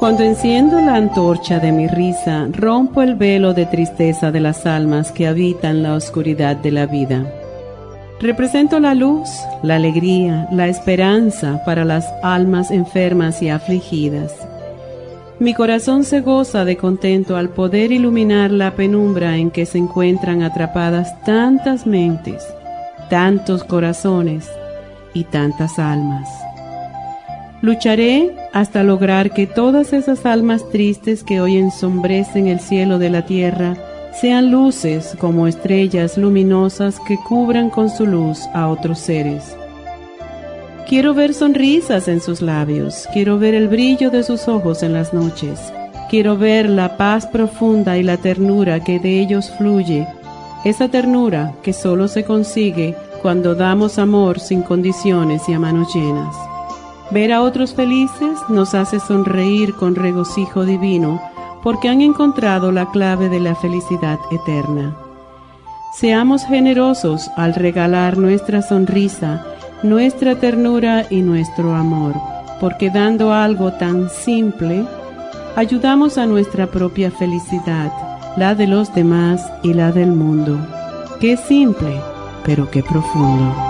Cuando enciendo la antorcha de mi risa, rompo el velo de tristeza de las almas que habitan la oscuridad de la vida. Represento la luz, la alegría, la esperanza para las almas enfermas y afligidas. Mi corazón se goza de contento al poder iluminar la penumbra en que se encuentran atrapadas tantas mentes, tantos corazones y tantas almas. Lucharé hasta lograr que todas esas almas tristes que hoy ensombrecen el cielo de la tierra sean luces como estrellas luminosas que cubran con su luz a otros seres. Quiero ver sonrisas en sus labios, quiero ver el brillo de sus ojos en las noches, quiero ver la paz profunda y la ternura que de ellos fluye, esa ternura que solo se consigue cuando damos amor sin condiciones y a manos llenas. Ver a otros felices nos hace sonreír con regocijo divino porque han encontrado la clave de la felicidad eterna. Seamos generosos al regalar nuestra sonrisa, nuestra ternura y nuestro amor, porque dando algo tan simple, ayudamos a nuestra propia felicidad, la de los demás y la del mundo. Qué simple, pero qué profundo.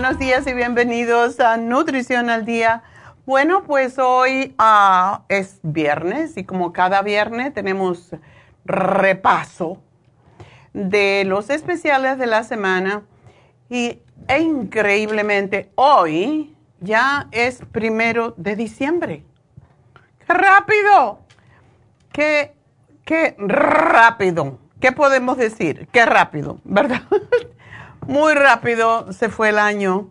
Buenos días y bienvenidos a Nutrición al Día. Bueno, pues hoy ah, es viernes y como cada viernes tenemos repaso de los especiales de la semana y e increíblemente hoy ya es primero de diciembre. ¡Qué rápido! ¡Qué, qué rápido! ¿Qué podemos decir? ¡Qué rápido! ¿Verdad? muy rápido se fue el año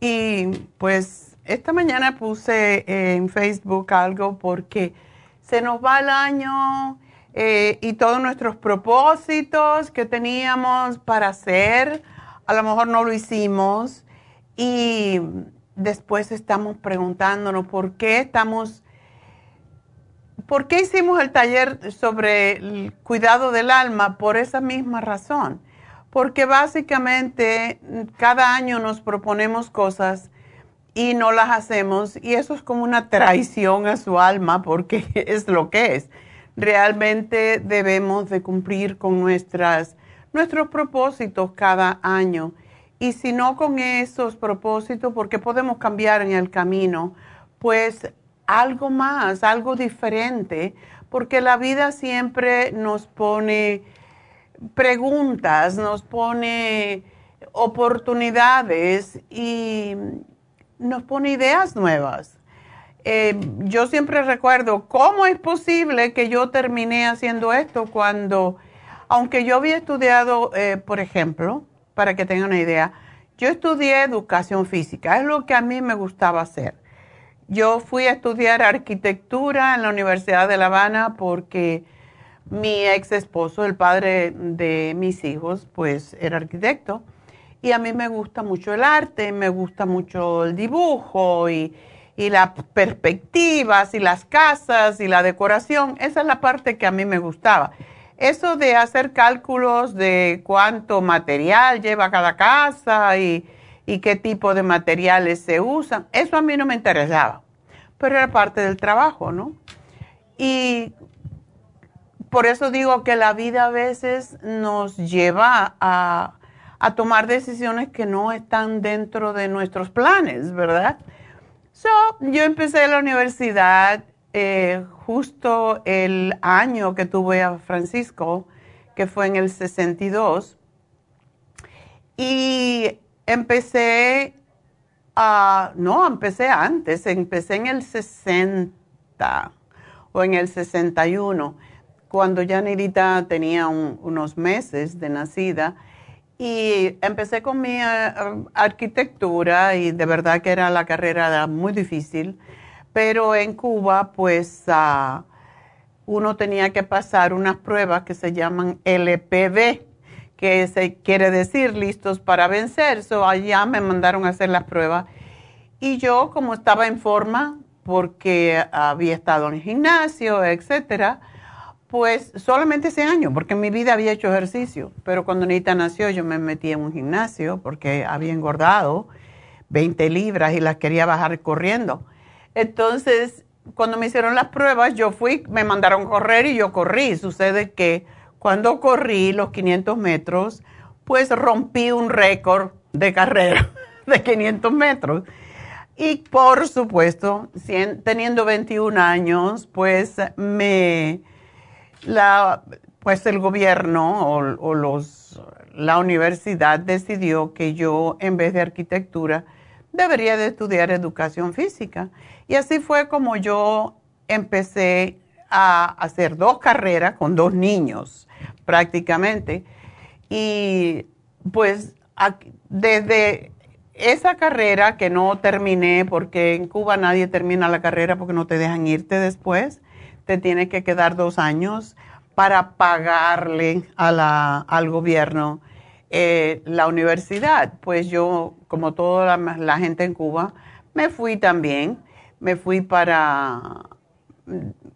y pues esta mañana puse en Facebook algo porque se nos va el año eh, y todos nuestros propósitos que teníamos para hacer, a lo mejor no lo hicimos y después estamos preguntándonos por qué estamos, por qué hicimos el taller sobre el cuidado del alma por esa misma razón. Porque básicamente cada año nos proponemos cosas y no las hacemos y eso es como una traición a su alma porque es lo que es. Realmente debemos de cumplir con nuestras, nuestros propósitos cada año y si no con esos propósitos, porque podemos cambiar en el camino, pues algo más, algo diferente, porque la vida siempre nos pone preguntas, nos pone oportunidades y nos pone ideas nuevas. Eh, yo siempre recuerdo, ¿cómo es posible que yo terminé haciendo esto cuando, aunque yo había estudiado, eh, por ejemplo, para que tengan una idea, yo estudié educación física, es lo que a mí me gustaba hacer. Yo fui a estudiar arquitectura en la Universidad de La Habana porque mi ex esposo, el padre de mis hijos, pues era arquitecto. Y a mí me gusta mucho el arte, me gusta mucho el dibujo y, y las perspectivas y las casas y la decoración. Esa es la parte que a mí me gustaba. Eso de hacer cálculos de cuánto material lleva cada casa y, qué tipo de materiales se usan, eso a mí no me interesaba, pero era parte del trabajo, ¿no? Y por eso digo que la vida a veces nos lleva a, tomar decisiones que no están dentro de nuestros planes, ¿verdad? So, yo empecé la universidad eh, justo el año que tuve a Francisco, que fue en el 62, y empecé a, no, empecé antes, empecé en el 60 o en el 61, cuando ya Nidita tenía unos meses de nacida. Y empecé con mi eh, arquitectura y de verdad que era la carrera muy difícil pero en Cuba pues ah, uno tenía que pasar unas pruebas que se llaman LPV, que se quiere decir listos para vencer. So allá me mandaron a hacer las pruebas y yo como estaba en forma porque había estado en gimnasio, etcétera, pues solamente ese año, porque en mi vida había hecho ejercicio, pero cuando Nita nació yo me metí en un gimnasio porque había engordado 20 libras y las quería bajar corriendo. Entonces, cuando me hicieron las pruebas, yo fui, me mandaron correr y yo corrí. Sucede que cuando corrí los 500 metros, pues rompí un récord de carrera de 500 metros. Y por supuesto, teniendo 21 años, pues me, la, pues el gobierno o, los, la universidad decidió que yo, en vez de arquitectura, debería de estudiar educación física. Y así fue como yo empecé a hacer dos carreras con dos niños prácticamente. Y pues desde esa carrera que no terminé, porque en Cuba nadie termina la carrera porque no te dejan irte después, te tienes que quedar dos años para pagarle al gobierno eh, la universidad. Pues yo, como toda la gente en Cuba, me fui también me fui para,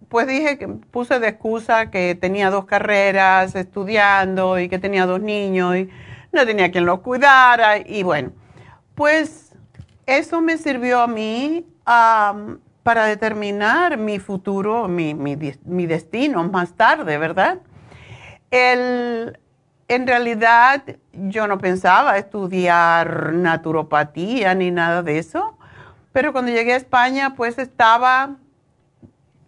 pues dije que puse de excusa que tenía dos carreras estudiando y que tenía dos niños y no tenía quien los cuidara y bueno, pues eso me sirvió a mí para determinar mi futuro, mi, mi, destino más tarde, ¿verdad? El, en realidad yo no pensaba estudiar naturopatía ni nada de eso pero cuando llegué a España, pues estaba,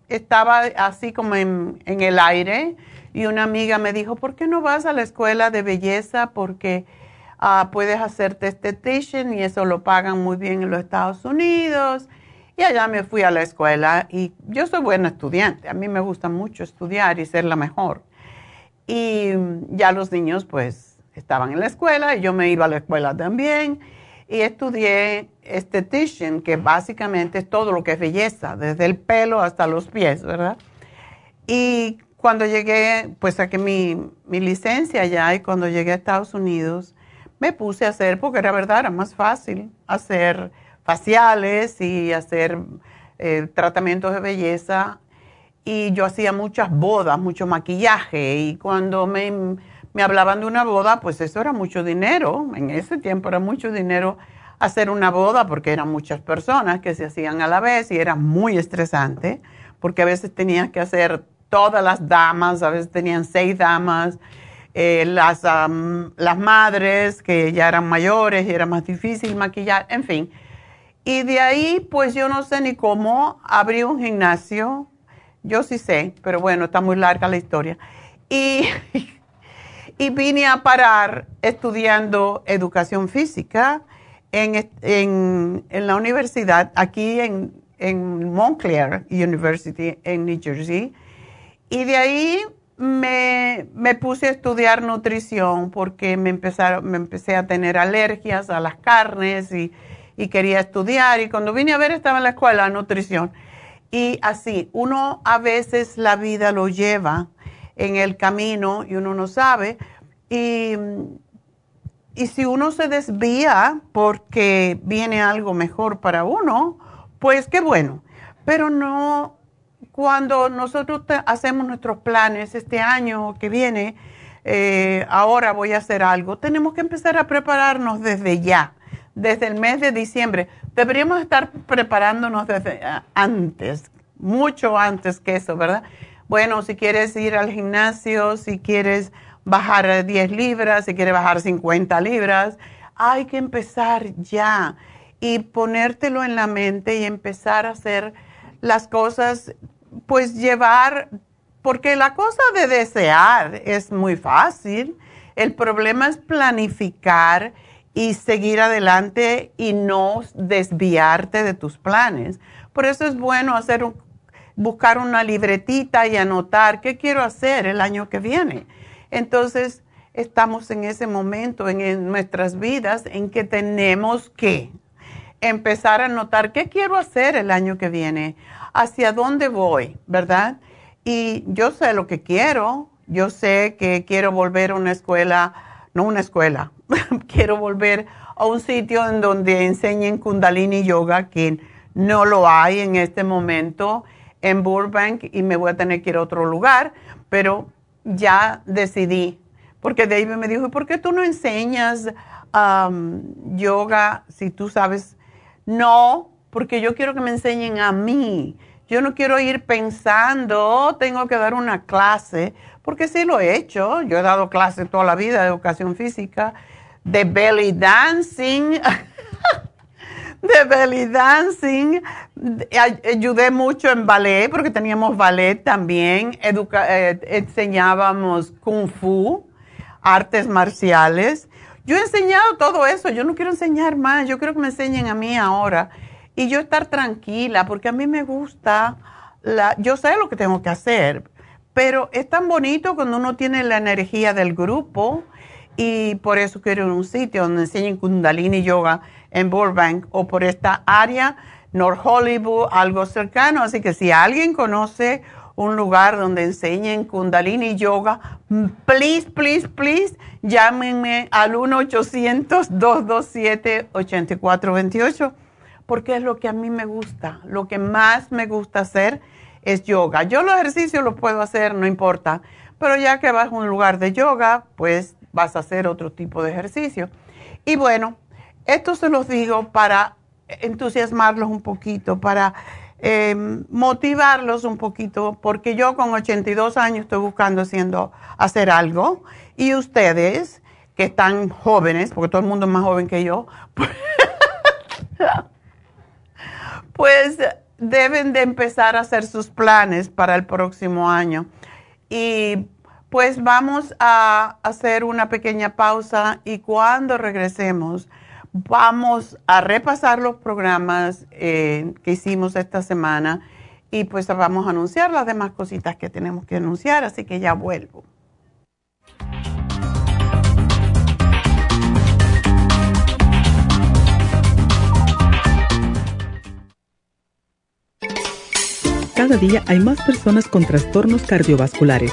estaba así como en, el aire y una amiga me dijo, ¿por qué no vas a la escuela de belleza? Porque ah, puedes hacerte estetician y eso lo pagan muy bien en los Estados Unidos. Y allá me fui a la escuela y yo soy buena estudiante, a mí me gusta mucho estudiar y ser la mejor. Y ya los niños pues estaban en la escuela y yo me iba a la escuela también y estudié estetician, que básicamente es todo lo que es belleza, desde el pelo hasta los pies, ¿verdad? Y cuando llegué, pues saqué mi, mi licencia ya y cuando llegué a Estados Unidos, me puse a hacer, porque era verdad, era más fácil hacer faciales y hacer eh, tratamientos de belleza. Y yo hacía muchas bodas, mucho maquillaje. Y cuando me, me hablaban de una boda, pues eso era mucho dinero. En ese tiempo era mucho dinero hacer una boda porque eran muchas personas que se hacían a la vez y era muy estresante porque a veces tenías que hacer todas las damas, a veces tenían seis damas, eh, las, las madres que ya eran mayores y era más difícil maquillar, en fin. Y de ahí, pues yo no sé ni cómo abrí un gimnasio. Yo sí sé, pero bueno, está muy larga la historia. Y, y vine a parar estudiando educación física en, en, en la universidad, aquí en, en Montclair University, en New Jersey. Y de ahí me, me, puse a estudiar nutrición porque me, empezaron, me empecé a tener alergias a las carnes y, y, quería estudiar. Y cuando vine a ver estaba en la escuela de nutrición. Y así, uno a veces la vida lo lleva en el camino y uno no sabe. Y y si uno se desvía porque viene algo mejor para uno, pues qué bueno. Pero no, cuando nosotros hacemos nuestros planes este año que viene, eh, ahora voy a hacer algo, tenemos que empezar a prepararnos desde ya, desde el mes de diciembre. Deberíamos estar preparándonos eh, antes, mucho antes que eso, ¿verdad? Bueno, si quieres ir al gimnasio, si quieres bajar 10 libras, si quiere bajar 50 libras, hay que empezar ya y ponértelo en la mente y empezar a hacer las cosas, pues llevar, porque la cosa de desear es muy fácil, el problema es planificar y seguir adelante y no desviarte de tus planes. Por eso es bueno hacer buscar una libretita y anotar qué quiero hacer el año que viene entonces, estamos en ese momento en, nuestras vidas en que tenemos que empezar a notar qué quiero hacer el año que viene, hacia dónde voy, ¿verdad? Y yo sé lo que quiero, yo sé que quiero volver a una escuela, no una escuela, quiero volver a un sitio en donde enseñen kundalini yoga, que no lo hay en este momento en Burbank y me voy a tener que ir a otro lugar, pero ya decidí, porque David me dijo, ¿por qué tú no enseñas yoga si tú sabes? No, porque yo quiero que me enseñen a mí. Yo no quiero ir pensando, oh, tengo que dar una clase, porque sí lo he hecho. Yo he dado clases toda la vida de educación física, de belly dancing. de belly dancing. Ayudé mucho en ballet porque teníamos ballet también. Eh, enseñábamos kung fu, artes marciales. Yo he enseñado todo eso. Yo no quiero enseñar más. Yo quiero que me enseñen a mí ahora. Y yo estar tranquila porque a mí me gusta. La, yo sé lo que tengo que hacer, pero es tan bonito cuando uno tiene la energía del grupo y por eso quiero un sitio donde enseñen kundalini yoga en Burbank o por esta área, North Hollywood, algo cercano. Así que si alguien conoce un lugar donde enseñen Kundalini Yoga, please, please, please, llámenme al 1-800-227-8428, porque es lo que a mí me gusta. Lo que más me gusta hacer es yoga. Yo los ejercicios los puedo hacer, no importa, pero ya que vas a un lugar de yoga, pues vas a hacer otro tipo de ejercicio. Y bueno, esto se los digo para entusiasmarlos un poquito, para em, motivarlos un poquito, porque yo con 82 años estoy buscando haciendo, hacer algo y ustedes que están jóvenes, porque todo el mundo es más joven que yo, pues deben de empezar a hacer sus planes para el próximo año. Y pues vamos a hacer una pequeña pausa y cuando regresemos, Vamos a repasar los programas eh, que hicimos esta semana y pues vamos a anunciar las demás cositas que tenemos que anunciar, así que ya vuelvo. Cada día hay más personas con trastornos cardiovasculares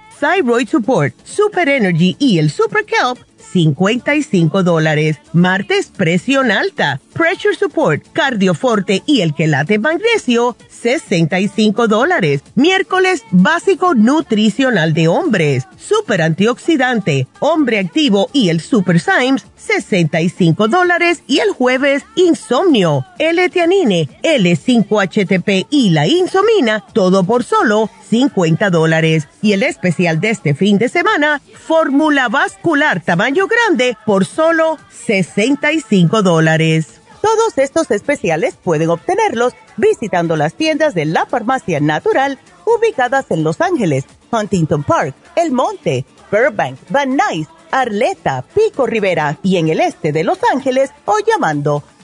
Thyroid Support, Super Energy y el Super Kelp, 55 dólares. Martes, presión alta, Pressure Support, Cardioforte y el Quelate Magnesio, 65 dólares. Miércoles, básico nutricional de hombres, Super Antioxidante, Hombre Activo y el Super Symes, 65 dólares. Y el jueves, Insomnio, L-Teanine, L5-HTP y la Insomina, todo por solo 50 dólares. Y el especial de este fin de semana, Fórmula Vascular Tamaño Grande, por solo 65 dólares. Todos estos especiales pueden obtenerlos visitando las tiendas de la Farmacia Natural ubicadas en Los Ángeles, Huntington Park, El Monte, Burbank, Van Nuys, Arleta, Pico Rivera y en el este de Los Ángeles o llamando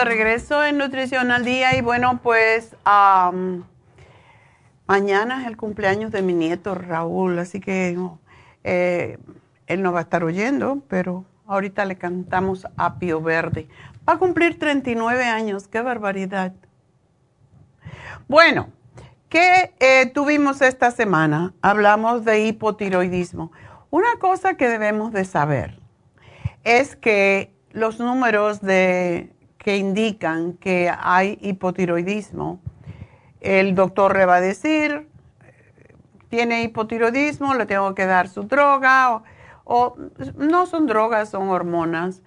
De regreso en Nutrición al Día y bueno, pues mañana es el cumpleaños de mi nieto Raúl, así que eh, él no va a estar oyendo, pero ahorita le cantamos Apio Verde. Va a cumplir 39 años, qué barbaridad. Bueno, ¿qué eh, tuvimos esta semana? Hablamos de hipotiroidismo. Una cosa que debemos de saber es que los números de que indican que hay hipotiroidismo. El doctor le va a decir, tiene hipotiroidismo, le tengo que dar su droga, o, no son drogas, son hormonas.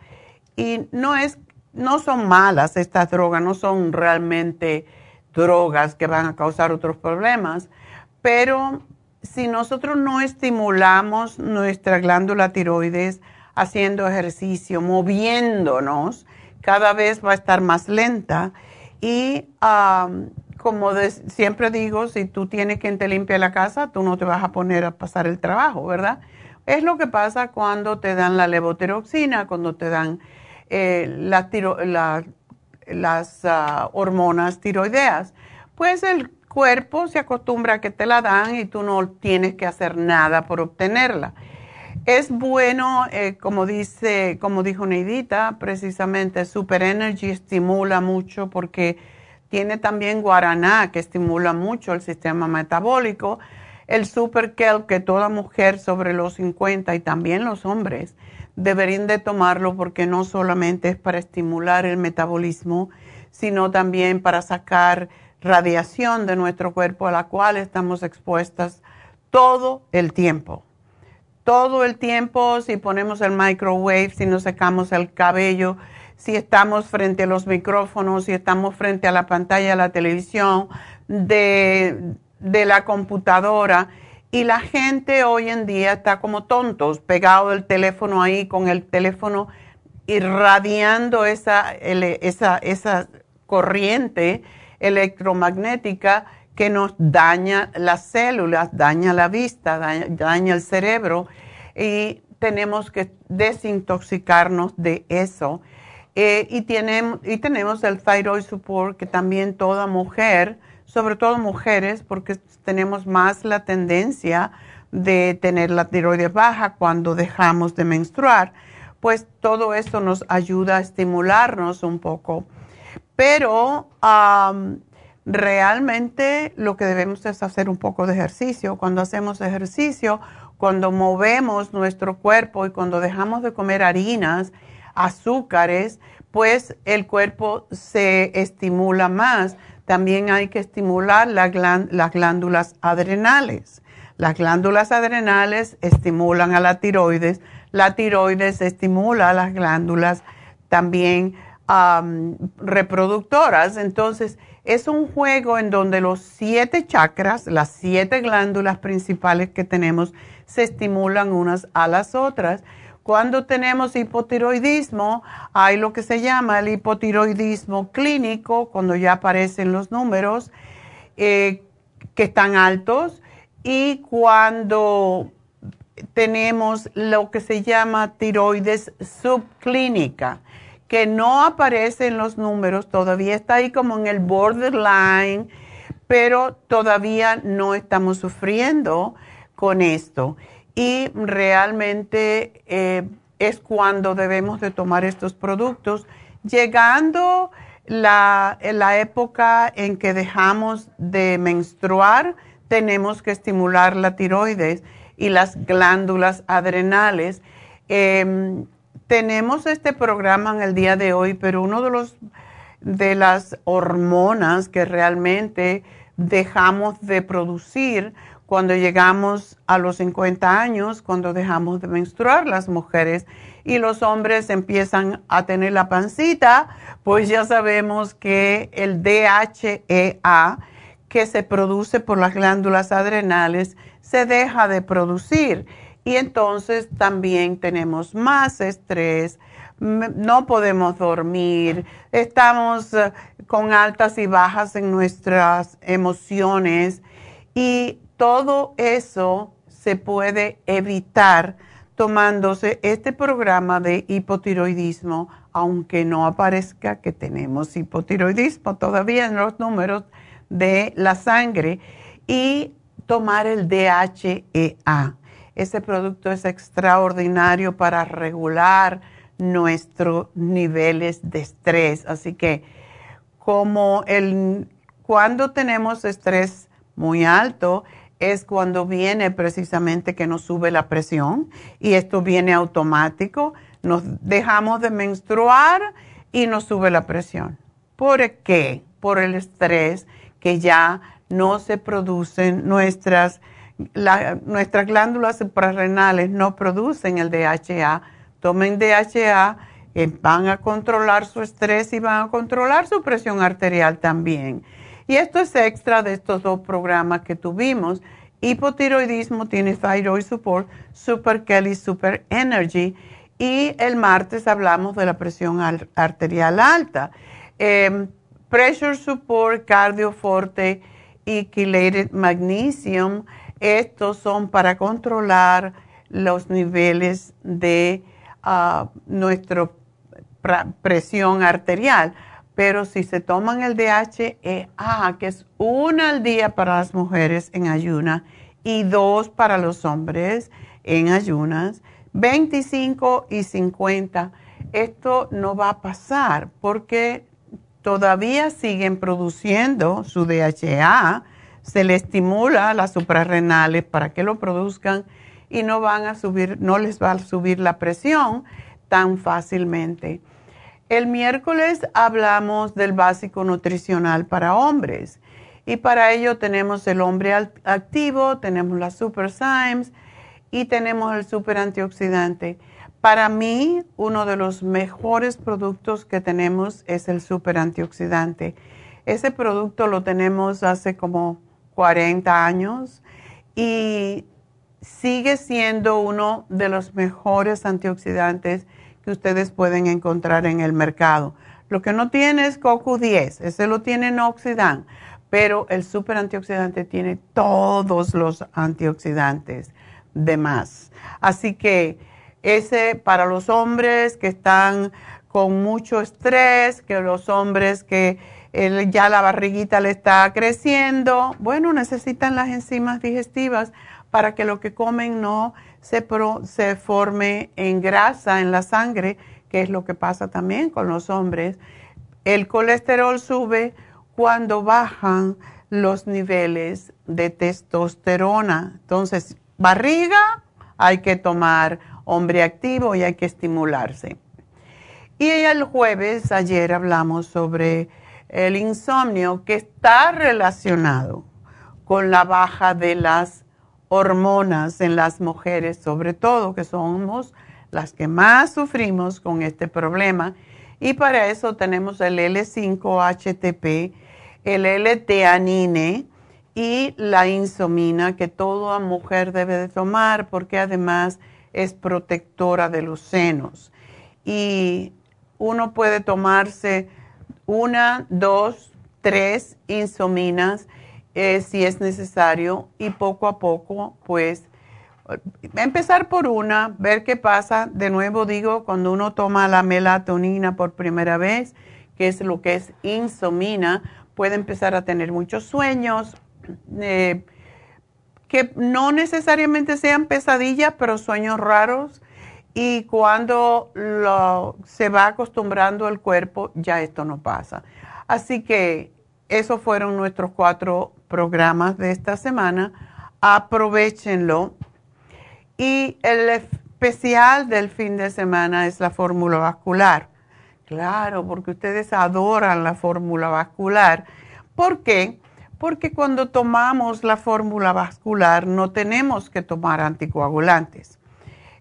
Y no, es, no son malas estas drogas, no son realmente drogas que van a causar otros problemas, pero si nosotros no estimulamos nuestra glándula tiroides haciendo ejercicio, moviéndonos, cada vez va a estar más lenta y como siempre digo, si tú tienes quien te limpie la casa, tú no te vas a poner a pasar el trabajo, ¿verdad? Es lo que pasa cuando te dan la levotiroxina, cuando te dan eh, las ah, hormonas tiroideas. Pues el cuerpo se acostumbra a que te la dan y tú no tienes que hacer nada por obtenerla. Es bueno, eh, como dice, como dijo Neidita, precisamente Super Energy estimula mucho porque tiene también guaraná que estimula mucho el sistema metabólico. El Super Kelp que toda mujer sobre los 50 y también los hombres deberían de tomarlo porque no solamente es para estimular el metabolismo, sino también para sacar radiación de nuestro cuerpo a la cual estamos expuestas todo el tiempo todo el tiempo, si ponemos el microwave, si nos secamos el cabello, si estamos frente a los micrófonos, si estamos frente a la pantalla de la televisión, de, de la computadora. Y la gente hoy en día está como tontos, pegado el teléfono ahí con el teléfono irradiando esa, esa, esa corriente electromagnética que nos daña las células, daña la vista, daña, el cerebro y tenemos que desintoxicarnos de eso. Eh, y, tenemos, y tenemos el thyroid support que también toda mujer, sobre todo mujeres, porque tenemos más la tendencia de tener la tiroides baja cuando dejamos de menstruar, pues todo esto nos ayuda a estimularnos un poco. Pero realmente lo que debemos es hacer un poco de ejercicio. Cuando hacemos ejercicio, cuando movemos nuestro cuerpo y cuando dejamos de comer harinas, azúcares, pues el cuerpo se estimula más. También hay que estimular las glándulas adrenales. Las glándulas adrenales estimulan a la tiroides, la tiroides estimula a las glándulas también reproductoras. Entonces, es un juego en donde los siete chakras, las siete glándulas principales que tenemos, se estimulan unas a las otras. Cuando tenemos hipotiroidismo, hay lo que se llama el hipotiroidismo clínico, cuando ya aparecen los números eh, que están altos, y cuando tenemos lo que se llama tiroides subclínica que no aparece en los números, todavía está ahí como en el borderline, pero todavía no estamos sufriendo con esto. Y realmente eh, es cuando debemos de tomar estos productos, llegando la, la época en que dejamos de menstruar, tenemos que estimular la tiroides y las glándulas adrenales. Em, tenemos este programa en el día de hoy, pero uno de los de las hormonas que realmente dejamos de producir cuando llegamos a los 50 años, cuando dejamos de menstruar las mujeres y los hombres empiezan a tener la pancita, pues ya sabemos que el DHEA que se produce por las glándulas adrenales se deja de producir y entonces también tenemos más estrés, no podemos dormir, estamos eh, con altas y bajas en nuestras emociones y todo eso se puede evitar tomándose este programa de hipotiroidismo, aunque no aparezca que tenemos hipotiroidismo todavía en los números de la sangre, y tomar el DHEA ese producto es extraordinario para regular nuestros niveles de estrés. Así que como cuando tenemos estrés muy alto, es cuando viene precisamente que nos sube la presión y esto viene automático. Nos dejamos de menstruar y nos sube la presión. ¿Por qué? Por el estrés que ya no se producen nuestras nuestras glándulas suprarrenales no producen el DHA. Tomen DHA, eh, van a controlar su estrés y van a controlar su presión arterial también. Y esto es extra de estos dos programas que tuvimos. Hipotiroidismo tiene Thyroid Support, Super Kelly, Super Energy. Y el martes hablamos de la presión arterial alta. Em, pressure Support, Cardio Forte y Chelated Magnesium estos son para controlar los niveles de ah, nuestra presión arterial. Pero si se toman el DHEA, que es una al día para las mujeres en ayuna y dos para los hombres en ayunas, 25 y 50, esto no va a pasar porque todavía siguen produciendo su DHA se le estimula las suprarrenales para que lo produzcan y no van a subir, no les va a subir la presión tan fácilmente. El miércoles hablamos del básico nutricional para hombres y para ello tenemos el hombre activo, tenemos la Super Symes y tenemos el super antioxidante. Para mí, uno de los mejores productos que tenemos es el super antioxidante. Ese producto lo tenemos hace como 40 años y sigue siendo uno de los mejores antioxidantes que ustedes pueden encontrar en el mercado. Lo que no tiene es CoQ10, ese lo tiene Noxidan, pero el super antioxidante tiene todos los antioxidantes de más. Así que ese para los hombres que están con mucho estrés, que los hombres que ya la barriguita le está creciendo, bueno, necesitan las enzimas digestivas para que lo que comen no se, se forme en grasa en la sangre, que es lo que pasa también con los hombres. El colesterol sube cuando bajan los niveles de testosterona. Entonces, barriga, hay que tomar hombre activo y hay que estimularse. Y el jueves, ayer hablamos sobre el insomnio que está relacionado con la baja de las hormonas en las mujeres, sobre todo que somos las que más sufrimos con este problema. Y para eso tenemos el L5-HTP, el L-teanine y la insomina que toda mujer debe de tomar porque además es protectora de los senos. Y uno puede tomarse una, dos, tres insominas eh, si es necesario y poco a poco, pues, empezar por una, ver qué pasa. De nuevo digo, cuando uno toma la melatonina por primera vez, que es lo que es insomina, puede empezar a tener muchos sueños, eh, que no necesariamente sean pesadillas, pero sueños raros. Y cuando se va acostumbrando el cuerpo, ya esto no pasa. Así que esos fueron nuestros cuatro programas de esta semana. Aprovechenlo. Y el especial del fin de semana es la fórmula vascular. Claro, porque ustedes adoran la fórmula vascular. ¿Por qué? Porque cuando tomamos la fórmula vascular no tenemos que tomar anticoagulantes.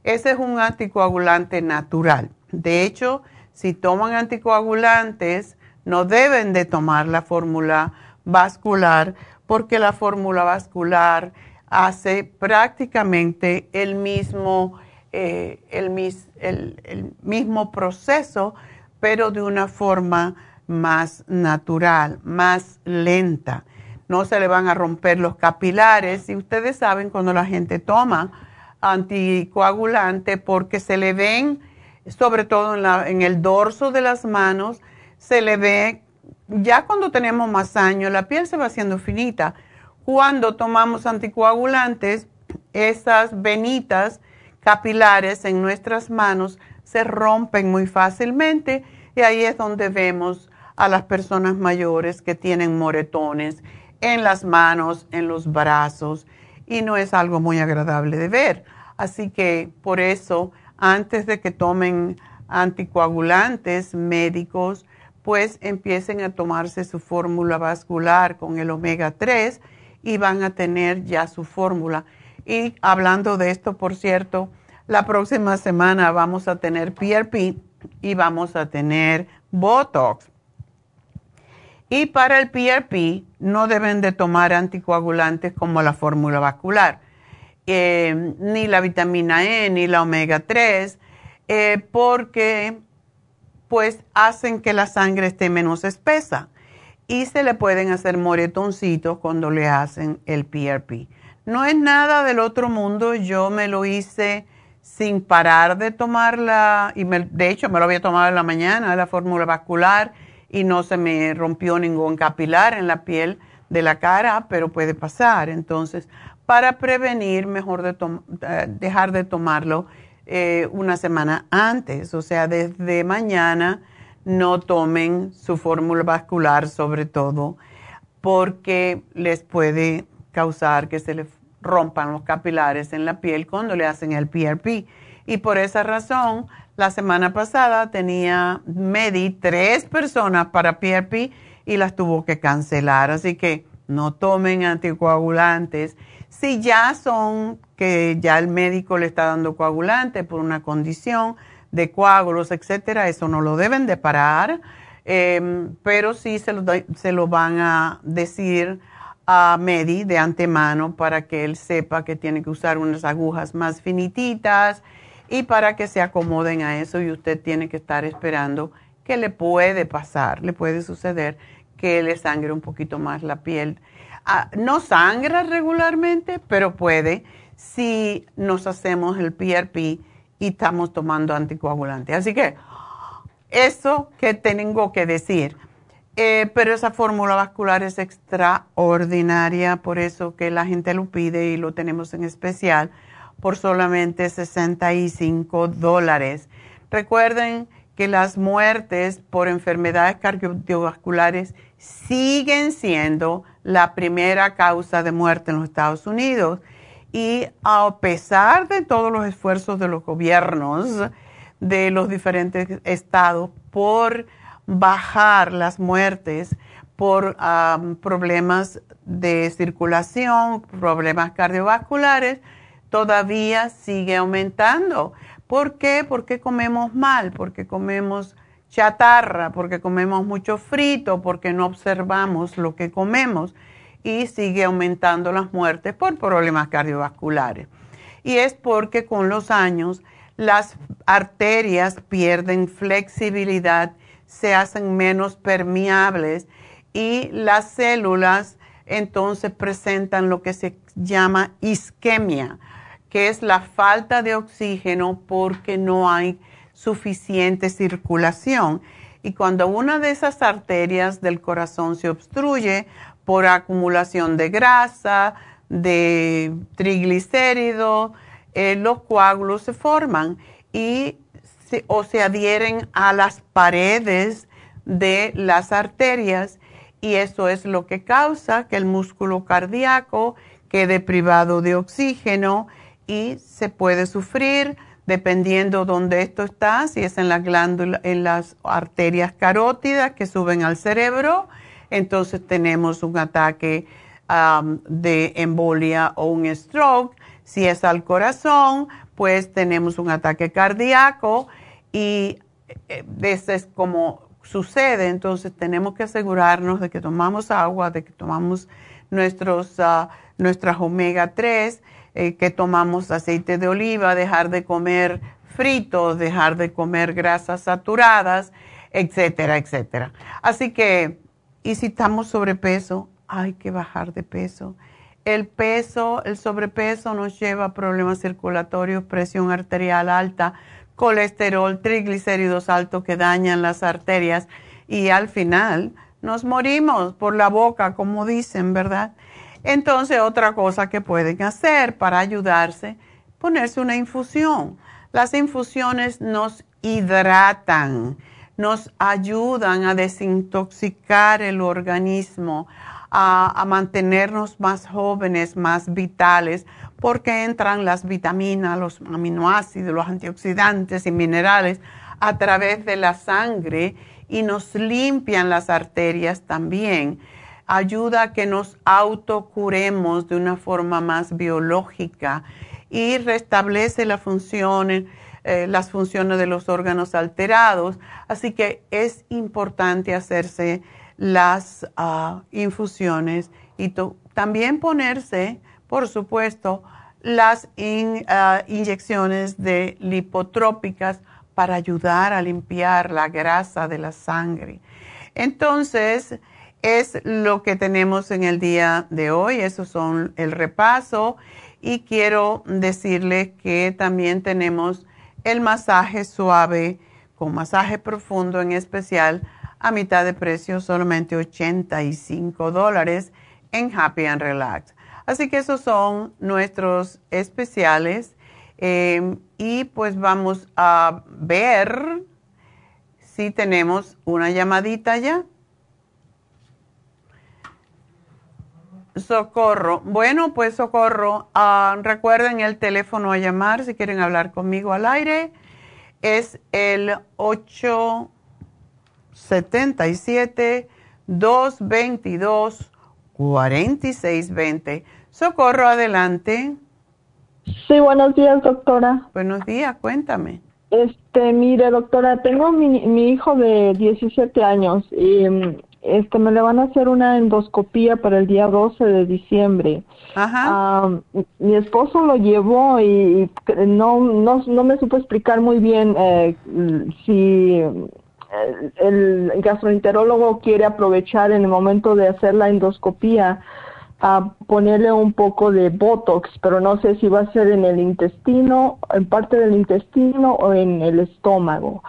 Ese es un anticoagulante natural. De hecho, si toman anticoagulantes, no deben de tomar la fórmula vascular porque la fórmula vascular hace prácticamente el mismo, eh, el, mismo proceso, pero de una forma más natural, más lenta. No se le van a romper los capilares y ustedes saben cuando la gente toma anticoagulante porque se le ven, sobre todo en, en el dorso de las manos, se le ve ya cuando tenemos más años, la piel se va haciendo finita. Cuando tomamos anticoagulantes, esas venitas capilares en nuestras manos se rompen muy fácilmente y ahí es donde vemos a las personas mayores que tienen moretones en las manos, en los brazos y no es algo muy agradable de ver. Así que por eso, antes de que tomen anticoagulantes médicos, pues empiecen a tomarse su fórmula vascular con el omega 3 y van a tener ya su fórmula. Y hablando de esto, por cierto, la próxima semana vamos a tener PRP y vamos a tener Botox. Y para el PRP no deben de tomar anticoagulantes como la fórmula vascular, eh, ni la vitamina E, ni la omega 3, eh, porque pues hacen que la sangre esté menos espesa y se le pueden hacer moretoncitos cuando le hacen el PRP. No es nada del otro mundo, yo me lo hice sin parar de tomarla y de hecho me lo había tomado en la mañana, la fórmula vascular y no se me rompió ningún capilar en la piel de la cara, pero puede pasar. Entonces, para prevenir, mejor eh, dejar de tomarlo eh, una semana antes, o sea, desde mañana no tomen su fórmula vascular sobre todo porque les puede causar que se les rompan los capilares en la piel cuando le hacen el PRP. Y por esa razón, la semana pasada tenía Medi tres personas para PRP y las tuvo que cancelar. Así que no tomen anticoagulantes. Si ya son que ya el médico le está dando coagulante por una condición de coágulos, etcétera, eso no lo deben de parar, em, pero sí se lo, se van a decir a Medi de antemano para que él sepa que tiene que usar unas agujas más finititas y para que se acomoden a eso y usted tiene que estar esperando que le puede pasar, le puede suceder que le sangre un poquito más la piel. Ah, no sangra regularmente, pero puede si nos hacemos el PRP y estamos tomando anticoagulante. Así que eso que tengo que decir. Eh, pero esa fórmula vascular es extraordinaria, por eso que la gente lo pide y lo tenemos en especial por solamente 65 dólares. Recuerden que las muertes por enfermedades cardiovasculares siguen siendo la primera causa de muerte en los Estados Unidos. Y a pesar de todos los esfuerzos de los gobiernos de los diferentes estados por bajar las muertes por problemas de circulación, problemas cardiovasculares, todavía sigue aumentando. ¿Por qué? Porque comemos mal, porque comemos chatarra, porque comemos mucho frito, porque no observamos lo que comemos y sigue aumentando las muertes por problemas cardiovasculares. Y es porque con los años las arterias pierden flexibilidad se hacen menos permeables y las células entonces presentan lo que se llama isquemia, que es la falta de oxígeno porque no hay suficiente circulación. Y cuando una de esas arterias del corazón se obstruye por acumulación de grasa, de triglicéridos, eh, los coágulos se forman y o se adhieren a las paredes de las arterias y eso es lo que causa que el músculo cardíaco quede privado de oxígeno y se puede sufrir dependiendo dónde esto está, si es en en las arterias carótidas que suben al cerebro, entonces tenemos un ataque de embolia o un stroke. Si es al corazón, pues tenemos un ataque cardíaco y eh, eso es como sucede, entonces tenemos que asegurarnos de que tomamos agua, de que tomamos nuestros, uh, nuestras omega 3, eh, que tomamos aceite de oliva, dejar de comer fritos, dejar de comer grasas saturadas, etcétera, etcétera. Así que, y si estamos sobrepeso, hay que bajar de peso. El peso, el sobrepeso nos lleva a problemas circulatorios, presión arterial alta, colesterol, triglicéridos altos que dañan las arterias y al final nos morimos por la boca, como dicen, ¿verdad? Entonces, otra cosa que pueden hacer para ayudarse, ponerse una infusión. Las infusiones nos hidratan, nos ayudan a desintoxicar el organismo, a, a mantenernos más jóvenes, más vitales, porque entran las vitaminas, los aminoácidos, los antioxidantes y minerales a través de la sangre y nos limpian las arterias también. Ayuda a que nos autocuremos de una forma más biológica y restablece eh, las funciones de los órganos alterados. Así que es importante hacerse las ah, infusiones y también ponerse por supuesto, las ah, inyecciones de lipotrópicas para ayudar a limpiar la grasa de la sangre. Entonces, es lo que tenemos en el día de hoy. Esos son el repaso. Y quiero decirles que también tenemos el masaje suave con masaje profundo en especial a mitad de precio, solamente 85 dólares en Happy and Relax. Así que esos son nuestros especiales. Em, y pues vamos a ver si tenemos una llamadita ya. Socorro. Bueno, pues Socorro, ah, recuerden el teléfono a llamar si quieren hablar conmigo al aire. Es el 877 222 4620. Socorro, adelante. Sí, buenos días, doctora. Buenos días, cuéntame. Este, mire, doctora, tengo mi, mi hijo de 17 años y mm, este me le van a hacer una endoscopía para el día 12 de diciembre. Ajá. Ah, mi esposo lo llevó y, no, no, no me supo explicar muy bien eh, si eh, el gastroenterólogo quiere aprovechar en el momento de hacer la endoscopía a ponerle un poco de Botox, pero no sé si va a ser en el intestino, en parte del intestino o en el estómago.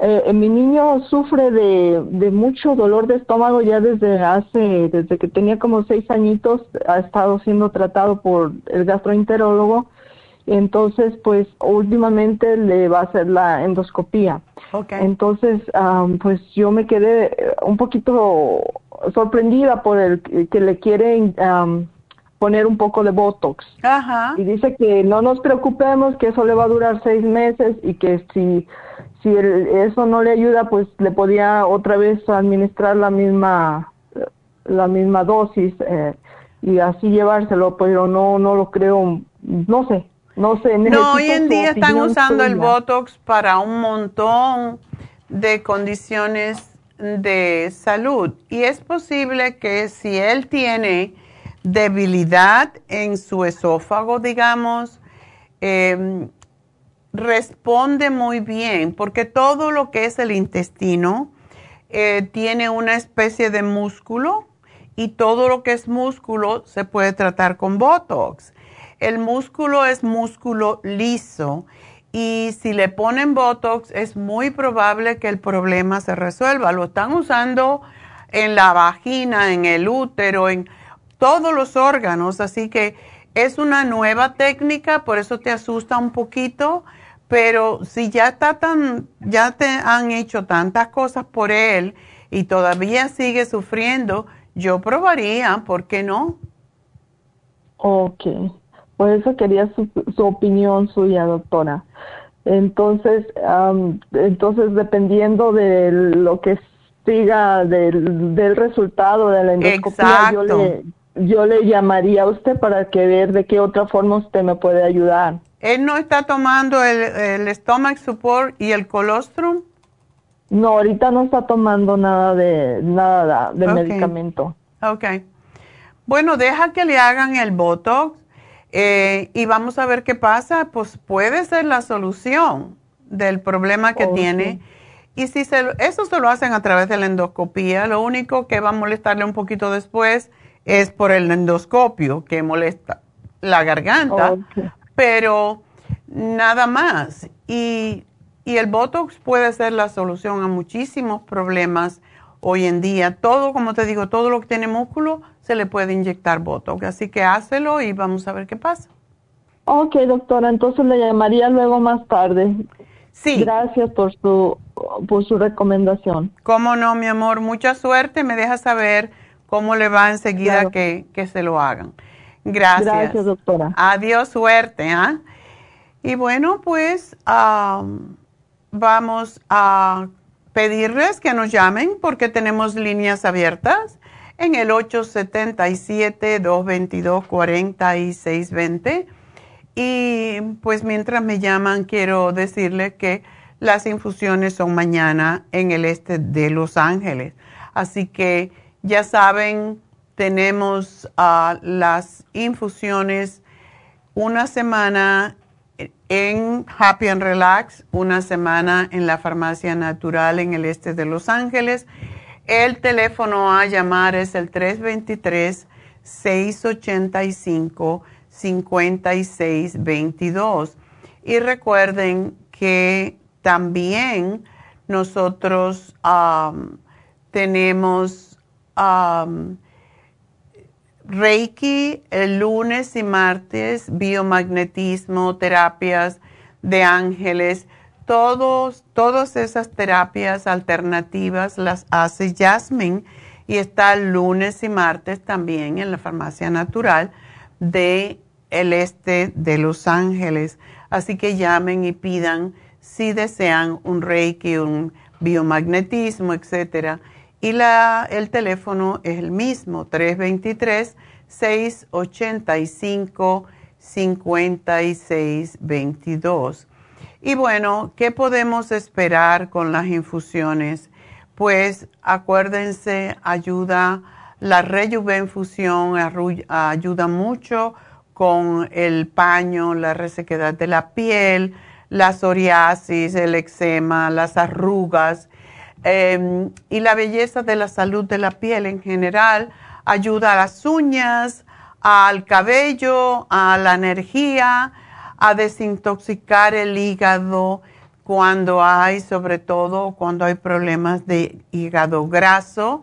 Eh, mi niño sufre de, de, mucho dolor de estómago ya desde hace, desde que tenía como seis añitos, ha estado siendo tratado por el gastroenterólogo. Entonces, pues últimamente le va a hacer la endoscopía. Okay. Entonces, um, pues yo me quedé un poquito sorprendida por el que le quieren um, poner un poco de Botox. Ajá. Y dice que no nos preocupemos, que eso le va a durar seis meses y que si, si el, eso no le ayuda, pues le podía otra vez administrar la misma, la misma dosis eh, y así llevárselo, pero no, no lo creo, no sé. No sé, no, hoy en día están usando el Botox para un montón de condiciones de salud y es posible que si él tiene debilidad en su esófago, digamos, eh, responde muy bien porque todo lo que es el intestino eh, tiene una especie de músculo y todo lo que es músculo se puede tratar con Botox. El músculo es músculo liso y si le ponen Botox es muy probable que el problema se resuelva. Lo están usando en la vagina, en el útero, en todos los órganos, así que es una nueva técnica, por eso te asusta un poquito, pero si ya está tan, ya te han hecho tantas cosas por él y todavía sigue sufriendo, yo probaría, ¿por qué no? Ok, por eso quería su, su opinión suya, doctora. Entonces, um, entonces dependiendo de lo que siga del, del resultado de la endoscopia, yo le, yo le llamaría a usted para que ver de qué otra forma usted me puede ayudar. ¿Él no está tomando el, el stomach support y el colostrum? No, ahorita no está tomando nada de nada de Okay. medicamento. Ok. Bueno, deja que le hagan el Botox eh, y vamos a ver qué pasa. Pues puede ser la solución del problema que tiene. Y si se, eso se lo hacen a través de la endoscopía, lo único que va a molestarle un poquito después es por el endoscopio, que molesta la garganta, pero nada más. Y, y el Botox puede ser la solución a muchísimos problemas hoy en día. Todo, como te digo, todo lo que tiene músculo se le puede inyectar Botox. Así que hácelo y vamos a ver qué pasa. Ok, doctora, entonces le llamaría luego más tarde. Sí, Gracias por su por su recomendación. cómo no, mi amor. Mucha suerte. Me deja saber cómo le va enseguida Claro. que, que se lo hagan. Gracias. Gracias, doctora. Adiós, suerte. ¿ah? Y bueno, pues am, vamos a pedirles que nos llamen porque tenemos líneas abiertas en el 877-222-4620. Y pues mientras me llaman, quiero decirles que las infusiones son mañana en el este de Los Ángeles. Así que ya saben, tenemos ah, las infusiones una semana en Happy and Relax, una semana en la Farmacia Natural en el este de Los Ángeles. El teléfono a llamar es el 323-685-5622. Y recuerden que también nosotros tenemos am, Reiki el lunes y martes, biomagnetismo, terapias de ángeles, todos, todas esas terapias alternativas las hace Jasmine y está el lunes y martes también en la farmacia natural de el este de Los Ángeles. Así que llamen y pidan si desean un Reiki, un biomagnetismo, etcétera. Y el teléfono es el mismo, 323-685-5622. Y bueno, ¿qué podemos esperar con las infusiones? Pues acuérdense, ayuda, la rejuvenfusión ayuda mucho con el paño, la resequedad de la piel, la psoriasis, el eczema, las arrugas em, y la belleza de la salud de la piel en general. Ayuda a las uñas, al cabello, a la energía, a desintoxicar el hígado cuando hay, sobre todo cuando hay problemas de hígado graso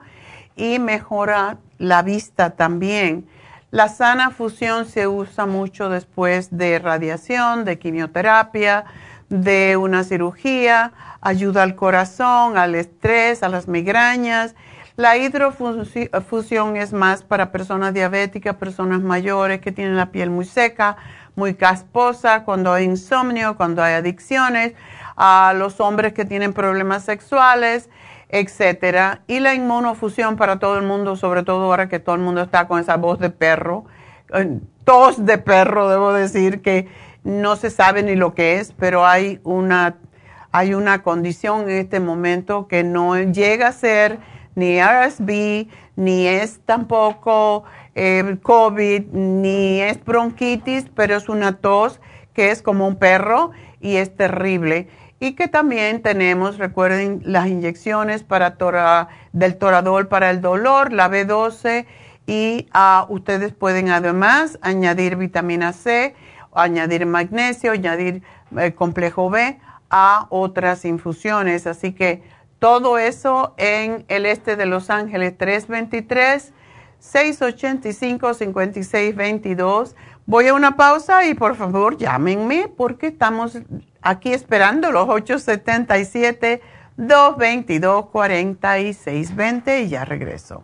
y mejora la vista también. La sana fusión se usa mucho después de radiación, de quimioterapia, de una cirugía, ayuda al corazón, al estrés, a las migrañas. La hidrofusión es más para personas diabéticas, personas mayores que tienen la piel muy seca, muy casposa, cuando hay insomnio, cuando hay adicciones, a los hombres que tienen problemas sexuales etcétera. Y la inmunofusión para todo el mundo, sobre todo ahora que todo el mundo está con esa voz de perro, tos de perro, debo decir, que no se sabe ni lo que es, pero hay una, hay una condición en este momento que no llega a ser ni RSV, ni es tampoco eh, COVID, ni es bronquitis, pero es una tos que es como un perro y es terrible. Y que también tenemos, recuerden, las inyecciones para del toradol para el dolor, la B12 y uh, ustedes pueden además añadir vitamina C, añadir magnesio, añadir eh, complejo B a otras infusiones. Así que todo eso en el este de Los Ángeles 323 685 5622 Voy a una pausa y por favor llámenme porque estamos aquí esperando los 877-222-4620 y ya regreso.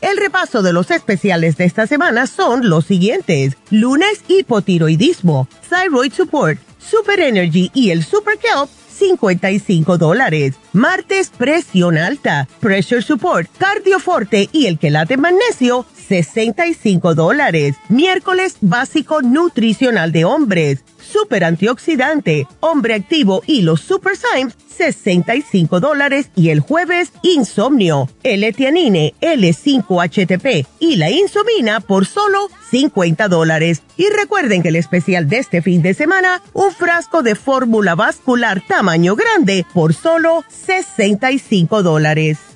El repaso de los especiales de esta semana son los siguientes. Lunes, hipotiroidismo, Thyroid Support, Super Energy y el Super Kelp, 55 dólares. Martes, presión alta, Pressure Support, Cardioforte y el quelate magnesio, 65 dólares. Miércoles básico nutricional de hombres. Super antioxidante, hombre activo y los Super Symes, 65 dólares. Y el jueves, insomnio, L-Tianine, L5-HTP y la insomina por solo 50 dólares. Y recuerden que el especial de este fin de semana, un frasco de fórmula vascular tamaño grande por solo 65 dólares.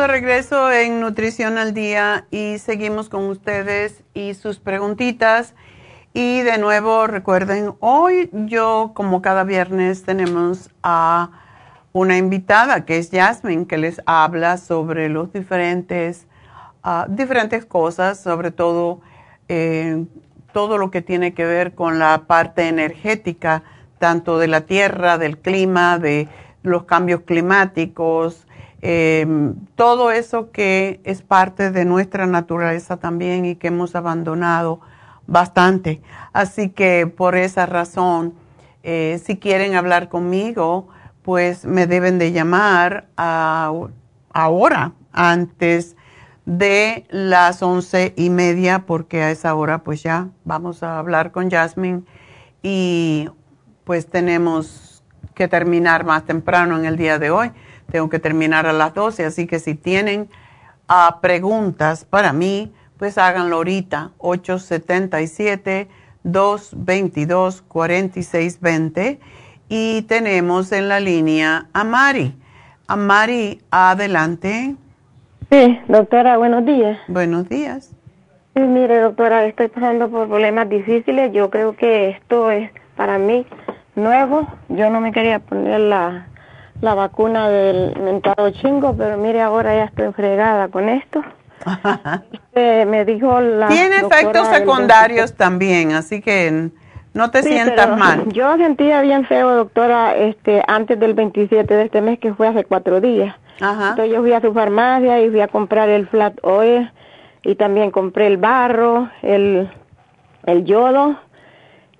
De regreso en Nutrición al Día y seguimos con ustedes y sus preguntitas. Y de nuevo, recuerden, hoy yo, como cada viernes, tenemos a una invitada que es Jasmine, que les habla sobre los diferentes, ah, diferentes cosas, sobre todo eh, todo lo que tiene que ver con la parte energética, tanto de la tierra, del clima, de los cambios climáticos, eh, todo eso que es parte de nuestra naturaleza también y que hemos abandonado bastante. Así que por esa razón, eh, si quieren hablar conmigo, pues me deben de llamar ahora, antes de las once y media, porque a esa hora pues ya vamos a hablar con Jasmine y pues tenemos que terminar más temprano en el día de hoy tengo que terminar a las 12, así que si tienen uh, preguntas para mí, pues háganlo ahorita, 877-222-4620. Y tenemos en la línea a Mari. A Mari, adelante. Sí, doctora, buenos días. Buenos días. Sí, mire, doctora, estoy pasando por problemas difíciles. Yo creo que esto es para mí nuevo. Yo no me quería poner la la vacuna del mentado chingo, pero mire, ahora ya estoy fregada con esto. Este, me dijo la. Tiene efectos secundarios también, así que no te sientas mal. Yo sentía bien feo, doctora, este, antes del 27 de este mes, que fue hace cuatro días. Entonces yo fui a su farmacia y fui a comprar el flat oil y también compré el barro, el, el yodo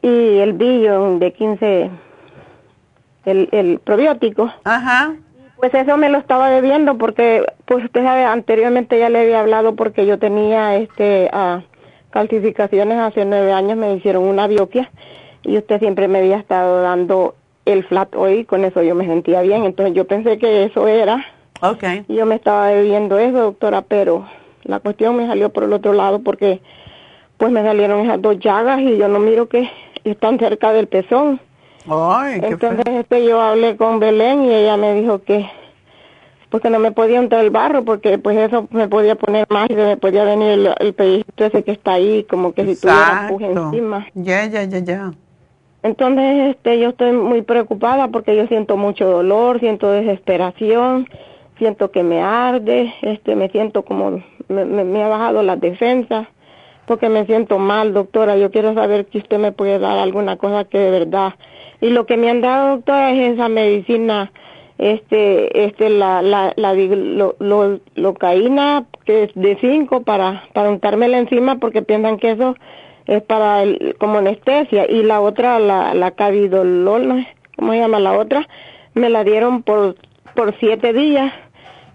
y el billón de 15 el, el probiótico. Ajá. Pues eso me lo estaba bebiendo porque, pues usted sabe, anteriormente ya le había hablado porque yo tenía este uh, calcificaciones hace nueve años, me hicieron una biopsia y usted siempre me había estado dando el flat oil, con eso yo me sentía bien, entonces yo pensé que eso era. Okay. Y yo me estaba bebiendo eso, doctora, pero la cuestión me salió por el otro lado porque pues me salieron esas dos llagas y yo no miro que están cerca del pezón. Entonces este, yo hablé con Belén y ella me dijo que porque no me podía entrar el barro porque pues eso me podía poner más y me podía venir el, el ese que está ahí como que si tuviera puje encima. Ya, ya, ya, ya. Entonces este yo estoy muy preocupada porque yo siento mucho dolor, siento desesperación, siento que me arde, este me siento como me, me ha bajado las defensas porque me siento mal, doctora. Yo quiero saber si usted me puede dar alguna cosa que de verdad y lo que me han dado, doctora, es esa medicina, este, este, la, la, la lo, locaína, que es de 5 para, para untármela encima porque piensan que eso es para el, como anestesia. Y la otra, la, la cavidolol, ¿cómo se llama la otra? Me la dieron por, por siete días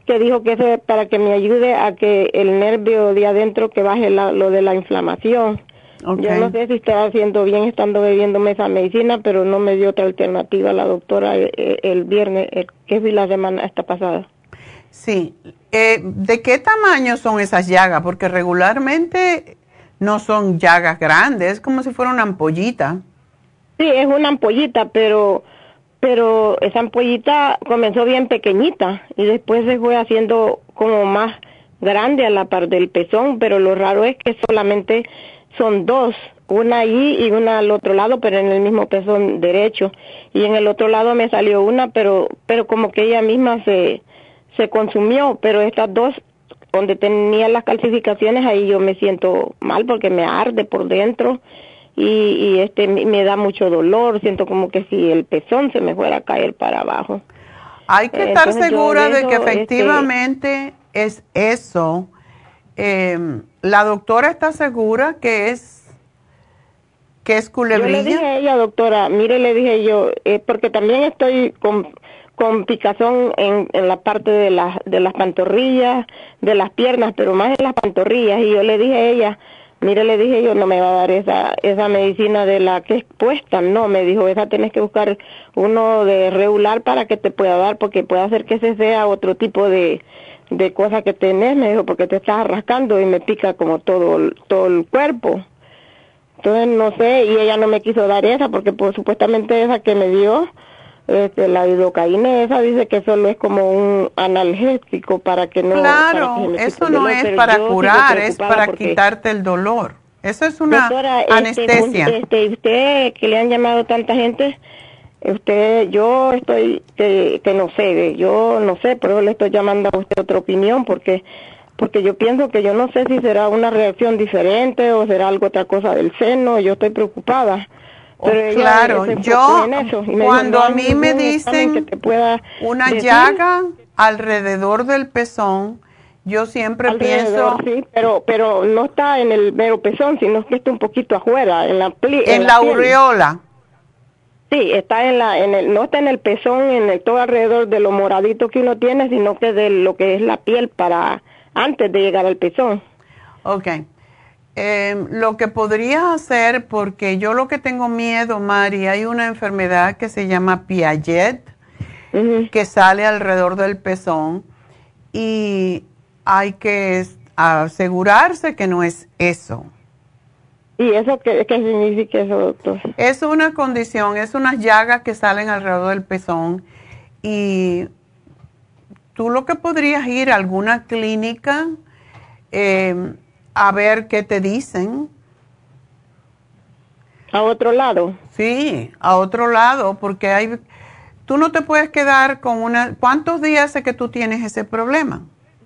que dijo que eso es para que me ayude a que el nervio de adentro que baje lo de la inflamación. Yo no sé si estaba haciendo bien estando bebiéndome esa medicina, pero no me dio otra alternativa la doctora el, el viernes, que fui la semana esta pasada. Sí. Eh, ¿De qué tamaño son esas llagas? Porque regularmente no son llagas grandes, es como si fuera una ampollita. Sí, es una ampollita, pero pero esa ampollita comenzó bien pequeñita y después se fue haciendo como más grande a la par del pezón, pero lo raro es que solamente son dos, una ahí y una al otro lado, pero en el mismo pezón derecho. Y en el otro lado me salió una, pero, pero como que ella misma se, se consumió, pero estas dos, donde tenía las calcificaciones, ahí yo me siento mal porque me arde por dentro y, y este me da mucho dolor, siento como que si el pezón se me fuera a caer para abajo. Hay que estar Entonces, yo segura de eso, que este, efectivamente es eso. Eh, la doctora está segura que es que es Yo le culebrilla. dije a ella, doctora, mire, le dije yo, eh, porque también estoy con, con picazón en, en la parte de, las de las pantorrillas, de las piernas, pero más en las pantorrillas. Y yo le dije a ella, mire, le dije yo, no me va a dar esa, esa medicina de la que es puesta. No, me dijo, esa tienes que buscar uno de regular para que te pueda dar, porque puede hacer que ese sea otro tipo de, de cosa que tenés, me dijo, porque te estás rascando y me pica como todo, el- todo el cuerpo. Entonces no sé, y ella no me quiso dar esa porque pues supuestamente esa que me dio, este, la lidocaína esa dice que solo es como un analgésico para que no... que Claro, eso no dolor, es para curar, es para quitarte el dolor. Eso es una Doctora, este, anestesia. Este, usted que le han llamado tanta gente, usted, yo estoy, que, que no sé, yo no sé, pero le estoy llamando a usted otra opinión porque porque yo pienso que yo no sé si será una reacción diferente o será algo otra cosa del seno, yo estoy preocupada. Pero ella Oh, claro, yo dijo, cuando "No a mí me que dicen te pueda una decir". llaga alrededor del pezón, yo siempre Alrededor, pienso sí, pero pero no está en el mero pezón, sino que está un poquito afuera, en la pli- en la piel. aureola. Sí, está en la, en el, no está en el pezón, en el todo alrededor de lo moradito que uno tiene, sino que de lo que es la piel para antes de llegar al pezón. Ok. Eh, lo que podrías hacer, porque yo lo que tengo miedo, Mari, hay una enfermedad que se llama Piaget, que sale alrededor del pezón y hay que asegurarse que no es eso. ¿Y eso qué, qué significa eso, doctor? Es una condición, es unas llagas que salen alrededor del pezón y tú lo que podrías ir a alguna clínica eh, a ver qué te dicen. ¿A otro lado? Sí, a otro lado, porque hay, tú no te puedes quedar con una, ¿cuántos días hace que tú tienes ese problema?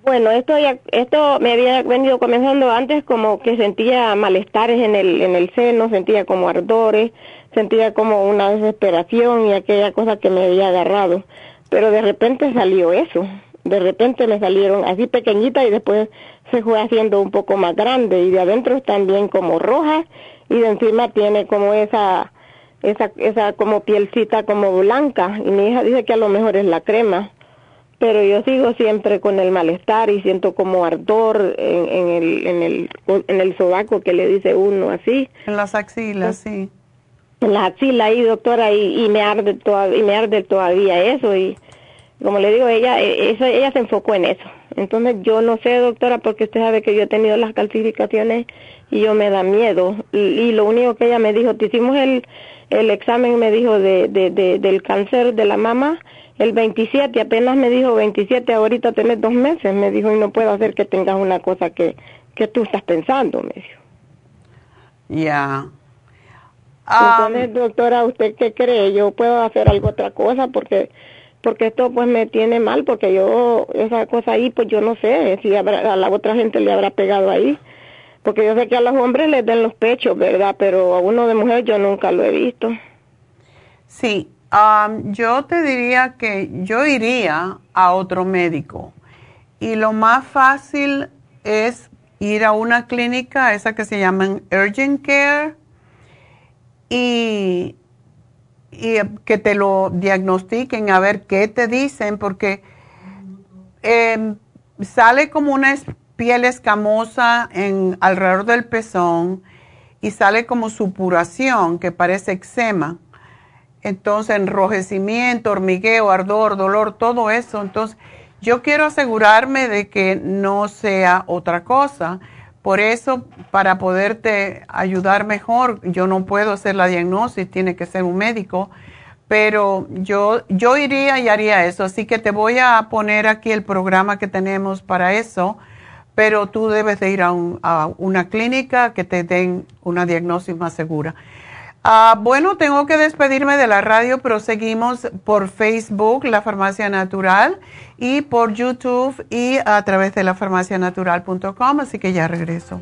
Bueno, esto ya, esto me había venido comenzando antes como que sentía malestares en el, en el seno, sentía como ardores, sentía como una desesperación y aquella cosa que me había agarrado. Pero de repente salió eso, de repente me salieron así pequeñitas y después se fue haciendo un poco más grande. Y de adentro también como rojas y de encima tiene como esa, esa, esa como pielcita como blanca. Y mi hija dice que a lo mejor es la crema pero yo sigo siempre con el malestar y siento como ardor en, en el en el en el sobaco que le dice uno así. En las axilas, sí. en la axila ahí doctora y, y me arde todavía y me arde todavía eso y como le digo ella eso, ella se enfocó en eso. Entonces yo no sé doctora porque usted sabe que yo he tenido las calcificaciones y yo me da miedo. Y, y lo único que ella me dijo te hicimos el el examen me dijo de, de, de del cáncer de la mama el 27, apenas me dijo 27, ahorita tenés dos meses, me dijo, y no puedo hacer que tengas una cosa que, que tú estás pensando, me dijo. Ya. Ah, Entonces, doctora, ¿usted qué cree? ¿Yo puedo hacer algo otra cosa? Porque porque esto pues me tiene mal, porque yo, esa cosa ahí, pues yo no sé si habrá- a la otra gente le habrá pegado ahí. Porque yo sé que a los hombres les den los pechos, ¿verdad? Pero a uno de mujer yo nunca lo he visto. Sí, am, yo te diría que yo iría a otro médico y lo más fácil es ir a una clínica, esa que se llaman Urgent Care, y, y que te lo diagnostiquen a ver qué te dicen, porque em, sale como una piel escamosa alrededor del pezón y sale como supuración que parece eczema. Entonces, enrojecimiento, hormigueo, ardor, dolor, todo eso. Entonces, yo quiero asegurarme de que no sea otra cosa. Por eso, para poderte ayudar mejor, yo no puedo hacer la diagnosis, tiene que ser un médico, pero yo, yo iría y haría eso. Así que te voy a poner aquí el programa que tenemos para eso, pero tú debes de ir a, un- a una clínica que te den una diagnosis más segura. Ah, bueno, tengo que despedirme de la radio, pero seguimos por Facebook, La Farmacia Natural, y por YouTube y a través de lafarmacianatural.com, así que ya regreso.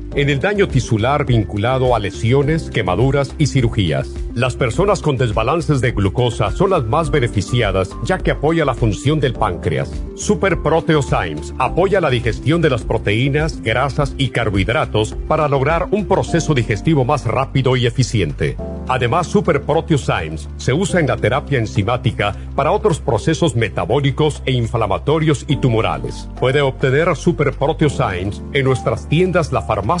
en el daño tisular vinculado a lesiones, quemaduras y cirugías. Las personas con desbalances de glucosa son las más beneficiadas ya que apoya la función del páncreas. Super Proteosymes apoya la digestión de las proteínas, grasas y carbohidratos para lograr un proceso digestivo más rápido y eficiente. Además, Super Proteosymes se usa en la terapia enzimática para otros procesos metabólicos e inflamatorios y tumorales. Puede obtener Super Proteosymes en nuestras tiendas La Farmacia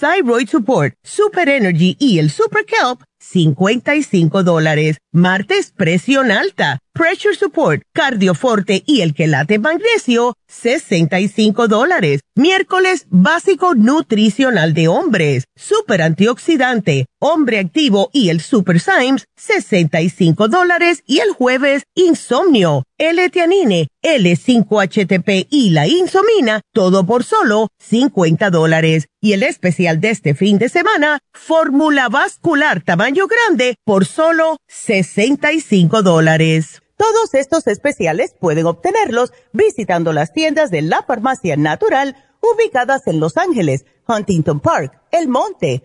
Thyroid Support, Super Energy y el Super Kelp, 55 dólares. Martes, presión alta, Pressure Support, Cardioforte y el quelate magnesio, 65 dólares. Miércoles, básico nutricional de hombres, Super Antioxidante, Hombre Activo y el Super Symes, 65 dólares. Y el jueves, Insomnio, L-Tianine, L5-HTP y la Insomina, todo por solo 50 dólares. Y el especial de este fin de semana, Fórmula Vascular Tamaño Grande, por solo 65 dólares. Todos estos especiales pueden obtenerlos visitando las tiendas de la Farmacia Natural ubicadas en Los Ángeles, Huntington Park, El Monte,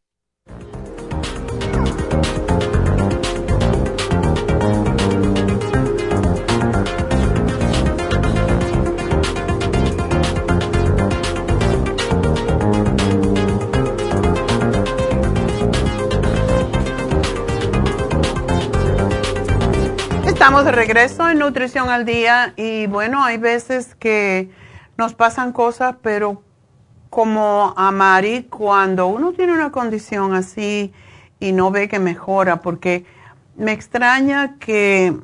Estamos de regreso en Nutrición al Día y bueno, hay veces que nos pasan cosas, pero como a Mari, cuando uno tiene una condición así y no ve que mejora, porque me extraña que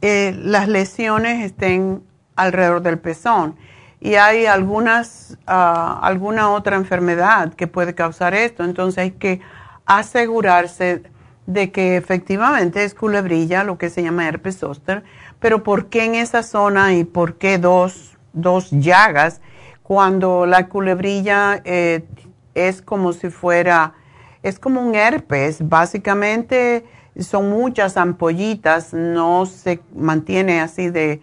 eh, las lesiones estén alrededor del pezón y hay algunas, ah, alguna otra enfermedad que puede causar esto, entonces hay que asegurarse de que efectivamente es culebrilla, lo que se llama herpes zóster, pero ¿por qué en esa zona y por qué dos, dos llagas cuando la culebrilla eh, es como si fuera, es como un herpes, básicamente son muchas ampollitas, no se mantiene así de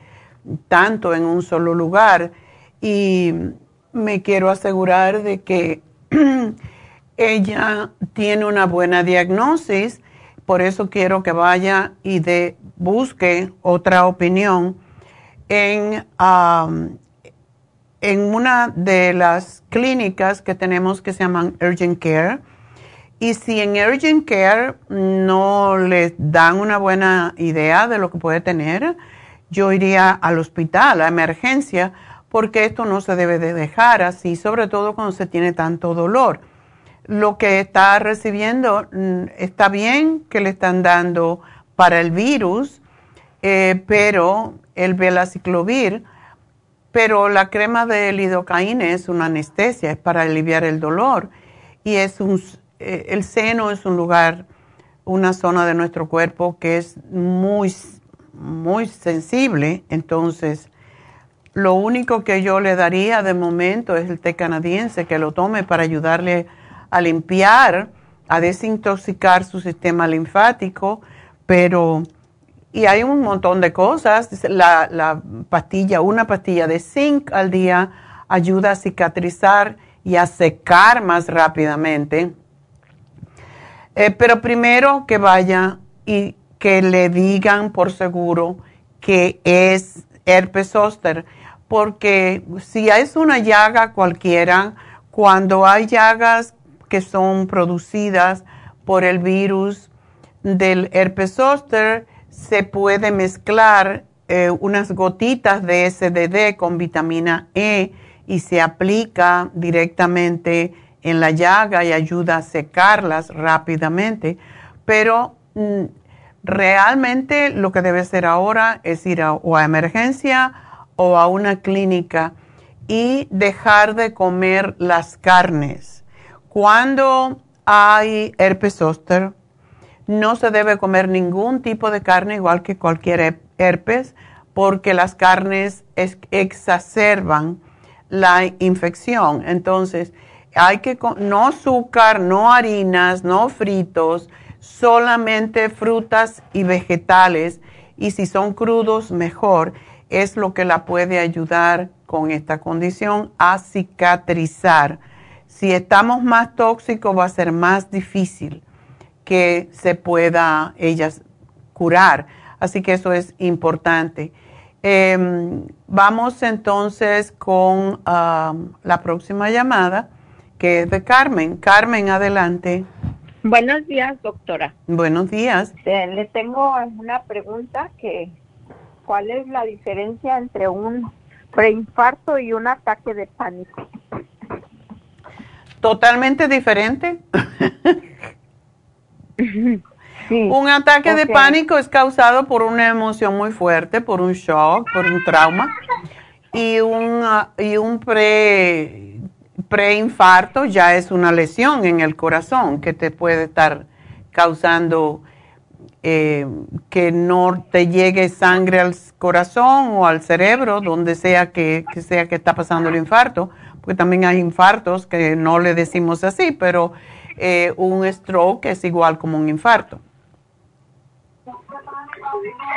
tanto en un solo lugar. Y me quiero asegurar de que ella tiene una buena diagnosis por eso quiero que vaya y busque otra opinión en, en una de las clínicas que tenemos que se llaman Urgent Care Y si en Urgent Care no les dan una buena idea de lo que puede tener, yo iría al hospital, a emergencia, porque esto no se debe de dejar así, sobre todo cuando se tiene tanto dolor. Lo que está recibiendo mm, está bien que le están dando para el virus, eh, pero el velaciclovir, pero la crema de lidocaína es una anestesia, es para aliviar el dolor. Y es un, eh, el seno es un lugar, una zona de nuestro cuerpo que es muy, muy sensible, entonces lo único que yo le daría de momento es el té canadiense, que lo tome para ayudarle a limpiar, a desintoxicar su sistema linfático, pero y hay un montón de cosas. La, pastilla, una pastilla de zinc al día ayuda a cicatrizar y a secar más rápidamente. Eh, pero primero que vaya y que le digan por seguro que es herpes zóster, porque si es una llaga cualquiera, cuando hay llagas que son producidas por el virus del herpes zóster, se puede mezclar eh, unas gotitas de SDD con vitamina E y se aplica directamente en la llaga y ayuda a secarlas rápidamente. Pero mm, realmente lo que debe hacer ahora es ir o a emergencia o a una clínica y dejar de comer las carnes. Cuando hay herpes zóster, no se debe comer ningún tipo de carne igual que cualquier herpes porque las carnes exacerban la infección. Entonces, hay que no azúcar, no harinas, no fritos, solamente frutas y vegetales y si son crudos mejor. Es lo que la puede ayudar con esta condición a cicatrizar. Si estamos más tóxicos va a ser más difícil que se pueda ellas curar. Así que eso es importante. Em, vamos entonces con la próxima llamada, que es de Carmen. Carmen, adelante. Buenos días, doctora. Buenos días. le tengo una pregunta que, ¿cuál es la diferencia entre un preinfarto y un ataque de pánico? Totalmente diferente. Un ataque de pánico es causado por una emoción muy fuerte, por un shock, por un trauma. Y un, ah, y un pre, preinfarto ya es una lesión en el corazón que te puede estar causando eh, que no te llegue sangre al corazón o al cerebro, donde sea que, que sea que está pasando el infarto, porque también hay infartos que no le decimos así, pero eh, un stroke es igual como un infarto.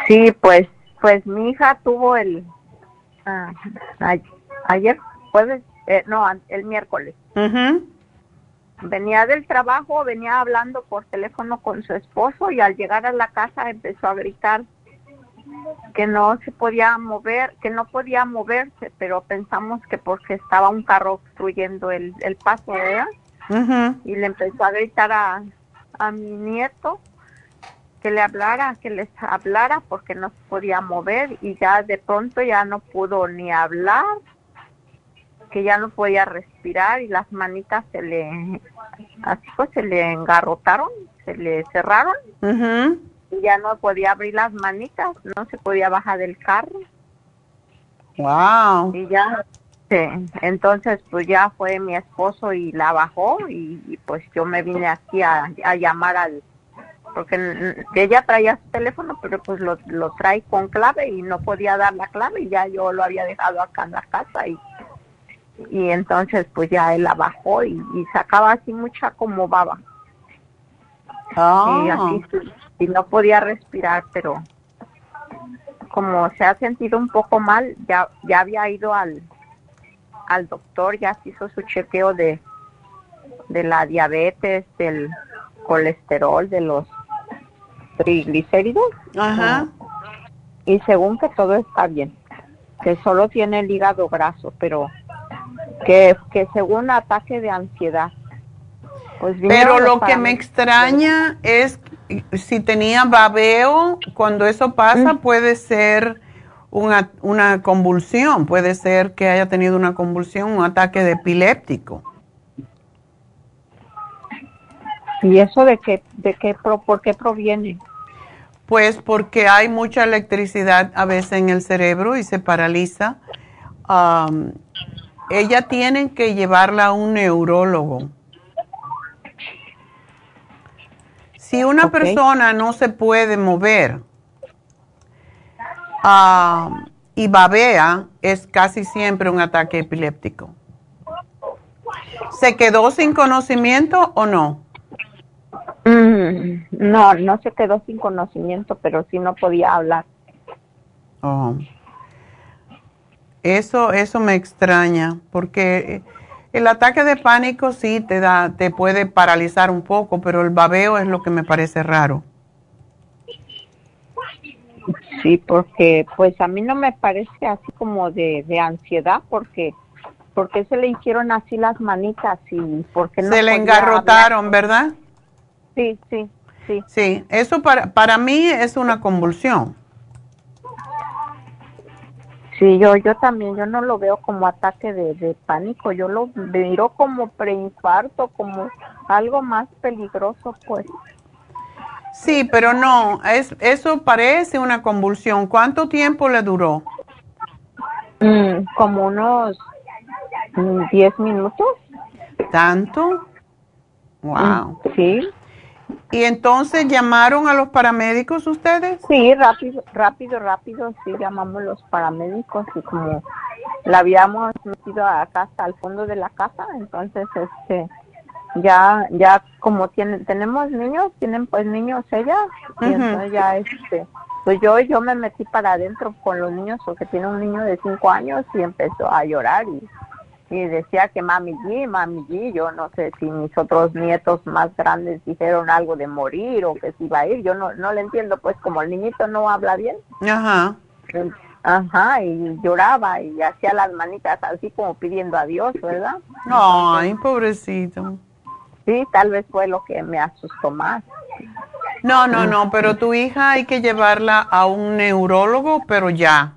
Sí, pues, pues mi hija tuvo el ah, ayer, jueves, eh, no, el miércoles. Venía del trabajo, venía hablando por teléfono con su esposo y al llegar a la casa empezó a gritar que no se podía mover, que no podía moverse, pero pensamos que porque estaba un carro obstruyendo el, el paso de ella y le empezó a gritar a, a mi nieto que le hablara, que les hablara porque no se podía mover y ya de pronto ya no pudo ni hablar, que ya no podía respirar y las manitas se le, así pues se le engarrotaron, se le cerraron y ya no podía abrir las manitas, no se podía bajar del carro. Wow. Y ya Sí, entonces pues ya fue mi esposo y la bajó y, pues yo me vine aquí a, llamar al, porque ella traía su teléfono, pero pues lo, lo trae con clave y no podía dar la clave y ya yo lo había dejado acá en la casa y, y entonces pues ya él la bajó y, sacaba así mucha como baba. Y así y no podía respirar, pero como se ha sentido un poco mal, ya, ya había ido al al doctor, ya se hizo su chequeo de, de la diabetes, del colesterol, de los triglicéridos. Ajá. Y según que todo está bien, que solo tiene el hígado graso, pero que, que según ataque de ansiedad. Pues Pero lo que me extraña es si tenía babeo, cuando eso pasa Mm. puede ser una, una convulsión, puede ser que haya tenido una convulsión, un ataque de epiléptico. ¿Y eso de qué, de qué, por qué proviene? Pues porque hay mucha electricidad a veces en el cerebro y se paraliza. Am, ella tiene que llevarla a un neurólogo. Si una persona no se puede mover am, y babea, es casi siempre un ataque epiléptico. ¿Se quedó sin conocimiento o no? Mm, no, no se quedó sin conocimiento, pero sí no podía hablar. Oh. Eso, eso me extraña, porque el ataque de pánico sí te da, te puede paralizar un poco, pero el babeo es lo que me parece raro. Sí, porque pues a mí no me parece así como de, de ansiedad, porque porque se le hicieron así las manitas y porque no Se le engarrotaron, ¿verdad? Sí, sí, sí. Sí, eso para, para mí es una convulsión. Sí, yo yo también, yo no lo veo como ataque de, de pánico, yo lo miro como preinfarto, como algo más peligroso, pues. Sí, pero no, es, eso parece una convulsión. ¿Cuánto tiempo le duró? Mm, como unos mm, 10 minutos. ¿Tanto? Wow. Mm, Sí. ¿Y entonces llamaron a los paramédicos ustedes? Sí, rápido, rápido, rápido, sí, llamamos los paramédicos y como la habíamos metido acá hasta el fondo de la casa, entonces este ya ya como tienen tenemos niños, tienen pues niños ella y entonces ya este pues yo yo me metí para adentro con los niños porque tiene un niño de cinco años y empezó a llorar y y decía que mami G, mami G, yo no sé si mis otros nietos más grandes dijeron algo de morir o que se iba a ir, yo no, no le entiendo, pues como el niñito no habla bien, Ajá. ajá, y lloraba y hacía las manitas así como pidiendo a Dios, ¿verdad? Ay, pobrecito. Sí, tal vez fue lo que me asustó más. No, no, no, pero tu hija hay que llevarla a un neurólogo, pero ya.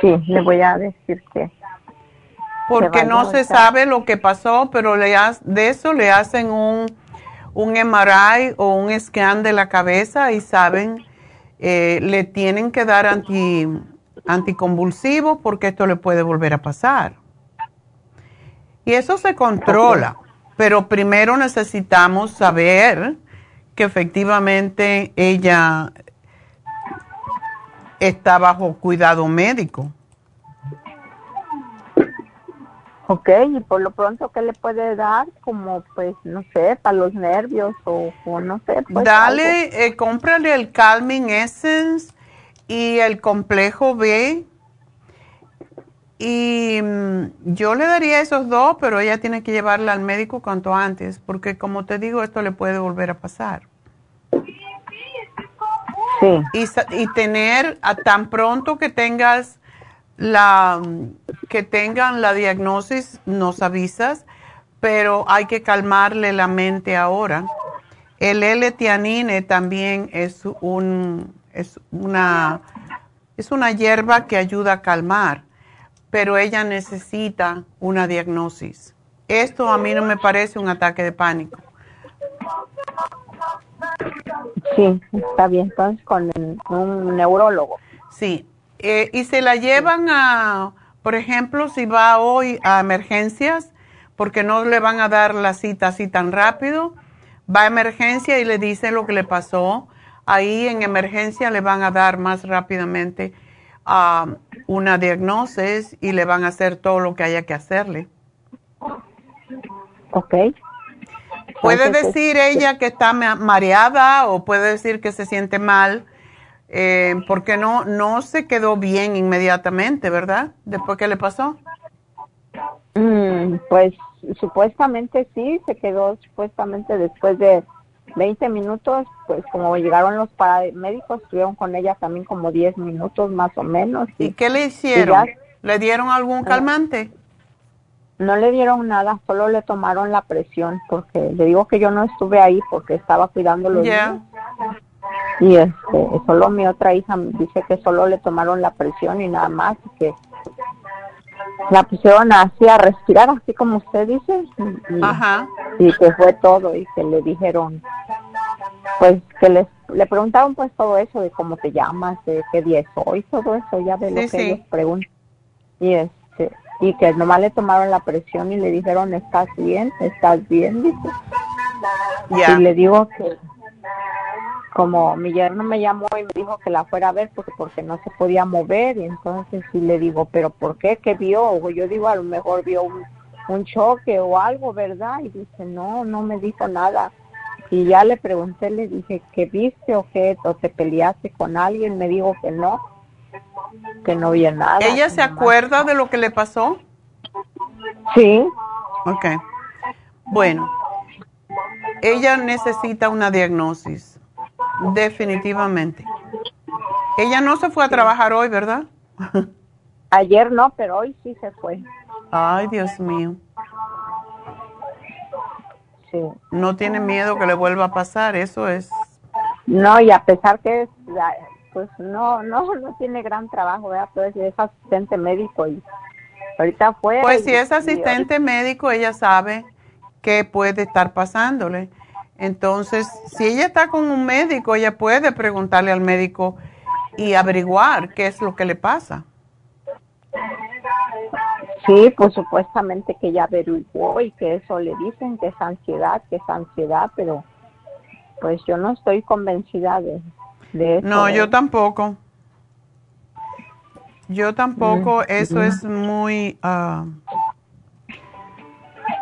Sí, le voy a decir que Porque no se sabe lo que pasó, pero le ha- de eso le hacen un, un MRI o un scan de la cabeza y saben, eh, le tienen que dar anti, anticonvulsivo porque esto le puede volver a pasar. Y eso se controla, pero primero necesitamos saber que efectivamente ella está bajo cuidado médico. Ok, y por lo pronto, ¿qué le puede dar? Como, pues, no sé, para los nervios o, o no sé. Pues. Dale, eh, cómprale el Calming Essence y el complejo B. Y mm, yo le daría esos dos, pero ella tiene que llevarla al médico cuanto antes, porque como te digo, esto le puede volver a pasar. Sí. Y, y tener a tan pronto que tengas la que tengan la diagnosis, nos avisas, pero hay que calmarle la mente ahora. El L-tianine también es un es una es una hierba que ayuda a calmar, pero ella necesita una diagnosis. Esto a mí no me parece un ataque de pánico. Sí, está bien. Entonces, con un neurólogo. Sí, eh, y se la llevan a, por ejemplo, si va hoy a emergencias, porque no le van a dar la cita así tan rápido, va a emergencia y le dicen lo que le pasó. Ahí en emergencia le van a dar más rápidamente ah, una diagnosis y le van a hacer todo lo que haya que hacerle. Ok. Puede decir ella que está ma- mareada o puede decir que se siente mal, eh, porque no, no se quedó bien inmediatamente, ¿verdad? Después que le pasó. mm, pues, supuestamente sí, se quedó supuestamente después de 20 minutos, pues como llegaron los paramédicos, estuvieron con ella también como 10 minutos más o menos. ¿Y qué le hicieron? ya- ¿Le dieron algún calmante? No le dieron nada, solo le tomaron la presión porque le digo que yo no estuve ahí porque estaba cuidando los Ya. Y este solo mi otra hija dice que solo le tomaron la presión y nada más y que la pusieron así a respirar así como usted dice y, Ajá. y que fue todo y que le dijeron pues que les le preguntaron pues todo eso de cómo te llamas de qué día es hoy todo eso ya de lo Sí, que sí. ellos preguntan. Y este y que nomás le tomaron la presión y le dijeron estás bien estás bien dice. Y le digo que como mi yerno me llamó y me dijo que la fuera a ver porque porque no se podía mover y entonces sí le digo pero por qué qué vio o yo digo a lo mejor vio un, un choque o algo verdad y dice no no me dijo nada. Y ya le pregunté le dije qué viste o qué o te peleaste con alguien me dijo que no que no vio nada ¿Ella se acuerda de lo que le pasó? sí. Ok. Bueno, ella necesita una diagnosis, definitivamente. Ella no se fue a trabajar hoy, ¿verdad? ayer no pero hoy sí se fue Ay, Dios mío. sí No tiene miedo que le vuelva a pasar, eso es. No, y a pesar que es, pues no, no, no tiene gran trabajo, ¿verdad? Es asistente médico y ahorita fue. Pues y- si es asistente médico, ella sabe qué puede estar pasándole. Entonces, si ella está con un médico, ella puede preguntarle al médico y averiguar qué es lo que le pasa. Sí, pues supuestamente que ya averiguó y que eso le dicen que es ansiedad, que es ansiedad, pero pues yo no estoy convencida de, de eso. No, ¿eh? yo tampoco. Yo tampoco, Mm, eso mm. es muy, ah,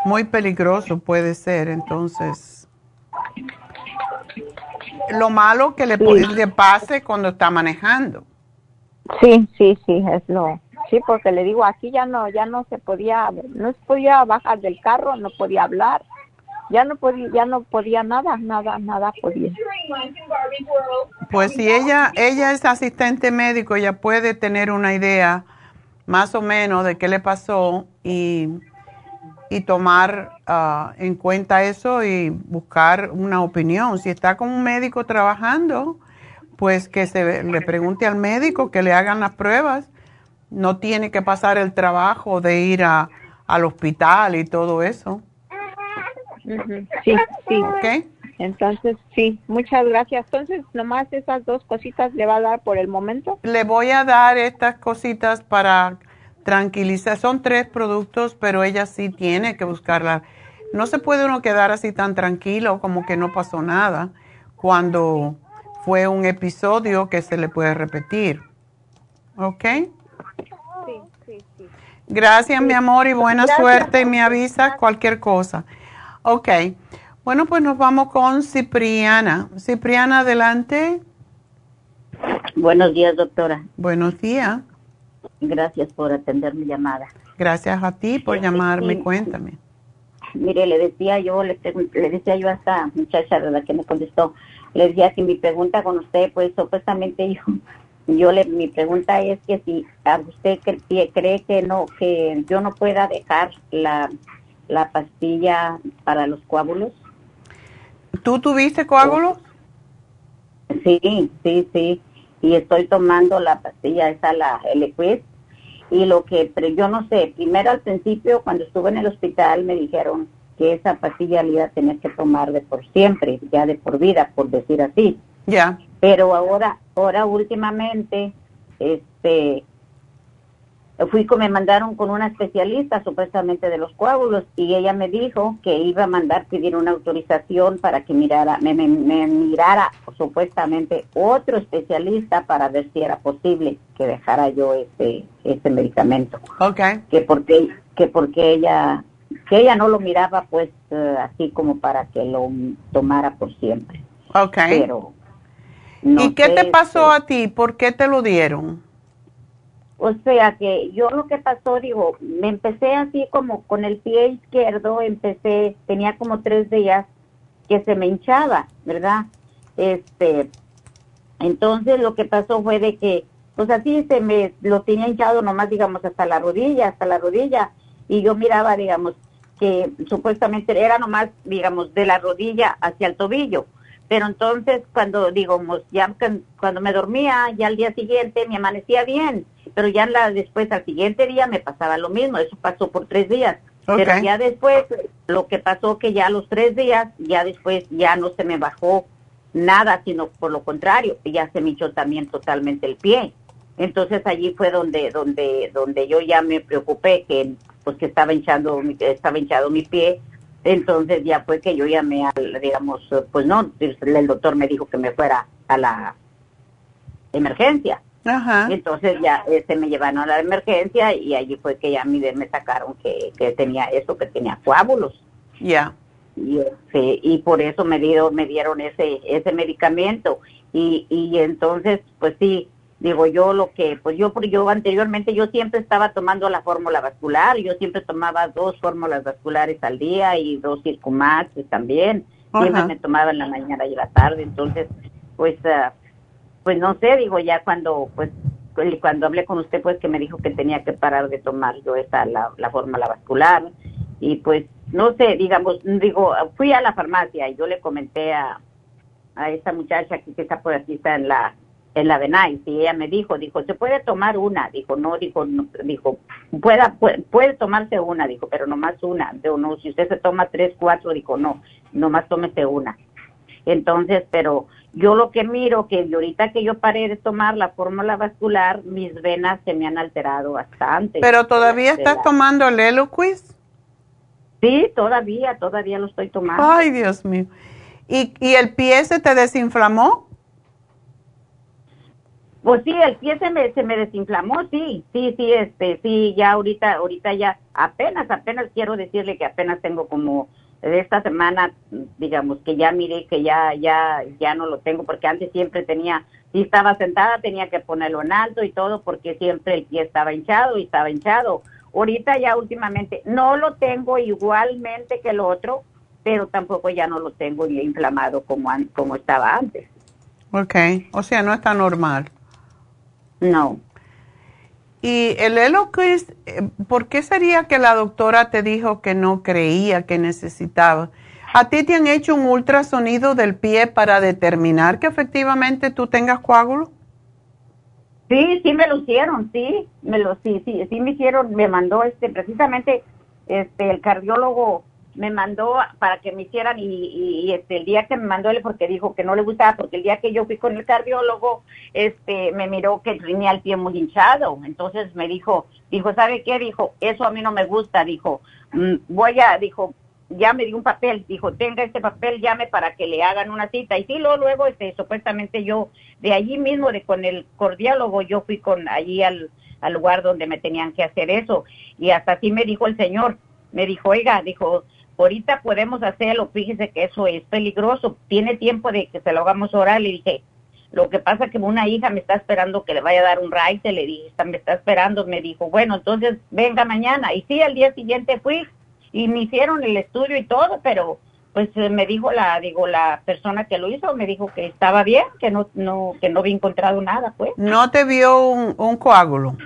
muy peligroso puede ser, entonces. Lo malo que le, pu- le pase cuando está manejando. Sí, sí, sí, es lo. Sí, porque le digo, aquí ya no, ya no se podía, no se podía bajar del carro, no podía hablar, ya no podía, ya no podía nada, nada, nada podía. Pues si ella, ella es asistente médico, ella puede tener una idea más o menos de qué le pasó y, y tomar ah, en cuenta eso y buscar una opinión. Si está con un médico trabajando, pues que se le pregunte al médico que le hagan las pruebas. No tiene que pasar el trabajo de ir a, al hospital y todo eso. Sí, sí. ¿Ok? Entonces, sí, muchas gracias. Entonces, nomás esas dos cositas le va a dar por el momento. Le voy a dar estas cositas para tranquilizar. Son tres productos, pero ella sí tiene que buscarla. No se puede uno quedar así tan tranquilo como que no pasó nada cuando fue un episodio que se le puede repetir. ¿Ok? Sí, sí, sí. Gracias, mi amor, y buena Gracias. suerte. Y me avisa cualquier cosa. Ok. Bueno, pues nos vamos con Cipriana. Cipriana, adelante. Buenos días, doctora. Buenos días. Gracias por atender mi llamada. Gracias a ti por llamarme. Sí. Cuéntame. Mire, le decía yo, le, le decía yo a esta muchacha de la que me contestó, le decía que mi pregunta con usted, pues supuestamente yo, yo le, mi pregunta es que si a usted cre- cree que no, que yo no pueda dejar la, la pastilla para los coágulos. ¿Tú tuviste coágulos? Sí, sí, sí. Y estoy tomando la pastilla esa, la Eliquis. Y lo que, pero yo no sé, primero al principio cuando estuve en el hospital me dijeron que esa pastilla la iba a tener que tomar de por siempre, ya de por vida, por decir así. Ya. Pero ahora, ahora últimamente, este, fui con, me mandaron con una especialista supuestamente de los coágulos y ella me dijo que iba a mandar pedir una autorización para que mirara, me, me- me mirara supuestamente otro especialista para ver si era posible que dejara yo este, este medicamento. Ok. Que porque, que porque ella, que ella no lo miraba pues eh, así como para que lo tomara por siempre. Ok. Pero no ¿Y qué te pasó este, a ti? ¿Por qué te lo dieron? O sea que yo lo que pasó, digo, me empecé así como con el pie izquierdo, empecé, tenía como tres días que se me hinchaba, ¿verdad? Este, entonces lo que pasó fue de que, pues así se me lo tenía hinchado nomás, digamos, hasta la rodilla, hasta la rodilla, y yo miraba, digamos, que supuestamente era nomás, digamos, de la rodilla hacia el tobillo. Pero entonces cuando, digamos, ya cuando me dormía, ya al día siguiente me amanecía bien, pero ya la, después al siguiente día me pasaba lo mismo, eso pasó por tres días. Pero ya después, lo que pasó que ya los tres días, ya después ya no se me bajó nada, sino por lo contrario, ya se me echó también totalmente el pie. Entonces allí fue donde, donde, donde yo ya me preocupé que, pues que estaba hinchando, estaba hinchado mi pie. Entonces ya fue que yo llamé al, digamos, pues no, el doctor me dijo que me fuera a la emergencia. Ajá. Entonces ya este, me llevaron a la emergencia y allí fue que ya me, me sacaron que, que tenía eso, que tenía coágulos. Ya. Y, este, y por eso me dieron, me dieron ese, ese medicamento. Y, y entonces, pues sí, digo yo lo que, pues yo, yo anteriormente yo siempre estaba tomando la fórmula vascular, yo siempre tomaba dos fórmulas vasculares al día y dos circumax también. Siempre me tomaba en la mañana y en la tarde, entonces, pues, uh, pues no sé, digo, ya cuando, pues, cuando hablé con usted, pues que me dijo que tenía que parar de tomar yo esa, la, la fórmula vascular, y pues, no sé, digamos, digo, fui a la farmacia y yo le comenté a, a esa muchacha que, está por aquí, está en la, en la Benay, y ella me dijo, dijo, se puede tomar una, dijo, no, dijo, dijo, pueda, puede, puede, tomarse una, dijo, pero no más una, dijo, no, si usted se toma tres, cuatro, dijo, no, nomás tómese una. Entonces, pero yo lo que miro, que ahorita que yo paré de tomar la fórmula vascular, mis venas se me han alterado bastante. ¿Pero todavía estás tomando el Eloquist? Sí, todavía, todavía lo estoy tomando. Ay, Dios mío. ¿Y, ¿Y el pie se te desinflamó? Pues sí, el pie se me, se me desinflamó, sí, sí, sí, este, sí, ya ahorita, ahorita ya, apenas, apenas quiero decirle que apenas tengo como de esta semana, digamos que ya miré que ya, ya, ya no lo tengo, porque antes siempre tenía, si estaba sentada tenía que ponerlo en alto y todo, porque siempre el pie estaba hinchado y estaba hinchado. Ahorita ya últimamente no lo tengo igualmente que el otro, pero tampoco ya no lo tengo ni inflamado como, como estaba antes. Ok, o sea, no está normal. No. Y el Eloquist, eh, ¿por qué sería que la doctora te dijo que no creía que necesitaba? ¿A ti te han hecho un ultrasonido del pie para determinar que efectivamente tú tengas coágulo? Sí, sí me lo hicieron, sí, me lo sí, sí, sí me hicieron, me mandó este precisamente este el cardiólogo me mandó para que me hicieran y, este el día que me mandó él porque dijo que no le gustaba porque el día que yo fui con el cardiólogo este me miró que tenía el pie muy hinchado. Entonces me dijo dijo sabe qué dijo eso a mí no me gusta. Dijo mm, voy a dijo ya me dio un papel. Dijo tenga este papel llame para que le hagan una cita y sí luego luego este supuestamente yo de allí mismo de con el cardiólogo yo fui con allí al al lugar donde me tenían que hacer eso. Y hasta así me dijo el señor me dijo oiga dijo ahorita podemos hacerlo, fíjese que eso es peligroso, tiene tiempo de que se lo hagamos oral, le dije, lo que pasa que una hija me está esperando que le vaya a dar un raite, le dije, me está esperando, me dijo, bueno, entonces venga mañana, y sí, al día siguiente fui, y me hicieron el estudio y todo, pero pues eh, me dijo la, digo, la persona que lo hizo, me dijo que estaba bien, que no, no, que no había encontrado nada, pues. ¿No te vio un, un coágulo?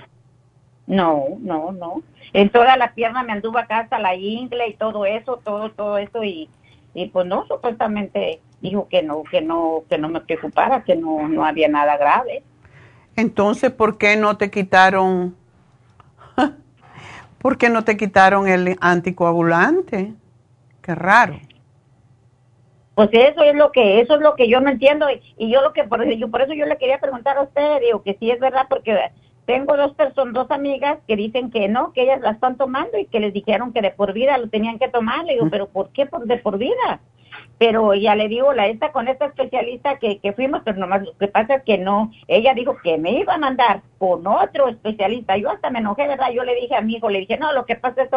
No, no, no en toda la pierna me anduvo acá hasta la ingle y todo eso, todo, todo eso y, y pues no, supuestamente dijo que no, que no, que no me preocupara, que no, no había nada grave. Entonces, ¿por qué no te quitaron, por qué no te quitaron el anticoagulante? Qué raro. Pues eso es lo que, eso es lo que yo no entiendo y, yo lo que, por, yo, por eso yo le quería preguntar a usted, digo que sí es verdad porque tengo dos personas, dos amigas que dicen que no, que ellas la están tomando y que les dijeron que de por vida lo tenían que tomar. Le digo, pero ¿por qué por de por vida? Pero ya le digo, la esta con esta especialista que, que fuimos, pero nomás lo que pasa es que no, ella dijo que me iba a mandar con otro especialista. Yo hasta me enojé, ¿verdad? Yo le dije a mi hijo, le dije, no, lo que pasa es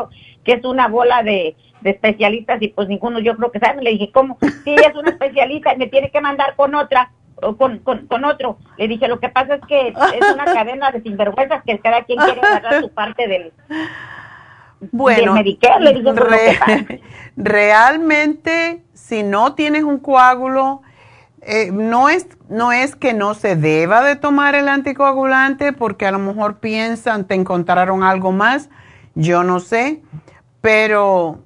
que es una bola de, de especialistas y pues ninguno yo creo que sabe. Le dije, ¿cómo? Si ella es una especialista y me tiene que mandar con otra, con, con, otro. Le dije, lo que pasa es que es una cadena de sinvergüenzas que cada quien quiere agarrar su parte del, bueno, realmente, si no tienes un coágulo, eh, no, es, no es que no se deba de tomar el anticoagulante porque a lo mejor piensan, te encontraron algo más. Yo no sé, pero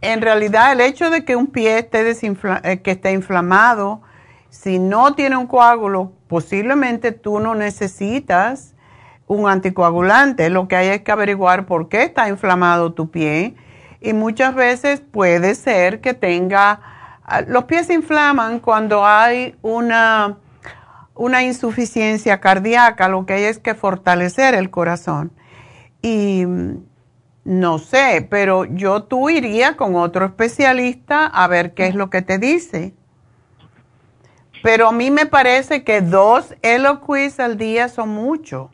en realidad el hecho de que un pie esté, eh, que esté inflamado, si no tiene un coágulo, posiblemente tú no necesitas un anticoagulante. Lo que hay es que averiguar por qué está inflamado tu pie. Y muchas veces puede ser que tenga, ah, los pies se inflaman cuando hay una, una insuficiencia cardíaca, lo que hay es que fortalecer el corazón. Y no sé, pero yo tú iría con otro especialista a ver qué es lo que te dice. Pero a mí me parece que dos Eloquis al día son mucho.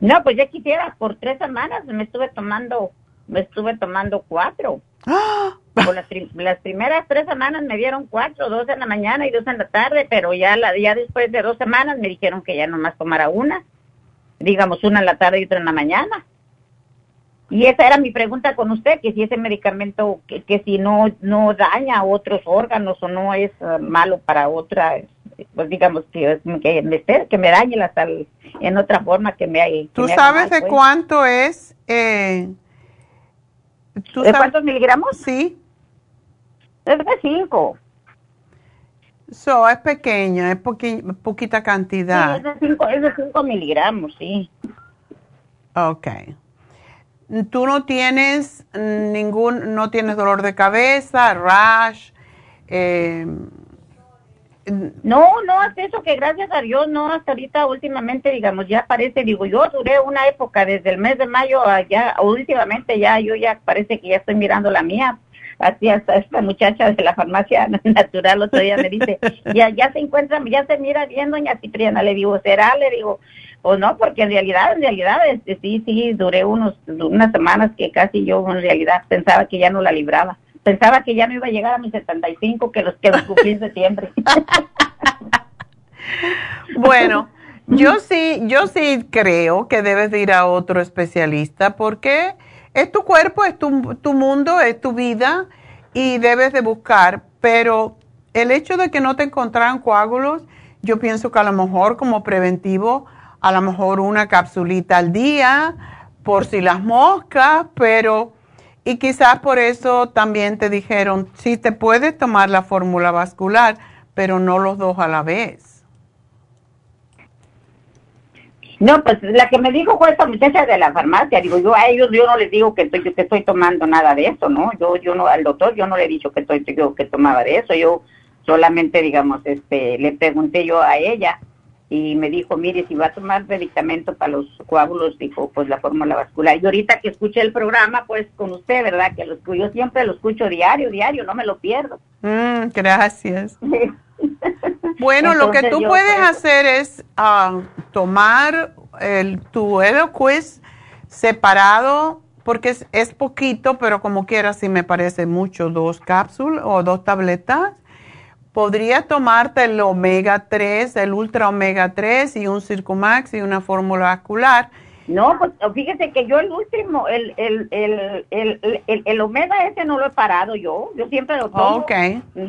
No, pues ya quisiera, por tres semanas me estuve tomando, me estuve tomando cuatro. ¡Ah! Por las, primeras tres semanas me dieron cuatro, dos en la mañana y dos en la tarde, pero ya, la, ya después de dos semanas me dijeron que ya nomás tomara una, digamos una en la tarde y otra en la mañana. Y esa era mi pregunta con usted, que si ese medicamento, que, si no, no daña otros órganos o no es eh, malo para otra, pues digamos que, que, me, que me dañe la sal en otra forma que me ¿Tú sabes de pues. cuánto es? Eh, ¿De cuántos miligramos? Sí. Es de cinco. So, es pequeña, es poquita cantidad. Sí, es de cinco, es de cinco miligramos, sí. Okay tú no tienes ningún, no tienes dolor de cabeza, rash. Eh, no, no, hasta eso que gracias a Dios, no, hasta ahorita últimamente, digamos, ya parece, digo, yo duré una época desde el mes de mayo allá, últimamente ya, yo ya parece que ya estoy mirando la mía. Así hasta esta muchacha de la farmacia natural otro día me dice, ya, ya se encuentra, ya se mira bien, doña Cipriana, le digo, ¿será? Le digo, o no, porque en realidad, en realidad, este, sí, sí, duré unos, unas semanas que casi yo en realidad pensaba que ya no la libraba. Pensaba que ya no iba a llegar a mis 75, que los que los cumplí en septiembre. bueno, yo sí, yo sí creo que debes de ir a otro especialista porque es tu cuerpo, es tu, tu mundo, es tu vida y debes de buscar, pero el hecho de que no te encontraran coágulos, yo pienso que a lo mejor como preventivo a lo mejor una capsulita al día por si las moscas, pero y quizás por eso también te dijeron, sí te puedes tomar la fórmula vascular, pero no los dos a la vez. No, pues la que me dijo fue esta muchacha de la farmacia. Digo, yo a ellos yo no les digo que estoy que estoy tomando nada de eso, ¿no? Yo yo no al doctor yo no le he dicho que estoy yo que tomaba de eso. Yo solamente digamos este le pregunté yo a ella y me dijo, mire, si va a tomar medicamento para los coágulos, dijo, pues la fórmula vascular. Y ahorita que escuché el programa, pues con usted, ¿verdad? Que los, yo siempre lo escucho diario, diario, no me lo pierdo. Mm, gracias. bueno, lo que tú puedes pues, hacer es ah, tomar el, tu Eloquist separado, porque es, es poquito, pero como quieras, si me parece mucho, dos cápsulas o dos tabletas podría tomarte el omega 3, el ultra omega 3 y un Circumax y una fórmula vascular. No, pues fíjese que yo el último, el, el, el, el, el, omega ese no lo he parado yo, yo siempre lo tomo. Ok.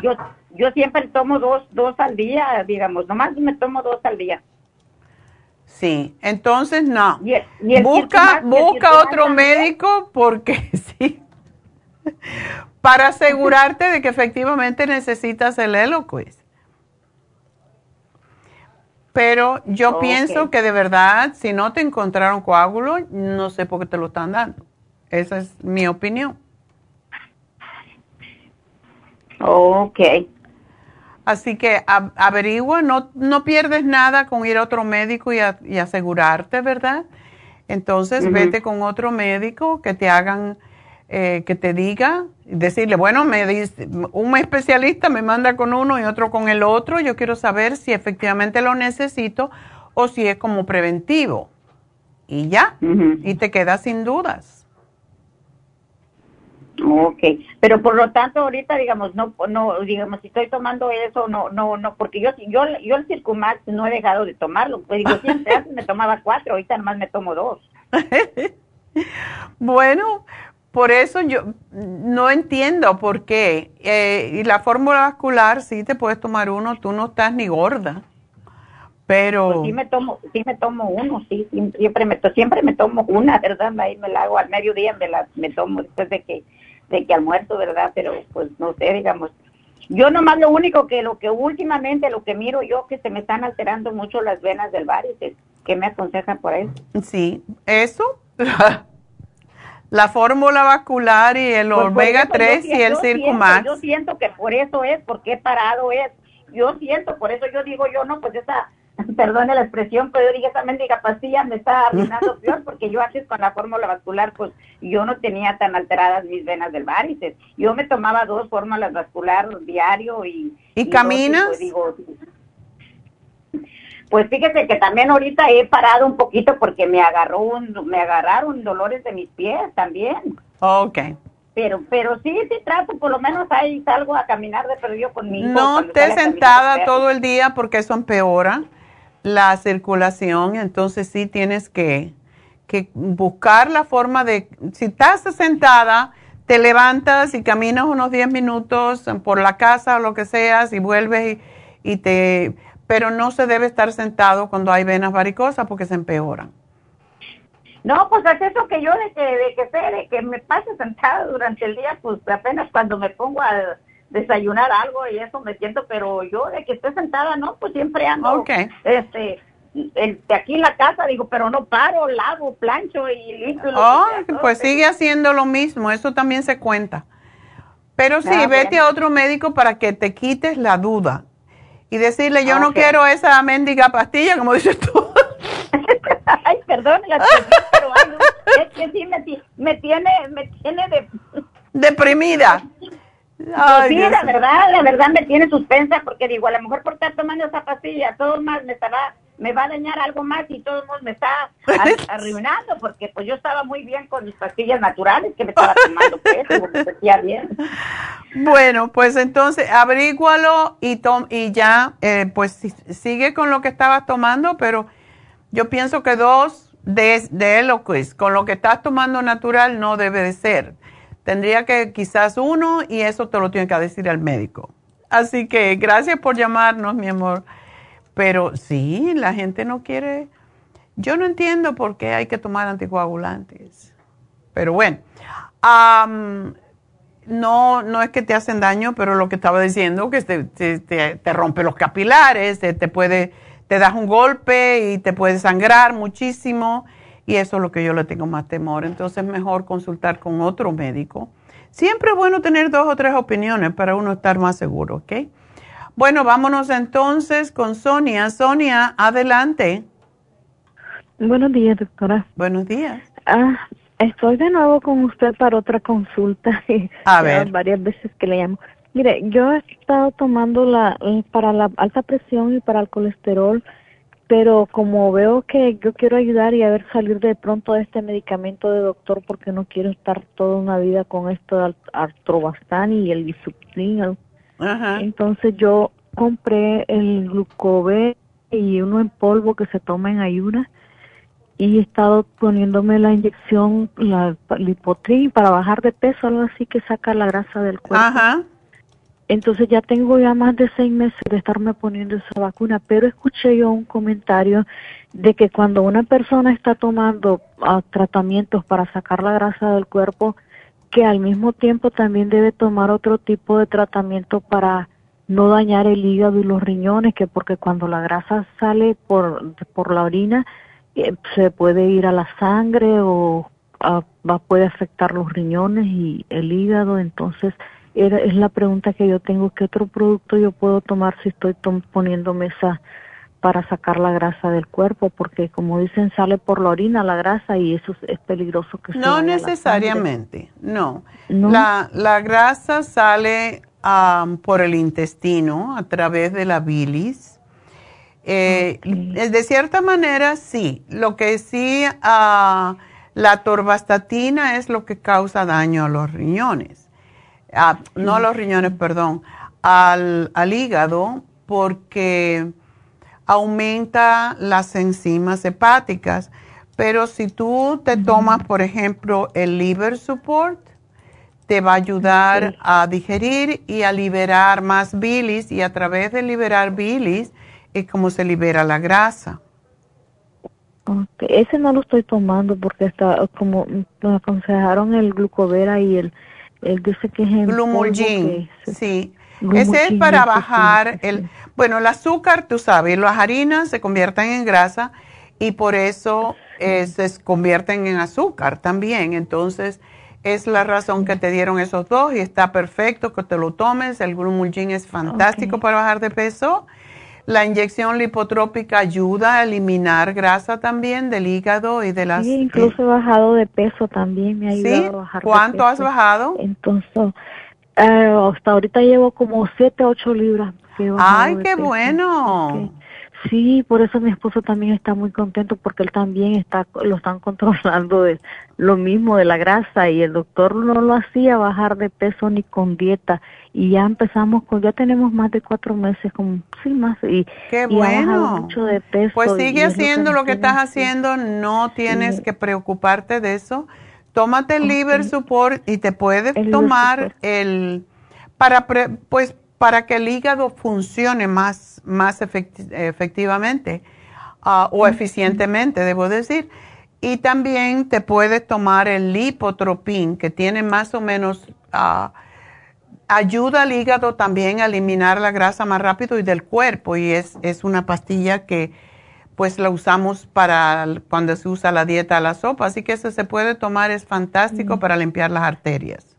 Yo, yo siempre tomo dos, dos al día, digamos, nomás me tomo dos al día. Sí, entonces no. busca busca otro médico porque sí para asegurarte de que efectivamente necesitas el Eloquist. Pero yo pienso que de verdad, si no te encontraron coágulo, no sé por qué te lo están dando. Esa es mi opinión. Ok. Así que averigua, no, no pierdes nada con ir a otro médico y, asegurarte, ¿verdad? Entonces vete con otro médico que te hagan eh, que te diga, decirle, bueno, me dice, un especialista me manda con uno y otro con el otro, yo quiero saber si efectivamente lo necesito o si es como preventivo. Y ya, y te quedas sin dudas. Ok, pero por lo tanto ahorita digamos no no digamos si estoy tomando eso no no no porque yo yo yo el Circumax no he dejado de tomarlo, pues digo siempre antes me tomaba cuatro, ahorita nomás me tomo dos. bueno, por eso yo no entiendo por qué. Eh, y la fórmula vascular, sí te puedes tomar uno, tú no estás ni gorda. Pero Pues sí me tomo, sí me tomo uno, sí, siempre me siempre me tomo una, ¿verdad? Ahí me la hago al mediodía, me la me tomo después de que de que almuerzo, ¿verdad? Pero pues no sé, digamos, yo nomás lo único que lo que últimamente lo que miro yo que se me están alterando mucho las venas del varices, ¿qué me aconsejan por eso? sí, eso, la fórmula vascular y el Pues, omega eso yo 3 y el Circumax. Yo siento que por eso es, porque he parado es. Yo siento, por eso yo digo yo, no, pues esa, perdone la expresión, pero yo dije, esa mendiga pastilla me está arruinando peor, porque yo antes con la fórmula vascular, pues yo no tenía tan alteradas mis venas del varices. Yo me tomaba dos fórmulas vascular diario y... ¿Y dos, caminas? pues, digo, pues fíjese que también ahorita he parado un poquito porque me agarró un, me agarraron dolores de mis pies también. Ok. Pero, pero sí, sí trato, por lo menos ahí salgo a caminar de perdido con mi hijo. No caminar sentada todo el día porque eso empeora la circulación, entonces sí tienes que, que buscar la forma de, si estás sentada, te levantas y caminas unos 10 minutos por la casa o lo que sea, y vuelves y, y te, pero no se debe estar sentado cuando hay venas varicosas porque se empeoran. No, pues es eso que yo de que, de que sé, de que me pase sentada durante el día, pues apenas cuando me pongo a desayunar algo y eso me siento, pero yo de que esté sentada, no, pues siempre ando, Ok. este, el, de aquí en la casa, digo, pero no paro, lavo, plancho y limpio. lo que Oh, pues sigue haciendo lo mismo, eso también se cuenta. Pero sí, Ah, vete a otro médico para que te quites la duda y decirle, yo Ah, no quiero esa mendiga pastilla, como dices tú. Ay, perdón, la expresión, pero ay, no, es que sí me, ti- me tiene, me tiene de... Deprimida. Pues Ay, sí, Dios la verdad, la verdad me tiene suspensa porque digo, a lo mejor por estar tomando esa pastilla, todo más me estará, me va a dañar algo más y todo mundo me está ar- arruinando porque pues yo estaba muy bien con mis pastillas naturales que me estaba tomando digo, me sentía bien. Bueno, pues entonces abrígualo y, tom y ya, eh, pues si- sigue con lo que estabas tomando, pero yo pienso que dos de, de Eloquist, con lo que estás tomando natural, no debe de ser. Tendría que quizás uno y eso te lo tiene que decir el médico. Así que gracias por llamarnos, mi amor. Pero sí, la gente no quiere. Yo no entiendo por qué hay que tomar anticoagulantes. Pero bueno, am, no, no es que te hacen daño, pero lo que estaba diciendo, que te, te, te- te rompe los capilares, te, te puede, te das un golpe y te puede sangrar muchísimo. Y eso es lo que yo le tengo más temor. Entonces es mejor consultar con otro médico. Siempre es bueno tener dos o tres opiniones para uno estar más seguro, ¿ok? Bueno, vámonos entonces con Sonia. Sonia, adelante. Buenos días, doctora. Buenos días. Ah, estoy de nuevo con usted para otra consulta. A ver. Varias veces que le llamo. Mire, yo he estado tomando la eh, para la alta presión y para el colesterol, pero como veo que yo quiero ayudar y a ver salir de pronto de este medicamento de doctor porque no quiero estar toda una vida con esto del artrobastán y el bisuptin. Ajá. Entonces yo compré el glucové y uno en polvo que se toma en ayunas y he estado poniéndome la inyección, la lipotrin para bajar de peso, algo así que saca la grasa del cuerpo. Ajá. Entonces ya tengo ya más de seis meses de estarme poniendo esa vacuna, pero escuché yo un comentario de que cuando una persona está tomando ah, tratamientos para sacar la grasa del cuerpo, que al mismo tiempo también debe tomar otro tipo de tratamiento para no dañar el hígado y los riñones, que porque cuando la grasa sale por, por la orina, eh, se puede ir a la sangre o puede afectar los riñones y el hígado, entonces era, es la pregunta que yo tengo, ¿qué otro producto yo puedo tomar si estoy tom- poniéndome esa para sacar la grasa del cuerpo? Porque como dicen, sale por la orina la grasa y eso es, peligroso que No la necesariamente, no. ¿No? La, la grasa sale por el intestino a través de la bilis. Eh, De cierta manera, sí. Lo que sí, ah, la torvastatina es lo que causa daño a los riñones. Ah, no a los riñones, perdón, al, al hígado, porque aumenta las enzimas hepáticas. Pero si tú te tomas, por ejemplo, el liver support, te va a ayudar Sí. a digerir y a liberar más bilis y a través de liberar bilis es como se libera la grasa. Ese no lo estoy tomando porque está como nos aconsejaron el glucovera y el, el dice que es el Glumulgin, sí. Ese es para bajar el, bueno, el azúcar, tú sabes, las harinas se convierten en grasa y por eso eh, se convierten en azúcar también. Entonces, es la razón que te dieron esos dos y está perfecto que te lo tomes. El Glumulgin es fantástico para bajar de peso. La inyección lipotrópica ayuda a eliminar grasa también del hígado y de las... Sí, incluso he bajado de peso también, me ha ayudado a bajar ¿Cuánto has bajado? Entonces, eh, hasta ahorita llevo como 7, 8 libras. ¡Ay, qué bueno! Sí, por eso mi esposo también está muy contento porque él también está, lo están controlando de lo mismo de la grasa y el doctor no lo hacía bajar de peso ni con dieta y ya empezamos con, ya tenemos más de cuatro meses con, sí más y, Qué y bajado mucho de peso. Pues sigue lo haciendo que lo que estás haciendo, no tienes Sí. que preocuparte de eso. Tómate el liver support y te puedes El tomar el para pre- pues para que el hígado funcione más más efecti- efectivamente ah, o eficientemente, debo decir. Y también te puedes tomar el lipotropin, que tiene más o menos ah, ayuda al hígado también a eliminar la grasa más rápido y del cuerpo y es, es una pastilla que pues la usamos para cuando se usa la dieta a la sopa, así que eso se puede tomar, es fantástico para limpiar las arterias.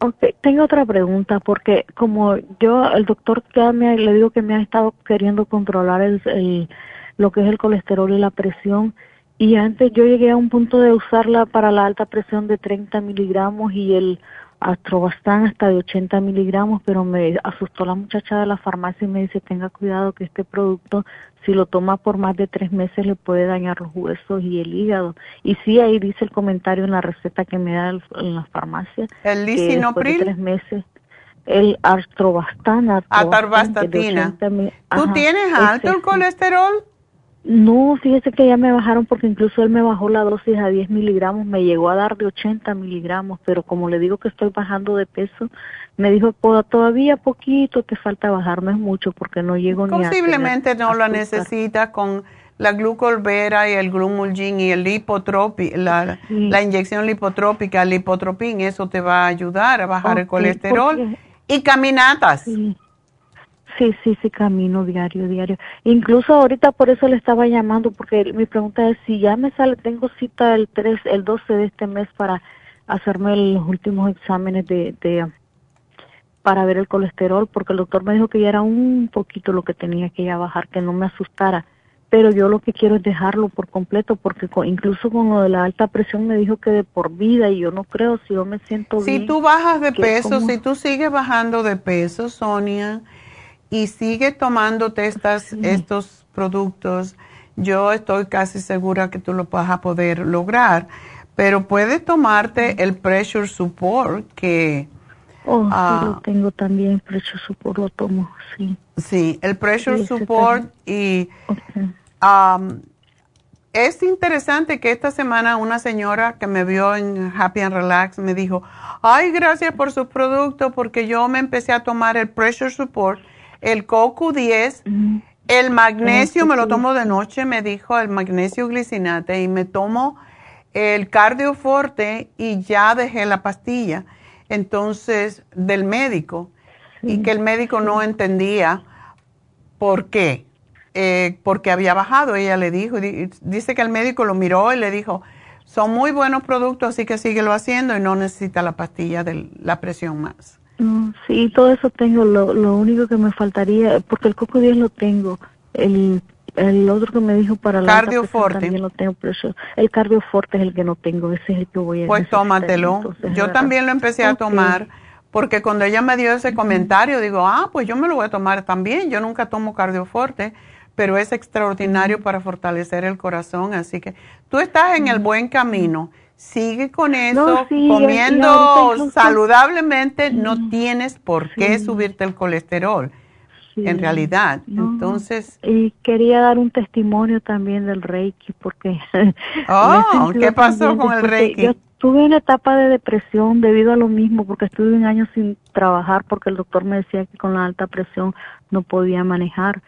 Ok, tengo otra pregunta porque como yo, el doctor ya me, le digo que me ha estado queriendo controlar el, el- lo que es el colesterol y la presión y antes yo llegué a un punto de usarla para la alta presión de 30 miligramos y el astrobastán hasta de 80 miligramos, pero me asustó la muchacha de la farmacia y me dice tenga cuidado que este producto si lo toma por más de tres meses le puede dañar los huesos y el hígado. Y sí, ahí dice el comentario en la receta que me da el- en la farmacia. ¿El de lisinopril? tres meses. El. Atarvastatina. ¿Tú tienes alto el colesterol? No, fíjese que ya me bajaron porque incluso él me bajó la dosis a 10 miligramos, me llegó a dar de 80 miligramos, pero como le digo que estoy bajando de peso, me dijo, "Po- todavía poquito te falta bajar, no es mucho porque no llego ni a... Posiblemente no lo azúcar". necesitas con la glucolvera y el glumulgin y el lipotropi, la, la inyección lipotrópica, el lipotropin, eso te va a ayudar a bajar el colesterol. porque- Y caminatas. Sí. Sí, sí, sí, camino diario, diario. Incluso ahorita por eso le estaba llamando, porque mi pregunta es si ya me sale, tengo cita el 3, el 12 de este mes para hacerme los últimos exámenes de, de para ver el colesterol, porque el doctor me dijo que ya era un poquito lo que tenía que ya bajar, que no me asustara. Pero yo lo que quiero es dejarlo por completo, porque incluso con lo de la alta presión me dijo que de por vida, y yo no creo, si yo me siento bien. Si tú bajas de peso, como- si tú sigues bajando de peso, Sonia, y sigues tomándote estas, estos productos, yo estoy casi segura que tú lo vas a poder lograr. Pero puedes tomarte el Pressure Support, que... Oh, ah, sí, lo tengo también, precio support lo tomo, sí. Sí, el Pressure Sí, Support y um, es interesante que esta semana una señora que me vio en Happy and Relax me dijo, ay, gracias por sus productos porque yo me empecé a tomar el Pressure Support, el CoQ10, el magnesio me lo tomo de noche, me dijo, el magnesio glicinate y me tomo el cardioforte y ya dejé la pastilla. Entonces, del médico, y que el médico no entendía por qué, eh, porque había bajado, ella le dijo, di- dice que el médico lo miró y le dijo, son muy buenos productos, así que síguelo haciendo y no necesita la pastilla de la presión más. Mm, Sí, todo eso tengo, lo, lo único que me faltaría, porque el coco 10 lo tengo, el, el otro que me dijo para la Cardioforte. también lo tengo, el cardioforte es el que no tengo, ese es el que voy a Pues necesitar, tómatelo. entonces, Yo ¿verdad? también lo empecé a tomar porque cuando ella me dio ese comentario, digo, ah, pues yo me lo voy a tomar también. Yo nunca tomo cardioforte, pero es extraordinario para fortalecer el corazón. Así que tú estás en el buen camino. Sigue con eso, sí, comiendo saludablemente, no tienes por qué subirte el colesterol, en realidad. No, Entonces, Y quería dar un testimonio también del Reiki, porque... Oh, ¿qué pasó con el Reiki? Yo tuve una etapa de depresión debido a lo mismo, porque estuve un año sin trabajar, porque el doctor me decía que con la alta presión no podía manejar.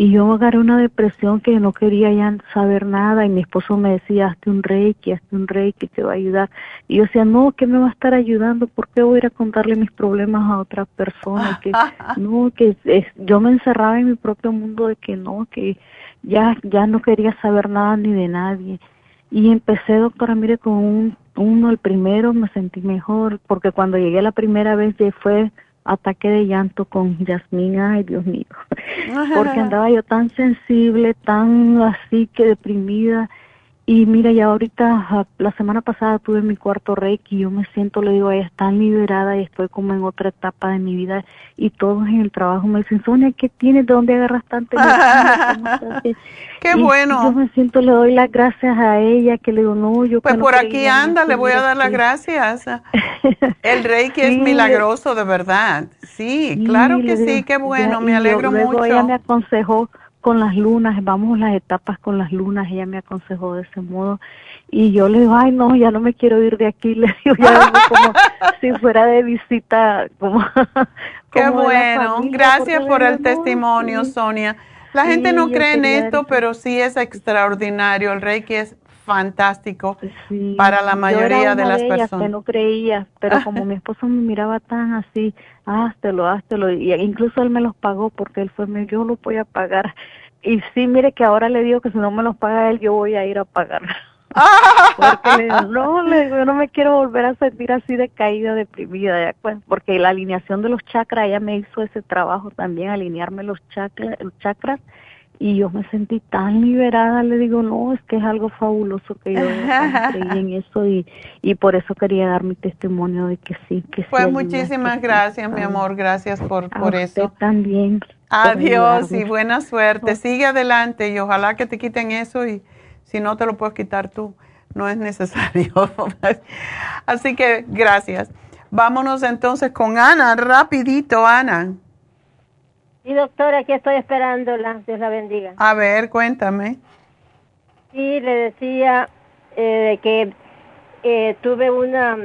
Y yo agarré una depresión que no quería ya saber nada y mi esposo me decía, hazte un reiki, hazte un reiki, te va a ayudar. Y yo decía, no, ¿qué me va a estar ayudando? ¿Por qué voy a ir a contarle mis problemas a otra persona? Que no, que yo me encerraba en mi propio mundo de que no, que ya, ya no quería saber nada ni de nadie. Y empecé, doctora, mire, con un, uno, el primero me sentí mejor, porque cuando llegué la primera vez ya fue ataque de llanto con Yasmín, ay Dios mío, porque andaba yo tan sensible, tan así que deprimida y mira, ya ahorita, la semana pasada tuve mi cuarto reiki y yo me siento, le digo ella, tan liberada y estoy como en otra etapa de mi vida y todos en el trabajo me dicen, Sonia, ¿qué tienes? ¿De dónde agarras tanta Qué bueno. Yo me siento, le doy las gracias a ella, que le digo, no, yo... Pues por aquí anda, le voy a dar las gracias. El reiki es milagroso, de verdad. Sí, claro que sí, qué bueno, me alegro mucho. Ella me aconsejó con las lunas, vamos las etapas con las lunas, ella me aconsejó de ese modo. Y yo le digo, ay no, ya no me quiero ir de aquí, le digo, ya como si fuera de visita, como... Qué bueno, gracias por el testimonio, Sonia. La gente no cree en esto, pero sí es extraordinario, el Reiki es fantástico para la mayoría de las personas. Que no creía, pero como mi esposo me miraba tan así, háztelo, háztelo, y incluso él me los pagó porque él fue, yo lo voy a pagar. Y sí, mire que ahora le digo que si no me los paga él, yo voy a ir a pagar. porque no, le yo no me quiero volver a sentir así de caída, deprimida, pues, porque la alineación de los chakras, ella me hizo ese trabajo también, alinearme los chakras, los chakras y yo me sentí tan liberada, le digo, no, es que es algo fabuloso que yo creí en eso y, y por eso quería dar mi testimonio de que sí, que Pues muchísimas gracias, mi amor, gracias por, por eso. también. Adiós y buena suerte. Sigue adelante y ojalá que te quiten eso y si no te lo puedes quitar tú, no es necesario. Así que gracias. Vámonos entonces con Ana, rapidito, Ana. Sí, doctora, aquí estoy esperándola. Dios la bendiga. A ver, cuéntame. Sí, le decía eh, que eh, tuve una,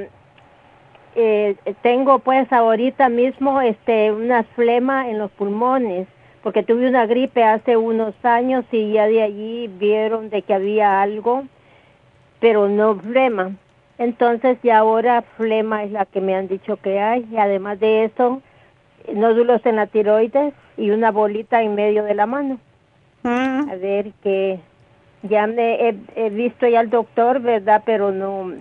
eh, tengo pues ahorita mismo este una flema en los pulmones, porque tuve una gripe hace unos años y ya de allí vieron de que había algo, pero no flema. Entonces ya ahora flema es la que me han dicho que hay y además de eso nódulos en la tiroides y una bolita en medio de la mano. Mm. A ver que ya me he, visto ya al doctor, ¿verdad? Pero no,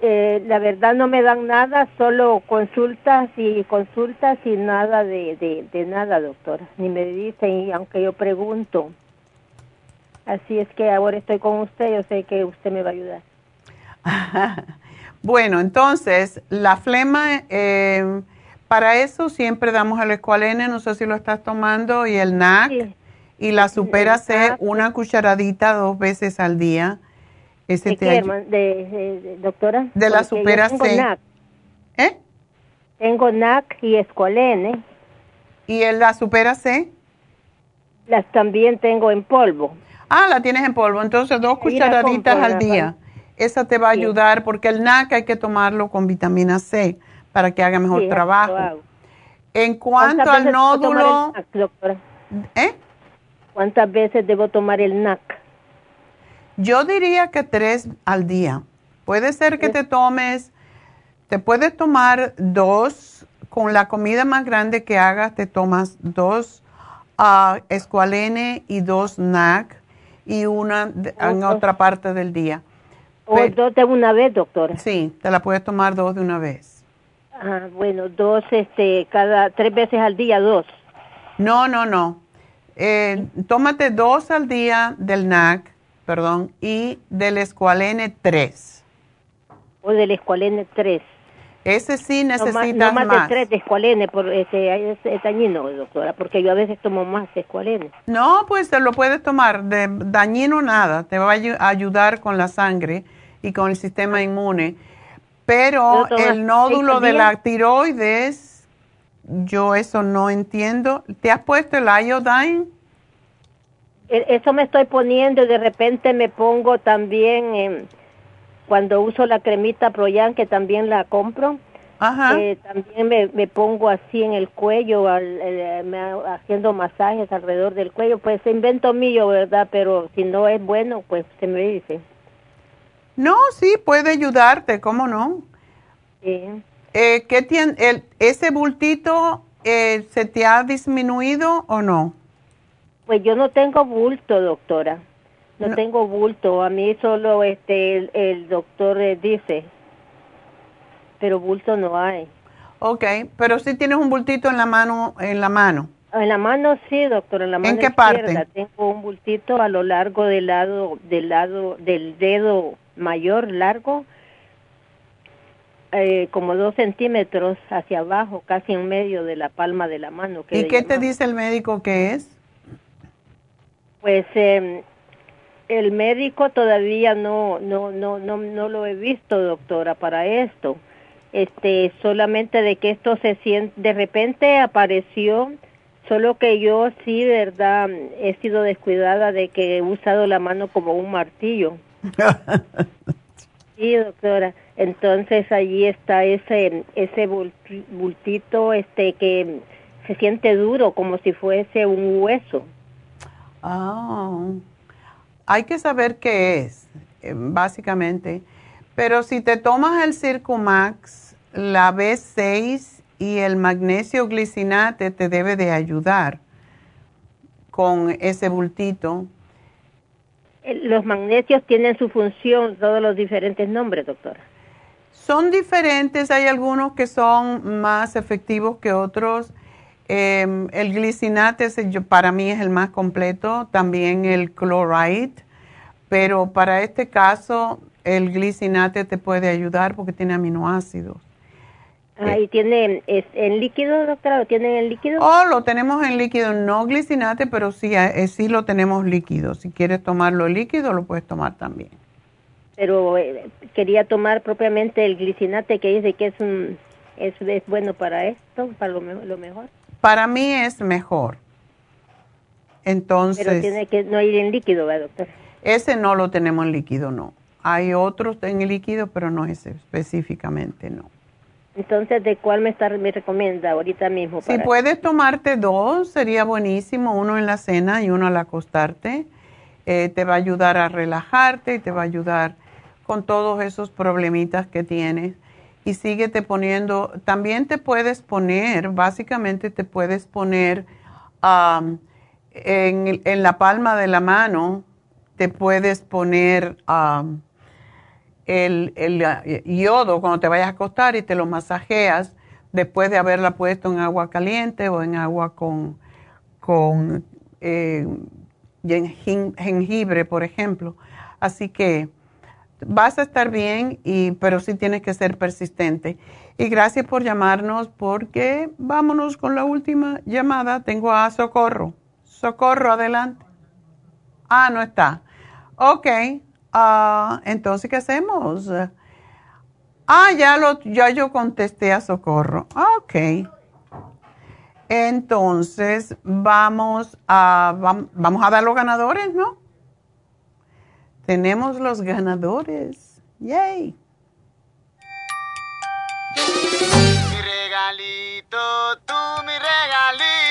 eh, la verdad no me dan nada, solo consultas y consultas y nada de, de, de nada, doctora. Ni me dicen, y aunque yo pregunto. Así es que ahora estoy con usted, yo sé que usted me va a ayudar. bueno, entonces, la flema, eh, para eso siempre damos el escualene, no sé si lo estás tomando, y el NAC. Y la supera C, una cucharadita dos veces al día. Ese ¿De, qué, de, doctora? De la supera C. NAC. ¿Eh? Tengo NAC y escualene. ¿Y el, la supera C? Las también tengo en polvo. Ah, la tienes en polvo. Entonces, dos cucharaditas al día. Esa te va a ayudar porque el NAC hay que tomarlo con vitamina C para que haga mejor trabajo. En cuanto al nódulo... ¿Eh? ¿Cuántas veces debo tomar el NAC? Yo diría que tres al día. Puede ser que te tomes, te puedes tomar dos, con la comida más grande que hagas, te tomas dos uh, escualene y dos NAC y una en otra parte del día. ¿O dos de una vez, doctora? Sí, te la puedes tomar dos de una vez. Ah, bueno, dos, este, cada tres veces al día, dos. No, no, no. Eh, tómate dos al día del NAC, perdón, y del Escualene tres. O del Escualene tres. Ese sí necesitas no más. No más, de tres de Escualene, por, este, es, dañino, doctora, porque yo a veces tomo más Escualene. No, pues te lo puedes tomar, de dañino nada, te va a ayudar con la sangre y con el sistema inmune pero el nódulo de la tiroides, yo eso no entiendo. ¿Te has puesto el iodine? E, eso me estoy poniendo y de repente me pongo también, cuando uso la cremita Proyan, que también la compro, Eh, también me, me, pongo así en el cuello, al, me, haciendo masajes alrededor del cuello. Pues invento mío, ¿verdad? Pero si no es bueno, pues se me dice. No, sí, puede ayudarte, ¿cómo no? Sí. Eh, ¿Qué tiene, el, ese bultito eh, se te ha disminuido o no? Pues yo no tengo bulto, doctora. No, tengo bulto. A mí solo este el, doctor eh, dice, pero bulto no hay. Ok, pero si tienes un bultito en la mano, en la mano. En la mano sí, doctor, en la mano ¿En qué parte? Tengo un bultito a lo largo del lado del lado del dedo mayor largo, eh, como dos centímetros hacia abajo, casi en medio de la palma de la mano. ¿Y qué te dice el médico que es? Pues eh, el médico todavía no, no, no, no, no lo he visto, doctora, para esto. Este, solamente de que esto se siente, de repente apareció, solo que yo sí, verdad, he sido descuidada de que he usado la mano como un martillo. sí, doctora. Entonces allí está ese, ese bultito, este, que se siente duro, como si fuese un hueso. Ah hay que saber qué es, eh, básicamente. Pero si te tomas el Circumax, la B6 y el magnesio glicinate te debe de ayudar con ese bultito. Eh, los magnesios tienen su función, todos los diferentes nombres, doctora. Son diferentes, hay algunos que son más efectivos que otros. Em, el glicinate para mí es el más completo, también el chloride, pero para este caso el glicinate te puede ayudar porque tiene aminoácidos. Ah, ¿y tiene en líquido, doctora? ¿Lo tienen en líquido? Oh, lo tenemos en líquido, no glicinate, pero sí, eh, sí lo tenemos líquido. Si quieres tomarlo líquido, lo puedes tomar también. Pero eh, quería tomar propiamente el glicinate que dice que es, un, es, es bueno para esto, para lo, lo mejor. Para mí es mejor. Entonces. Pero tiene que no ir en líquido, ¿verdad, doctor? Ese no lo tenemos en líquido, no. Hay otros en líquido, pero no ese específicamente, no. Entonces, ¿de cuál me, está, me recomienda ahorita mismo? Si puedes tomarte dos, sería buenísimo, uno en la cena y uno al acostarte. Eh, te va a ayudar a relajarte y te va a ayudar con todos esos problemitas que tienes y síguete poniendo, también te puedes poner, básicamente te puedes poner en, la palma de la mano, te puedes poner el, el, yodo cuando te vayas a acostar y te lo masajeas después de haberla puesto en agua caliente o en agua con, con eh, jengibre, por ejemplo. Así que vas a estar bien, y, pero sí tienes que ser persistente. Y gracias por llamarnos porque vámonos con la última llamada. Tengo a Socorro. Socorro, adelante. Ah, no está. Ok. Uh, entonces, ¿qué hacemos? Ah, ya, lo, ya yo contesté a Socorro. Ok. Entonces, vamos a, vamos a dar los ganadores, ¿no? Tenemos los ganadores. ¡Yay! Mi regalito, tú mi regalito.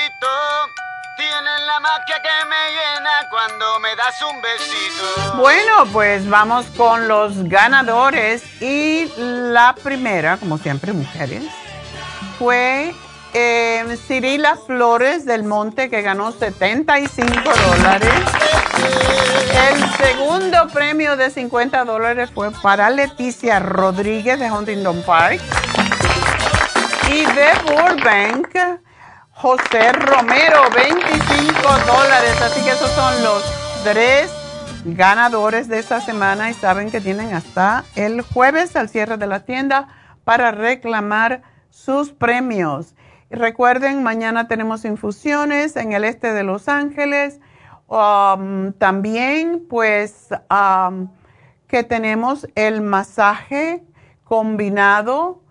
La que me llena cuando me das un besito. Bueno, pues vamos con los ganadores. Y la primera, como siempre, mujeres, fue eh, Cirila Flores del Monte que ganó 75 dólares. El segundo premio de 50 dólares fue para Leticia Rodríguez de Huntington Park. Y de Burbank, José Romero, 25 dólares. Así que esos son los tres ganadores de esta semana y saben que tienen hasta el jueves al cierre de la tienda para reclamar sus premios. Recuerden, mañana tenemos infusiones en el este de Los Ángeles. Um, también, pues, um, que tenemos el masaje combinado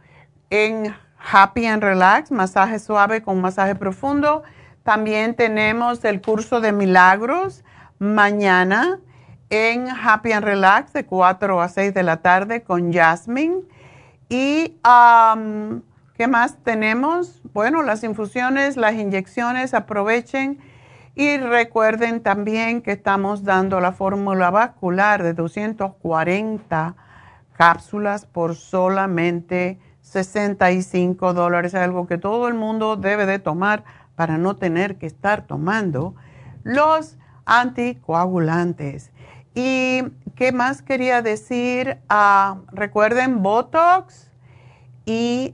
en Happy and Relax, masaje suave con masaje profundo. También tenemos el curso de milagros mañana en Happy and Relax de 4 a 6 de la tarde con Jasmine. Y um, ¿Qué más tenemos? Bueno, las infusiones, las inyecciones, aprovechen y recuerden también que estamos dando la fórmula vascular de 240 cápsulas por solamente 65 dólares, algo que todo el mundo debe de tomar para no tener que estar tomando los anticoagulantes. ¿Y qué más quería decir? Ah, recuerden Botox y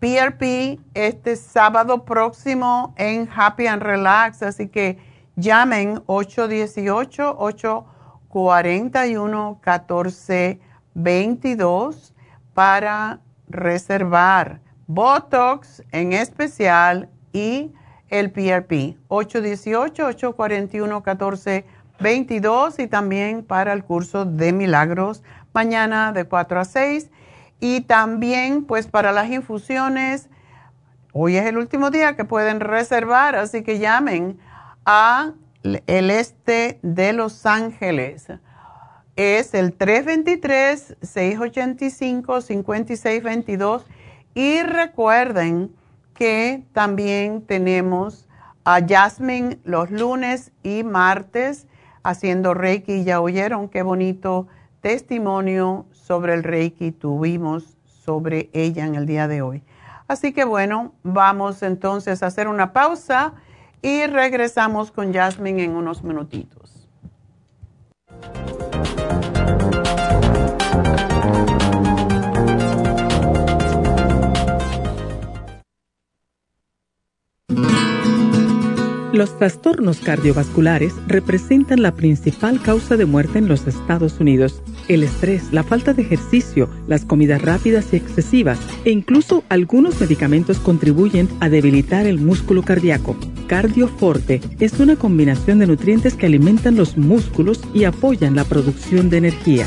PRP este sábado próximo en Happy and Relax, así que llamen 818-841-1422 para reservar Botox en especial y el PRP. 818-841-1422 y también para el curso de milagros mañana de 4 a 6 y también, pues para las infusiones, hoy es el último día que pueden reservar, así que llamen a el este de Los Ángeles. Es el 323-685-5622. Y recuerden que también tenemos a Jasmine los lunes y martes haciendo Reiki. Ya oyeron qué bonito testimonio sobre el Reiki tuvimos sobre ella en el día de hoy. Así que bueno, vamos entonces a hacer una pausa y regresamos con Jasmine en unos minutitos. Los trastornos cardiovasculares representan la principal causa de muerte en los Estados Unidos. El estrés, la falta de ejercicio, las comidas rápidas y excesivas e incluso algunos medicamentos contribuyen a debilitar el músculo cardíaco. Cardioforte es una combinación de nutrientes que alimentan los músculos y apoyan la producción de energía.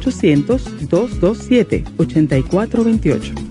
1-800-227-8428.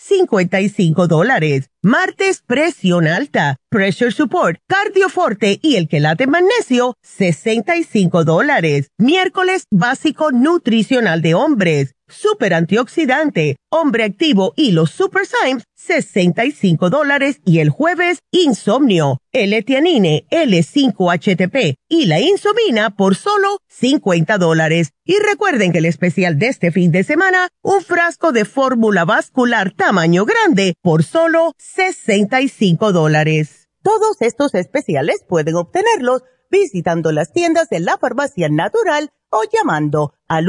55 dólares. Martes, presión alta, pressure support, cardioforte y el quelate magnesio, 65 dólares. Miércoles, básico nutricional de hombres, super antioxidante, hombre activo y los super Symes, 65 dólares. Y el jueves, insomnio, L-etianine, L5-HTP y la insomina por solo 50 dólares. Y recuerden que el especial de este fin de semana, un frasco de fórmula vascular tamaño grande por solo 65 dólares. Todos estos especiales pueden obtenerlos visitando las tiendas de la farmacia natural o llamando al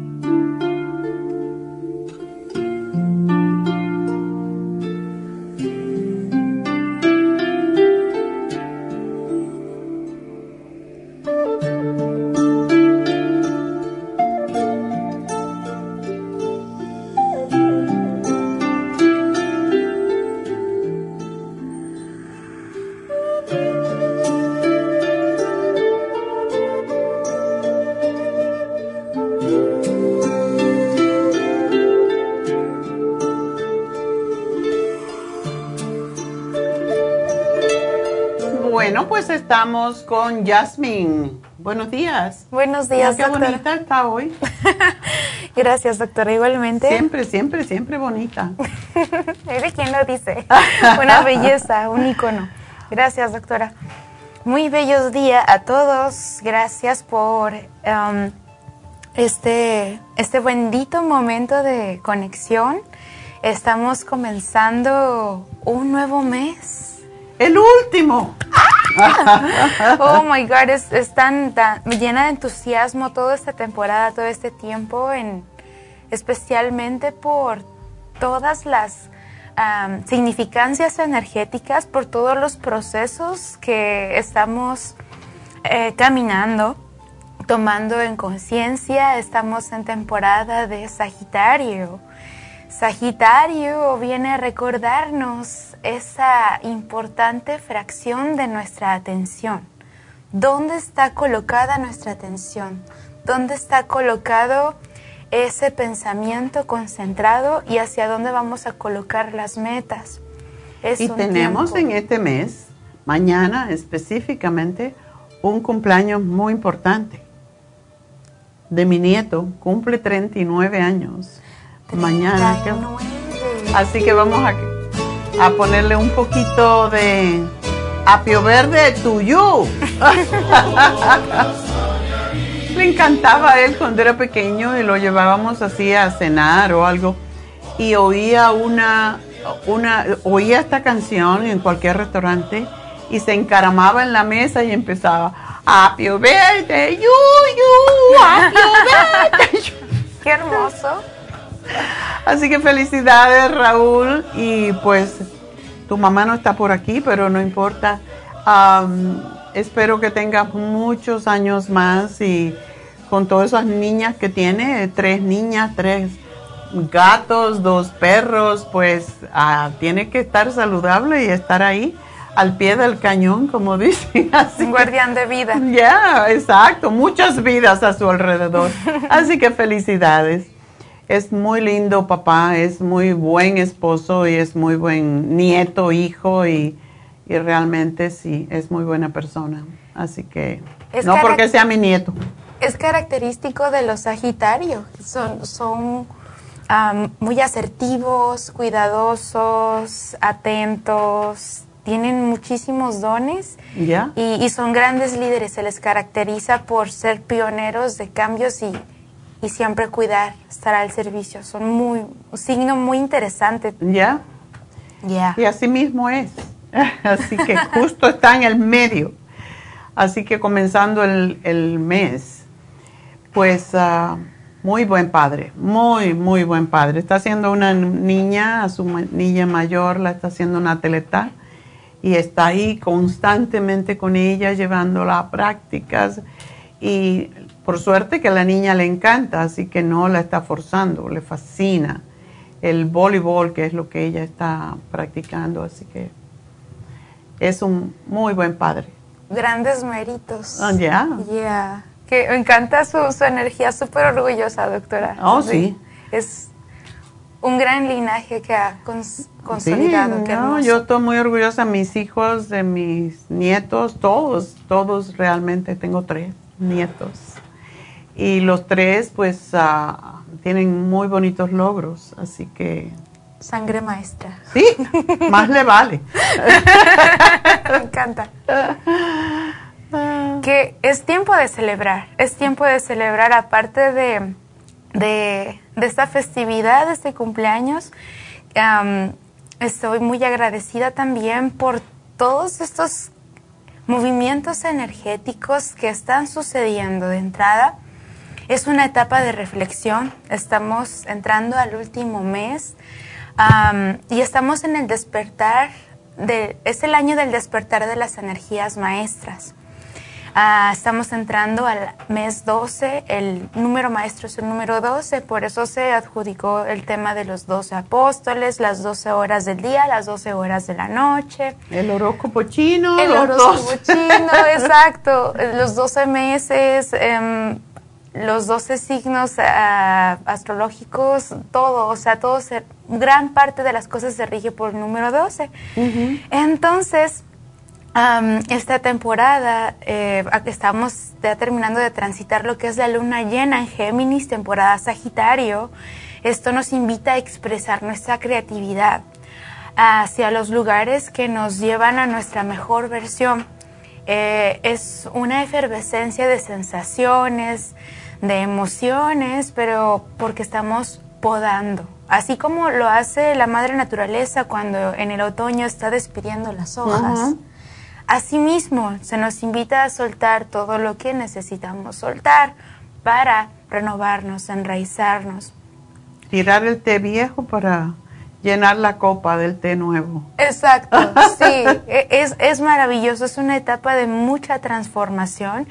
Bueno, pues estamos con Jasmine. Buenos días. Buenos días, Qué doctora. bonita está hoy. Gracias, doctora. Igualmente. Siempre, siempre, siempre bonita. ¿De quién lo dice? Una belleza, un icono. Gracias, doctora. Muy bellos días a todos. Gracias por um, este, este bendito momento de conexión. Estamos comenzando un nuevo mes. El último. oh my God, es, tan, llena de entusiasmo toda esta temporada, todo este tiempo, en, especialmente por todas las am, significancias energéticas, por todos los procesos que estamos eh, caminando, tomando en conciencia. Estamos en temporada de Sagitario. Sagitario viene a recordarnos esa importante fracción de nuestra atención. ¿Dónde está colocada nuestra atención? ¿Dónde está colocado ese pensamiento concentrado y hacia dónde vamos a colocar las metas? Es y tenemos tiempo- en este mes, mañana específicamente, un cumpleaños muy importante de mi nieto. Cumple 39 años. Mañana. Así que vamos a, a ponerle un poquito de apio verde tuyo. Le encantaba él cuando era pequeño y lo llevábamos así a cenar o algo y oía una, una, oía esta canción en cualquier restaurante y se encaramaba en la mesa y empezaba apio verde, yu, yu, apio verde. Qué hermoso. Así que felicidades Raúl y pues tu mamá no está por aquí, pero no importa. Am, espero que tengas muchos años más y con todas esas niñas que tiene, tres niñas, tres gatos, dos perros, pues ah, tiene que estar saludable y estar ahí al pie del cañón, como dicen. Así Un guardián de vida. Ya, exacto, muchas vidas a su alrededor. Así que felicidades. Es muy lindo papá, es muy buen esposo y es muy buen nieto, hijo y, y realmente sí, es muy buena persona. Así que Es no porque sea mi nieto. Es característico de los Sagitarios. Son, son am, muy asertivos, cuidadosos, atentos, tienen muchísimos dones y, y son grandes líderes. Se les caracteriza por ser pioneros de cambios y, y siempre cuidar, estar al servicio. Son muy, un signo muy interesante. ¿Ya? Ya. Y así mismo es. Así que justo está en el medio. Así que comenzando el, el mes, pues ah, muy buen padre, muy, muy buen padre. Está haciendo una niña, a su niña mayor, la está haciendo una teleta y está ahí constantemente con ella, llevándola a prácticas. Y por suerte que a la niña le encanta, así que no la está forzando, le fascina el voleibol, que es lo que ella está practicando, así que es un muy buen padre. Grandes méritos. Ah, ya. Yeah. Que me encanta su, su energía, súper orgullosa, doctora. Oh, sí. Es un gran linaje que ha cons- consolidado. Sí, no, yo estoy muy orgullosa de mis hijos, de mis nietos, todos, todos realmente, tengo tres nietos. Y los tres pues ah, tienen muy bonitos logros, así que Sangre maestra. sí, más le vale. me encanta. que es tiempo de celebrar, es tiempo de celebrar aparte de, de, de esta festividad, de este cumpleaños. estoy muy agradecida también por todos estos movimientos energéticos que están sucediendo de entrada. Es una etapa de reflexión, estamos entrando al último mes y estamos en el despertar, de, es el año del despertar de las energías maestras. Ah, estamos entrando al mes 12, el número maestro es el número 12, por eso se adjudicó el tema de los 12 apóstoles, las 12 horas del día, las 12 horas de la noche. El horóscopo chino, El horóscopo chino, exacto. Los 12 meses, em, los 12 signos ah, astrológicos, todo, o sea, todo se, gran parte de las cosas se rige por el número 12. Entonces, esta temporada eh, estamos ya terminando de transitar lo que es la luna llena en Géminis, temporada Sagitario. Esto nos invita a expresar nuestra creatividad hacia los lugares que nos llevan a nuestra mejor versión. Eh, es una efervescencia de sensaciones, de emociones, pero porque estamos podando. Así como lo hace la madre naturaleza cuando en el otoño está despidiendo las hojas. Asimismo, se nos invita a soltar todo lo que necesitamos soltar para renovarnos, enraizarnos. Tirar el té viejo para llenar la copa del té nuevo. Exacto, sí, e, es, es maravilloso, es una etapa de mucha transformación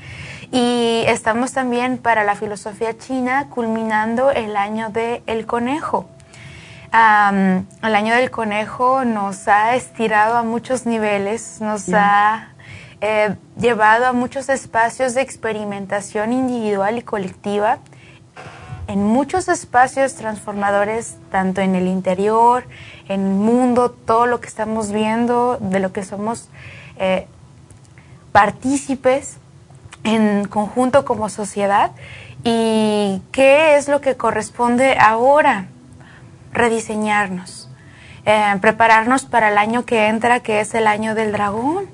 y estamos también para la filosofía china culminando el año del el conejo. el año del conejo nos ha estirado a muchos niveles, nos ha eh, llevado a muchos espacios de experimentación individual y colectiva en muchos espacios transformadores, tanto en el interior, en el mundo, todo lo que estamos viendo, de lo que somos eh, partícipes en conjunto como sociedad. ¿Y qué es lo que corresponde ahora? Rediseñarnos, eh, prepararnos para el año que entra, que es el año del dragón.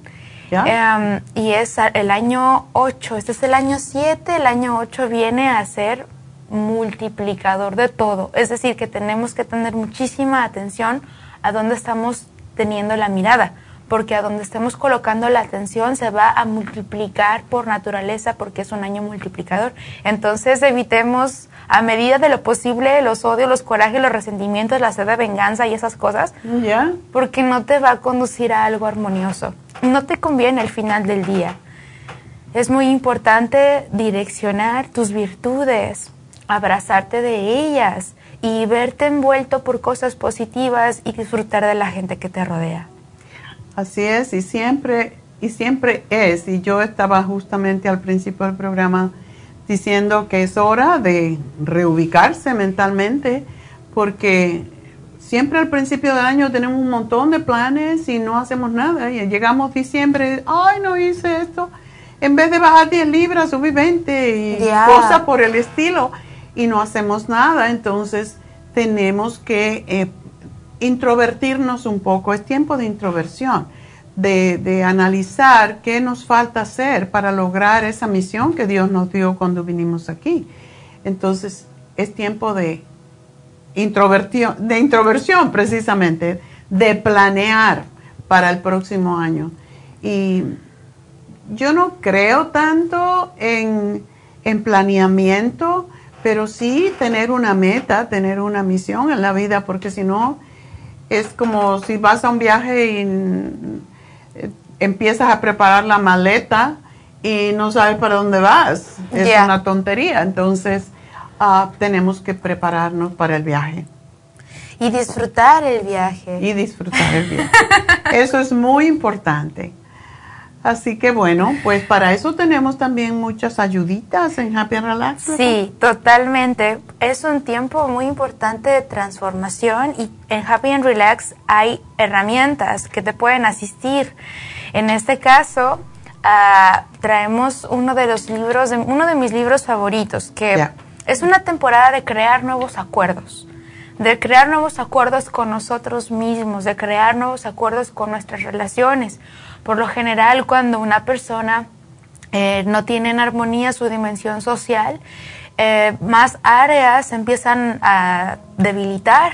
Em, y es el año 8, este es el año 7, el año 8 viene a ser multiplicador de todo. Es decir, que tenemos que tener muchísima atención a dónde estamos teniendo la mirada, porque a donde estemos colocando la atención se va a multiplicar por naturaleza, porque es un año multiplicador. Entonces evitemos a medida de lo posible los odios, los corajes, los resentimientos, la sed de venganza y esas cosas, porque no te va a conducir a algo armonioso. No te conviene al final del día. Es muy importante direccionar tus virtudes, abrazarte de ellas y verte envuelto por cosas positivas y disfrutar de la gente que te rodea. Así es, y siempre, y siempre es, y yo estaba justamente al principio del programa diciendo que es hora de reubicarse mentalmente, porque siempre al principio del año tenemos un montón de planes y no hacemos nada, y llegamos diciembre, ay, no hice esto, en vez de bajar 10 libras, subí 20 y cosas por el estilo y no hacemos nada, entonces tenemos que eh, introvertirnos un poco, es tiempo de introversión, de, de, analizar qué nos falta hacer para lograr esa misión que Dios nos dio cuando vinimos aquí. Entonces es tiempo de introversión, de precisamente, de planear para el próximo año. Y yo no creo tanto en, en planeamiento, pero sí tener una meta, tener una misión en la vida, porque si no, es como si vas a un viaje y eh, empiezas a preparar la maleta y no sabes para dónde vas. Es una tontería. Entonces, ah, tenemos que prepararnos para el viaje. Y disfrutar el viaje. Y disfrutar el viaje. Eso es muy importante. Así que bueno, pues para eso tenemos también muchas ayuditas en Happy and Relax. Sí, totalmente. Es un tiempo muy importante de transformación y en Happy and Relax hay herramientas que te pueden asistir. En este caso, ah, traemos uno de los libros, uno de mis libros favoritos, que es una temporada de crear nuevos acuerdos de crear nuevos acuerdos con nosotros mismos, de crear nuevos acuerdos con nuestras relaciones. Por lo general, cuando una persona eh, no tiene en armonía su dimensión social, eh, más áreas empiezan a debilitar.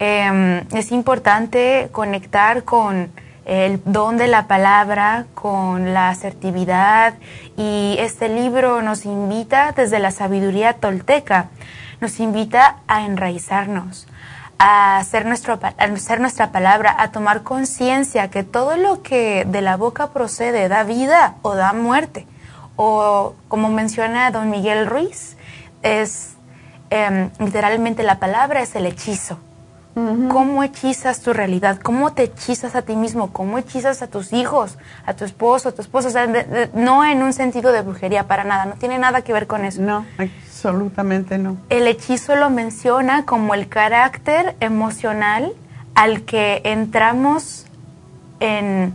Em, es importante conectar con el don de la palabra, con la asertividad y este libro nos invita desde la sabiduría tolteca, nos invita a enraizarnos, a hacer, nuestro, hacer nuestra palabra, a tomar conciencia que todo lo que de la boca procede da vida o da muerte. O como menciona don Miguel Ruiz, es em, literalmente la palabra es el hechizo. ¿Cómo hechizas tu realidad? ¿Cómo te hechizas a ti mismo? ¿Cómo hechizas a tus hijos, a tu esposo, a tu esposa? no en un sentido de brujería para nada, no tiene nada que ver con eso. No, Absolutamente no. El hechizo lo menciona como el carácter emocional al que entramos en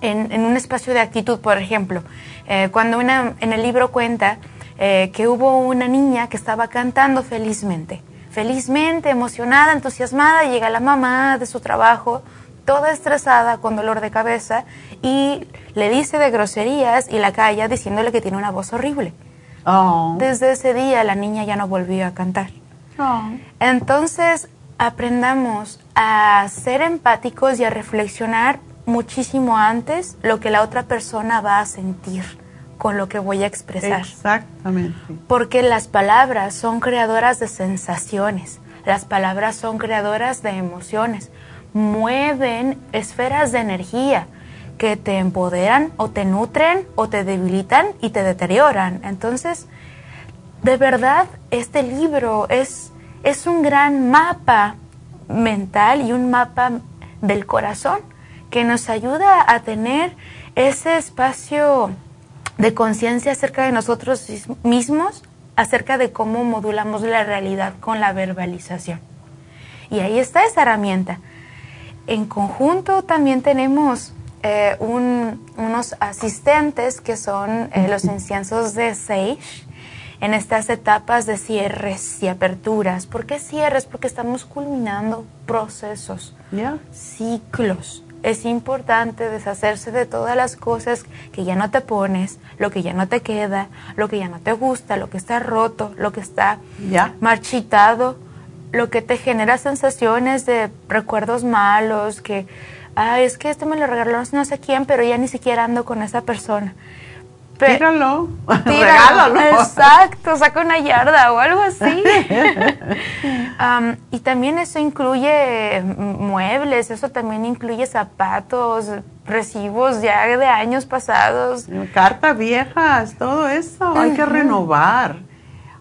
en, en un espacio de actitud, por ejemplo. Eh, cuando una, en el libro cuenta eh, que hubo una niña que estaba cantando felizmente, felizmente, emocionada, entusiasmada, llega la mamá de su trabajo, toda estresada, con dolor de cabeza, y le dice de groserías y la calla diciéndole que tiene una voz horrible. Oh. Desde ese día la niña ya no volvió a cantar. Entonces, aprendamos a ser empáticos y a reflexionar muchísimo antes lo que la otra persona va a sentir con lo que voy a expresar. Exactamente. Porque las palabras son creadoras de sensaciones, las palabras son creadoras de emociones, mueven esferas de energía que te empoderan o te nutren o te debilitan y te deterioran. Entonces, de verdad, este libro es, es un gran mapa mental y un mapa del corazón que nos ayuda a tener ese espacio de conciencia acerca de nosotros mismos, acerca de cómo modulamos la realidad con la verbalización. Y ahí está esa herramienta. En conjunto también tenemos eh, unos asistentes que son eh, los inciensos de Sage en estas etapas de cierres y aperturas. ¿Por qué cierres? Porque estamos culminando procesos, ciclos. Es importante deshacerse de todas las cosas que ya no te pones, lo que ya no te queda, lo que ya no te gusta, lo que está roto, lo que está marchitado, lo que te genera sensaciones de recuerdos malos, que, ah, es que este me lo regaló no sé quién, pero ya ni siquiera ando con esa persona. Tíralo, regálalo. Exacto, saca una yarda o algo así. Um, y también eso incluye muebles, eso también incluye zapatos, recibos ya de años pasados. Cartas viejas, todo eso, hay que renovar.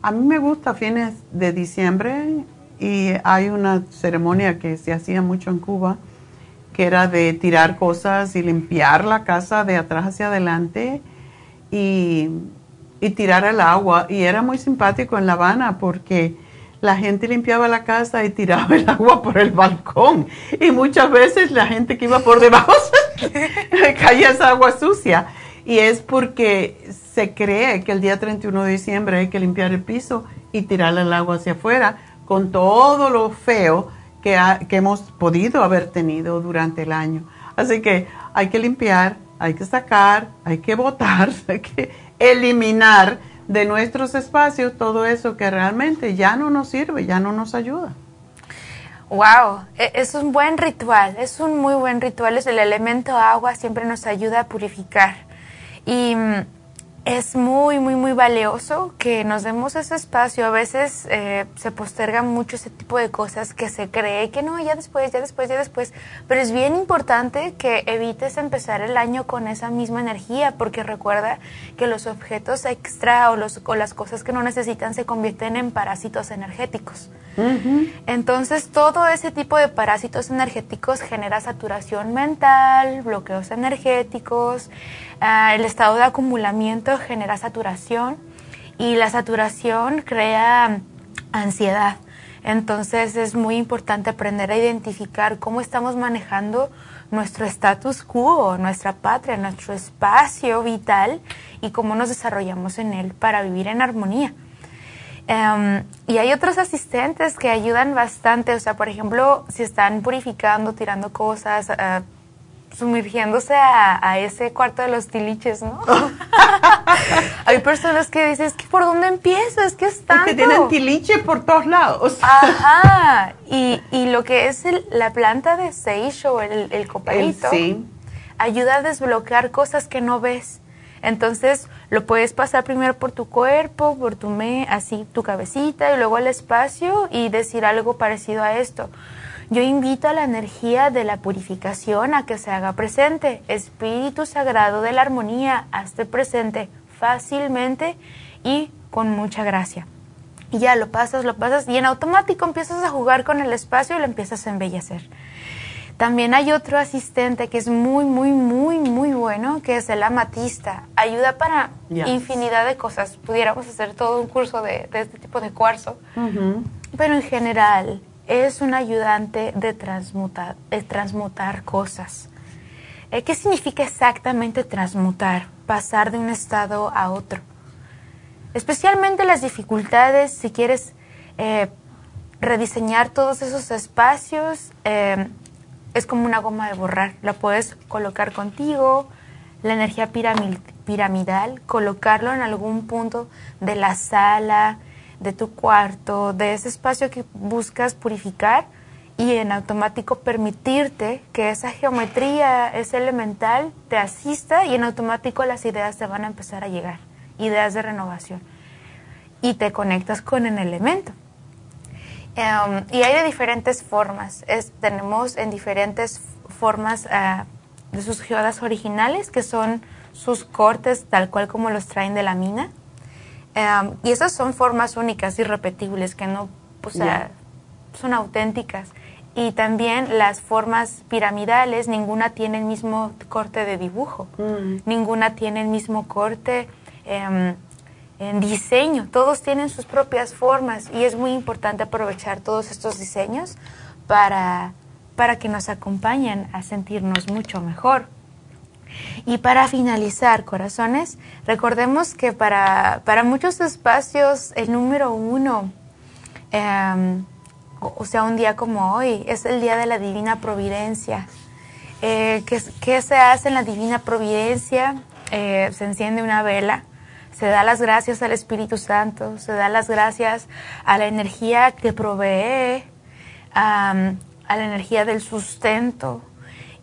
A mí me gusta fines de diciembre y hay una ceremonia que se hacía mucho en Cuba, que era de tirar cosas y limpiar la casa de atrás hacia adelante y, tirar el agua. Y era muy simpático en La Habana porque la gente limpiaba la casa y tiraba el agua por el balcón. Y muchas veces la gente que iba por debajo caía esa agua sucia. Y es porque se cree que el día 31 de diciembre hay que limpiar el piso y tirar el agua hacia afuera con todo lo feo que, que hemos podido haber tenido durante el año. Así que hay que limpiar, hay que sacar, hay que botar, hay que eliminar de nuestros espacios todo eso que realmente ya no nos sirve, ya no nos ayuda. Wow, e, es un buen ritual, es un muy buen ritual, es el elemento agua siempre nos ayuda a purificar. Y mm, es muy, muy, muy valioso que nos demos ese espacio. A veces eh, se posterga mucho ese tipo de cosas que se cree que no, ya después, ya después, ya después. Pero es bien importante que evites empezar el año con esa misma energía, porque recuerda que los objetos extra o, los, o las cosas que no necesitan se convierten en parásitos energéticos. Entonces, todo ese tipo de parásitos energéticos genera saturación mental, bloqueos energéticos. Ah, el estado de acumulamiento genera saturación y la saturación crea ansiedad. Entonces es muy importante aprender a identificar cómo estamos manejando nuestro status quo, nuestra patria, nuestro espacio vital y cómo nos desarrollamos en él para vivir en armonía. Em, y hay otros asistentes que ayudan bastante, o sea, por ejemplo, si están purificando, tirando cosas, uh, sumergiéndose a, ese cuarto de los tiliches, ¿no? Hay personas que dicen, que ¿por dónde empiezo? Es que es tanto. que tienen tiliche por todos lados. Ajá. Y, y lo que es la planta de sage o el, el copalito, ayuda a desbloquear cosas que no ves. Entonces, lo puedes pasar primero por tu cuerpo, por tu me, así tu cabecita y luego al espacio y decir algo parecido a esto. Yo invito a la energía de la purificación a que se haga presente. Espíritu Sagrado de la Armonía, hazte presente fácilmente y con mucha gracia. Y ya lo pasas, lo pasas y en automático empiezas a jugar con el espacio y lo empiezas a embellecer. También hay otro asistente que es muy, muy, muy, muy bueno, que es el amatista. Ayuda para infinidad de cosas. Pudiéramos hacer todo un curso de, este tipo de cuarzo. Pero en general, es un ayudante de transmutar, de transmutar cosas. Eh, ¿Qué significa exactamente transmutar, pasar de un estado a otro? Especialmente las dificultades, si quieres eh, rediseñar todos esos espacios, eh, es como una goma de borrar. La puedes colocar contigo, la energía piramidal, colocarlo en algún punto de la sala, de tu cuarto, de ese espacio que buscas purificar y en automático permitirte que esa geometría, ese elemental, te asista y en automático las ideas te van a empezar a llegar, ideas de renovación. Y te conectas con el elemento. Em, y hay de diferentes formas. tenemos en diferentes formas ah, de sus geodas originales, que son sus cortes tal cual como los traen de la mina. Em, y esas son formas únicas, irrepetibles, que no, o sea, son auténticas. Y también las formas piramidales, ninguna tiene el mismo corte de dibujo, mm. ninguna tiene el mismo corte em, en diseño, todos tienen sus propias formas y es muy importante aprovechar todos estos diseños para, para que nos acompañen a sentirnos mucho mejor. Y para finalizar, corazones, recordemos que para, para muchos espacios el número uno, em, o sea, un día como hoy, es el día de la Divina Providencia. Eh, ¿qué, se hace en la Divina Providencia? Eh, se enciende una vela, se da las gracias al Espíritu Santo, se da las gracias a la energía que provee, a la energía del sustento.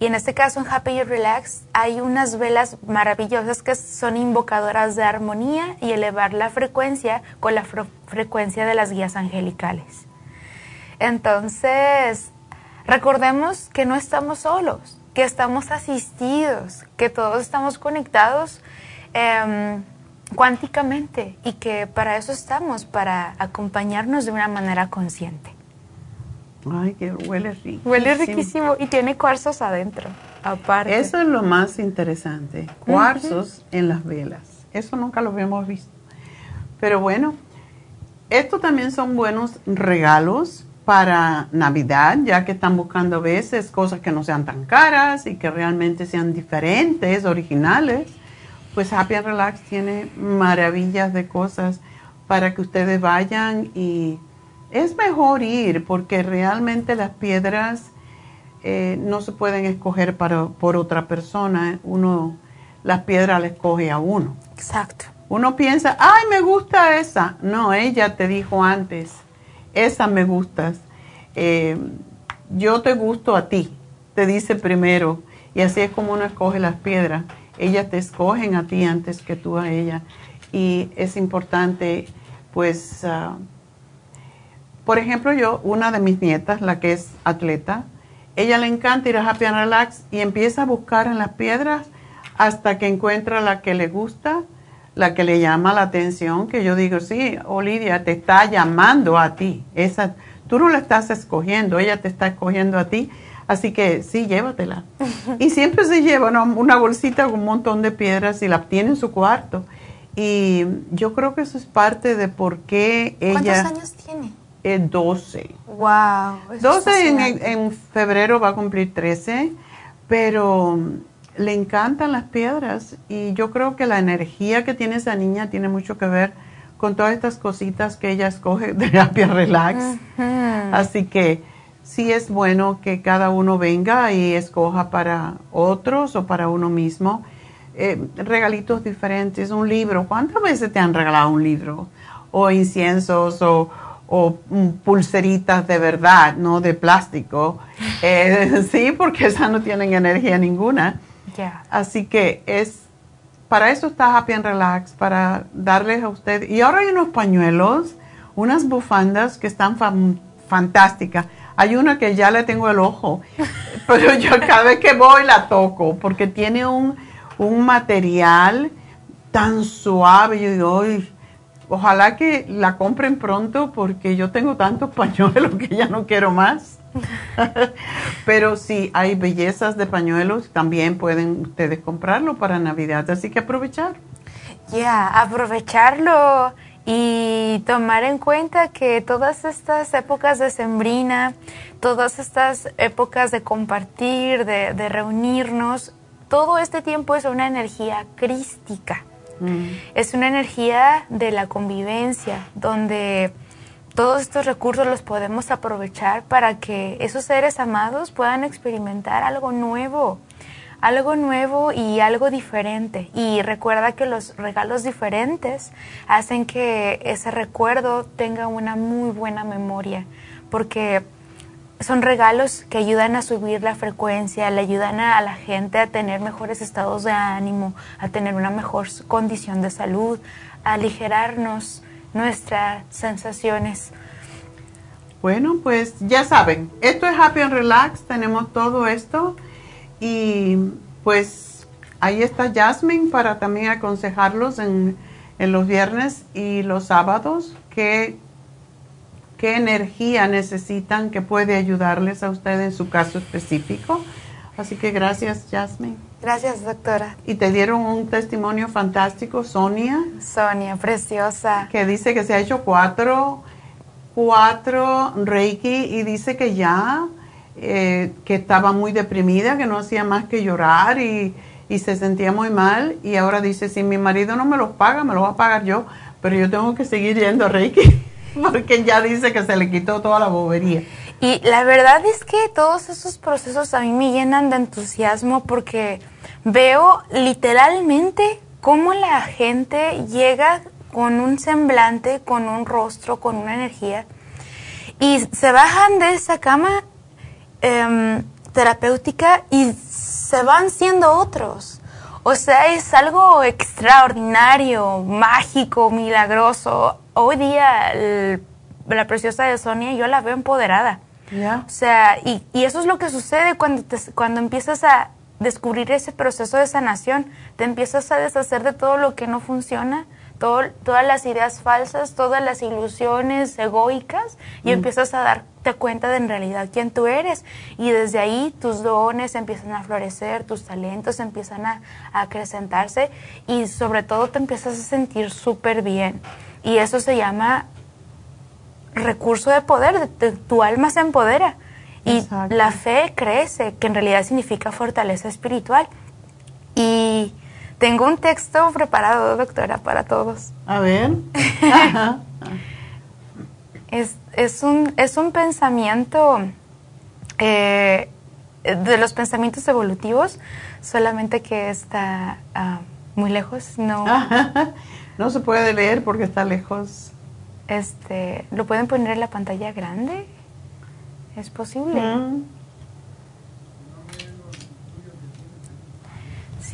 Y en este caso en Happy Relax hay unas velas maravillosas que son invocadoras de armonía y elevar la frecuencia con la frecuencia de las guías angelicales. Entonces, recordemos que no estamos solos, que estamos asistidos, que todos estamos conectados em, cuánticamente y que para eso estamos, para acompañarnos de una manera consciente. Ay, que huele rico. Huele riquísimo y tiene cuarzos adentro, aparte. Eso es lo más interesante, cuarzos en las velas. Eso nunca lo habíamos visto. Pero bueno, estos también son buenos regalos para Navidad, ya que están buscando a veces cosas que no sean tan caras y que realmente sean diferentes, originales. Pues Happy and Relax tiene maravillas de cosas para que ustedes vayan y es mejor ir porque realmente las piedras eh, no se pueden escoger para, por otra persona. Uno, las piedras las escoge a uno. Exacto. Uno piensa, ay, me gusta esa. No, ella te dijo antes esa me gustas, eh, yo te gusto a ti, te dice primero, y así es como uno escoge las piedras. Ellas te escogen a ti antes que tú a ella. Y es importante, pues, ah, por ejemplo, yo, una de mis nietas, la que es atleta, ella le encanta ir a Happy and Relax y empieza a buscar en las piedras hasta que encuentra la que le gusta la que le llama la atención, que yo digo, sí, Olivia te está llamando a ti. Esa, tú no la estás escogiendo, ella te está escogiendo a ti. Así que sí, llévatela. y siempre se lleva una, bolsita con un montón de piedras y la tiene en su cuarto. Y yo creo que eso es parte de por qué ella... ¿Cuántos años tiene? Es 12. ¡Wow! 12 en, en febrero va a cumplir 13, pero le encantan las piedras y yo creo que la energía que tiene esa niña tiene mucho que ver con todas estas cositas que ella escoge de Happy Relax. Así que sí es bueno que cada uno venga y escoja para otros o para uno mismo eh, regalitos diferentes, un libro. ¿Cuántas veces te han regalado un libro? O inciensos o, o pulseritas de verdad, no de plástico. Eh, sí, porque esas no tienen energía ninguna. Así que es, para eso está Happy and Relax, para darles a usted. Y ahora hay unos pañuelos, unas bufandas que están fantásticas. Hay una que ya le tengo el ojo, pero yo cada vez que voy la toco porque tiene un, un material tan suave. Yo digo, ojalá que la compren pronto porque yo tengo tantos pañuelos que ya no quiero más. Pero si hay bellezas de pañuelos, también pueden ustedes comprarlo para Navidad, así que aprovechar. Ya, aprovecharlo y tomar en cuenta que todas estas épocas de sembrina, todas estas épocas de compartir, de, reunirnos, todo este tiempo es una energía crística. Es una energía de la convivencia, donde todos estos recursos los podemos aprovechar para que esos seres amados puedan experimentar algo nuevo, algo nuevo y algo diferente. Y recuerda que los regalos diferentes hacen que ese recuerdo tenga una muy buena memoria, porque son regalos que ayudan a subir la frecuencia, le ayudan a, la gente a tener mejores estados de ánimo, a tener una mejor condición de salud, a aligerarnos nuestras sensaciones. Bueno, pues ya saben, esto es Happy and Relax, tenemos todo esto y pues ahí está Jasmine para también aconsejarlos en, en los viernes y los sábados que qué energía necesitan que puede ayudarles a ustedes en su caso específico. Así que gracias, Jasmine. Gracias, doctora. Y te dieron un testimonio fantástico, Sonia. Sonia, preciosa. Que dice que se ha hecho cuatro, cuatro Reiki y dice que ya, eh, que estaba muy deprimida, que no hacía más que llorar y, y se sentía muy mal. Y ahora dice, si mi marido no me los paga, me los va a pagar yo, pero yo tengo que seguir yendo a Reiki. porque ya dice que se le quitó toda la bobería. Y la verdad es que todos esos procesos a mí me llenan de entusiasmo porque veo literalmente cómo la gente llega con un semblante, con un rostro, con una energía y se bajan de esa cama em, terapéutica y se van siendo otros. O sea, es algo extraordinario, mágico, milagroso. Hoy día la preciosa de Sonia yo la veo empoderada. O sea, y, y, eso es lo que sucede cuando, cuando empiezas a descubrir ese proceso de sanación, te empiezas a deshacer de todo lo que no funciona, todo, todas las ideas falsas, todas las ilusiones egoicas y mm. empiezas a darte cuenta de en realidad quién tú eres. Y desde ahí tus dones empiezan a florecer, tus talentos empiezan a, a acrecentarse y sobre todo te empiezas a sentir súper bien. Y eso se llama recurso de poder, tu alma se empodera. Y la fe crece, que en realidad significa fortaleza espiritual. Y tengo un texto preparado, doctora, para todos. A ver. es, es, un, es un pensamiento eh, de los pensamientos evolutivos, solamente que está ah, muy lejos. No. No se puede leer porque está lejos. Este, ¿lo pueden poner en la pantalla grande? ¿Es posible? Mm.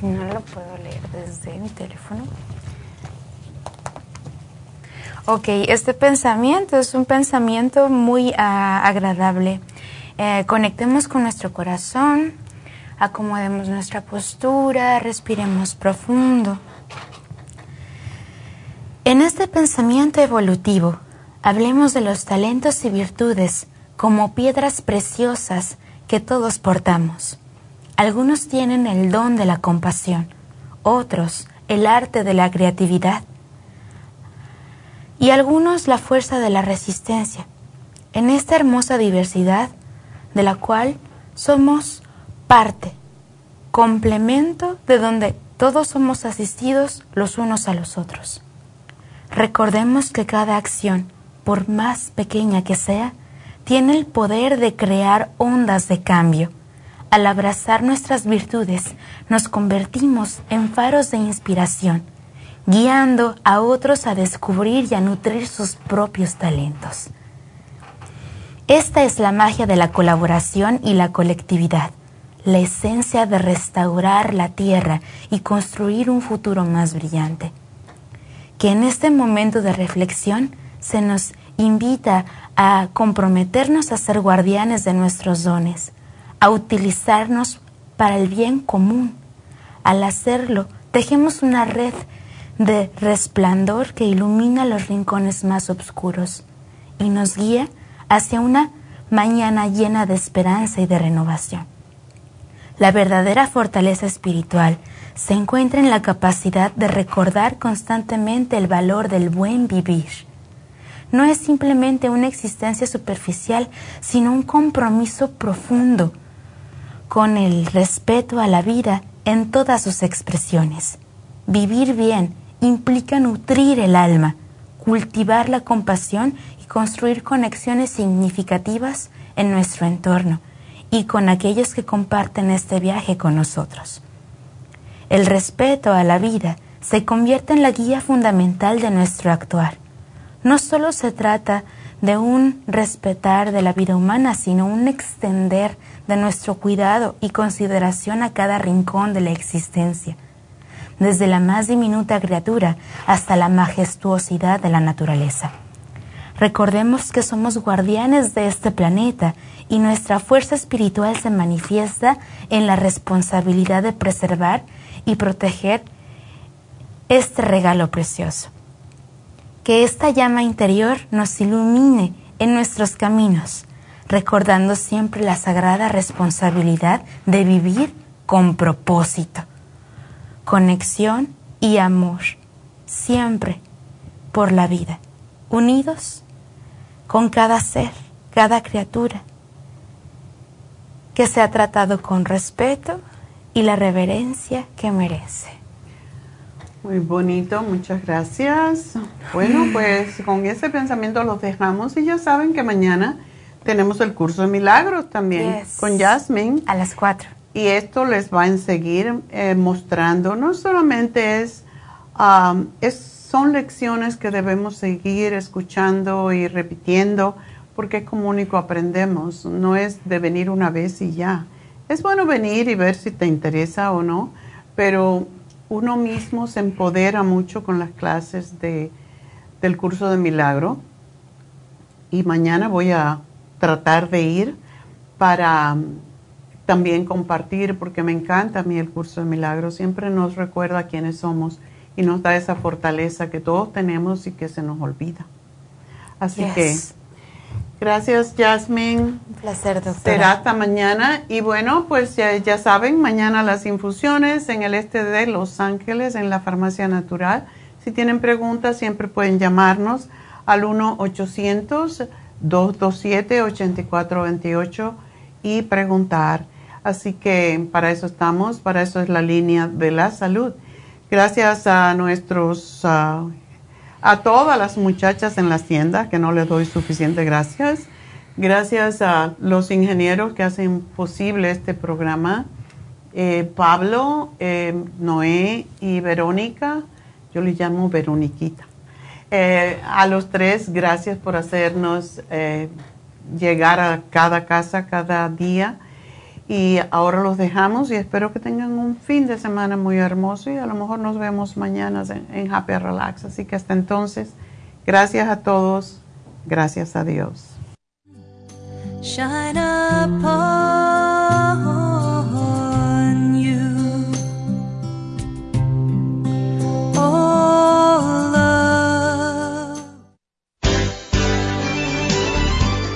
Si no lo puedo leer desde mi teléfono. Ok, este pensamiento es un pensamiento muy ah, agradable. Eh, conectemos con nuestro corazón, acomodemos nuestra postura, respiremos profundo. En este pensamiento evolutivo, hablemos de los talentos y virtudes como piedras preciosas que todos portamos. Algunos tienen el don de la compasión, otros el arte de la creatividad y algunos la fuerza de la resistencia. En esta hermosa diversidad de la cual somos parte, complemento de donde todos somos asistidos los unos a los otros. Recordemos que cada acción, por más pequeña que sea, tiene el poder de crear ondas de cambio. Al abrazar nuestras virtudes, nos convertimos en faros de inspiración, guiando a otros a descubrir y a nutrir sus propios talentos. Esta es la magia de la colaboración y la colectividad, la esencia de restaurar la tierra y construir un futuro más brillante que en este momento de reflexión se nos invita a comprometernos a ser guardianes de nuestros dones, a utilizarnos para el bien común. Al hacerlo, tejemos una red de resplandor que ilumina los rincones más oscuros y nos guía hacia una mañana llena de esperanza y de renovación. La verdadera fortaleza espiritual se encuentra en la capacidad de recordar constantemente el valor del buen vivir. No es simplemente una existencia superficial, sino un compromiso profundo con el respeto a la vida en todas sus expresiones. Vivir bien implica nutrir el alma, cultivar la compasión y construir conexiones significativas en nuestro entorno y con aquellos que comparten este viaje con nosotros. El respeto a la vida se convierte en la guía fundamental de nuestro actuar. No solo se trata de un respetar de la vida humana, sino un extender de nuestro cuidado y consideración a cada rincón de la existencia, desde la más diminuta criatura hasta la majestuosidad de la naturaleza. Recordemos que somos guardianes de este planeta y nuestra fuerza espiritual se manifiesta en la responsabilidad de preservar y proteger este regalo precioso. Que esta llama interior nos ilumine en nuestros caminos, recordando siempre la sagrada responsabilidad de vivir con propósito, conexión y amor, siempre por la vida, unidos con cada ser, cada criatura, que se ha tratado con respeto y la reverencia que merece. Muy bonito, muchas gracias. Bueno, pues con ese pensamiento los dejamos y ya saben que mañana tenemos el curso de milagros también con Jasmine. A las 4. Y esto les va a seguir eh, mostrando, no solamente es, um, es, son lecciones que debemos seguir escuchando y repitiendo, porque es como único aprendemos, no es de venir una vez y ya. Es bueno venir y ver si te interesa o no, pero uno mismo se empodera mucho con las clases de, del curso de milagro y mañana voy a tratar de ir para um, también compartir porque me encanta a mí el curso de milagro, siempre nos recuerda quiénes somos y nos da esa fortaleza que todos tenemos y que se nos olvida. Así que Gracias, Jasmine. Un placer, doctora. Será hasta mañana. Y bueno, pues ya, ya, saben, mañana las infusiones en el este de Los Ángeles, en la Farmacia Natural. Si tienen preguntas, siempre pueden llamarnos al 1-800-227-8428 y preguntar. Así que para eso estamos, para eso es la línea de la salud. Gracias a nuestros a todas las muchachas en las tiendas, que no les doy suficiente gracias. Gracias a los ingenieros que hacen posible este programa. Eh, Pablo, eh, Noé y Verónica, yo le llamo Veroniquita. Eh, a los tres, gracias por hacernos llegar a cada casa cada día y ahora los dejamos y espero que tengan un fin de semana muy hermoso y a lo mejor nos vemos mañana en, Happy Relax. Así que hasta entonces, gracias a todos, gracias a Dios.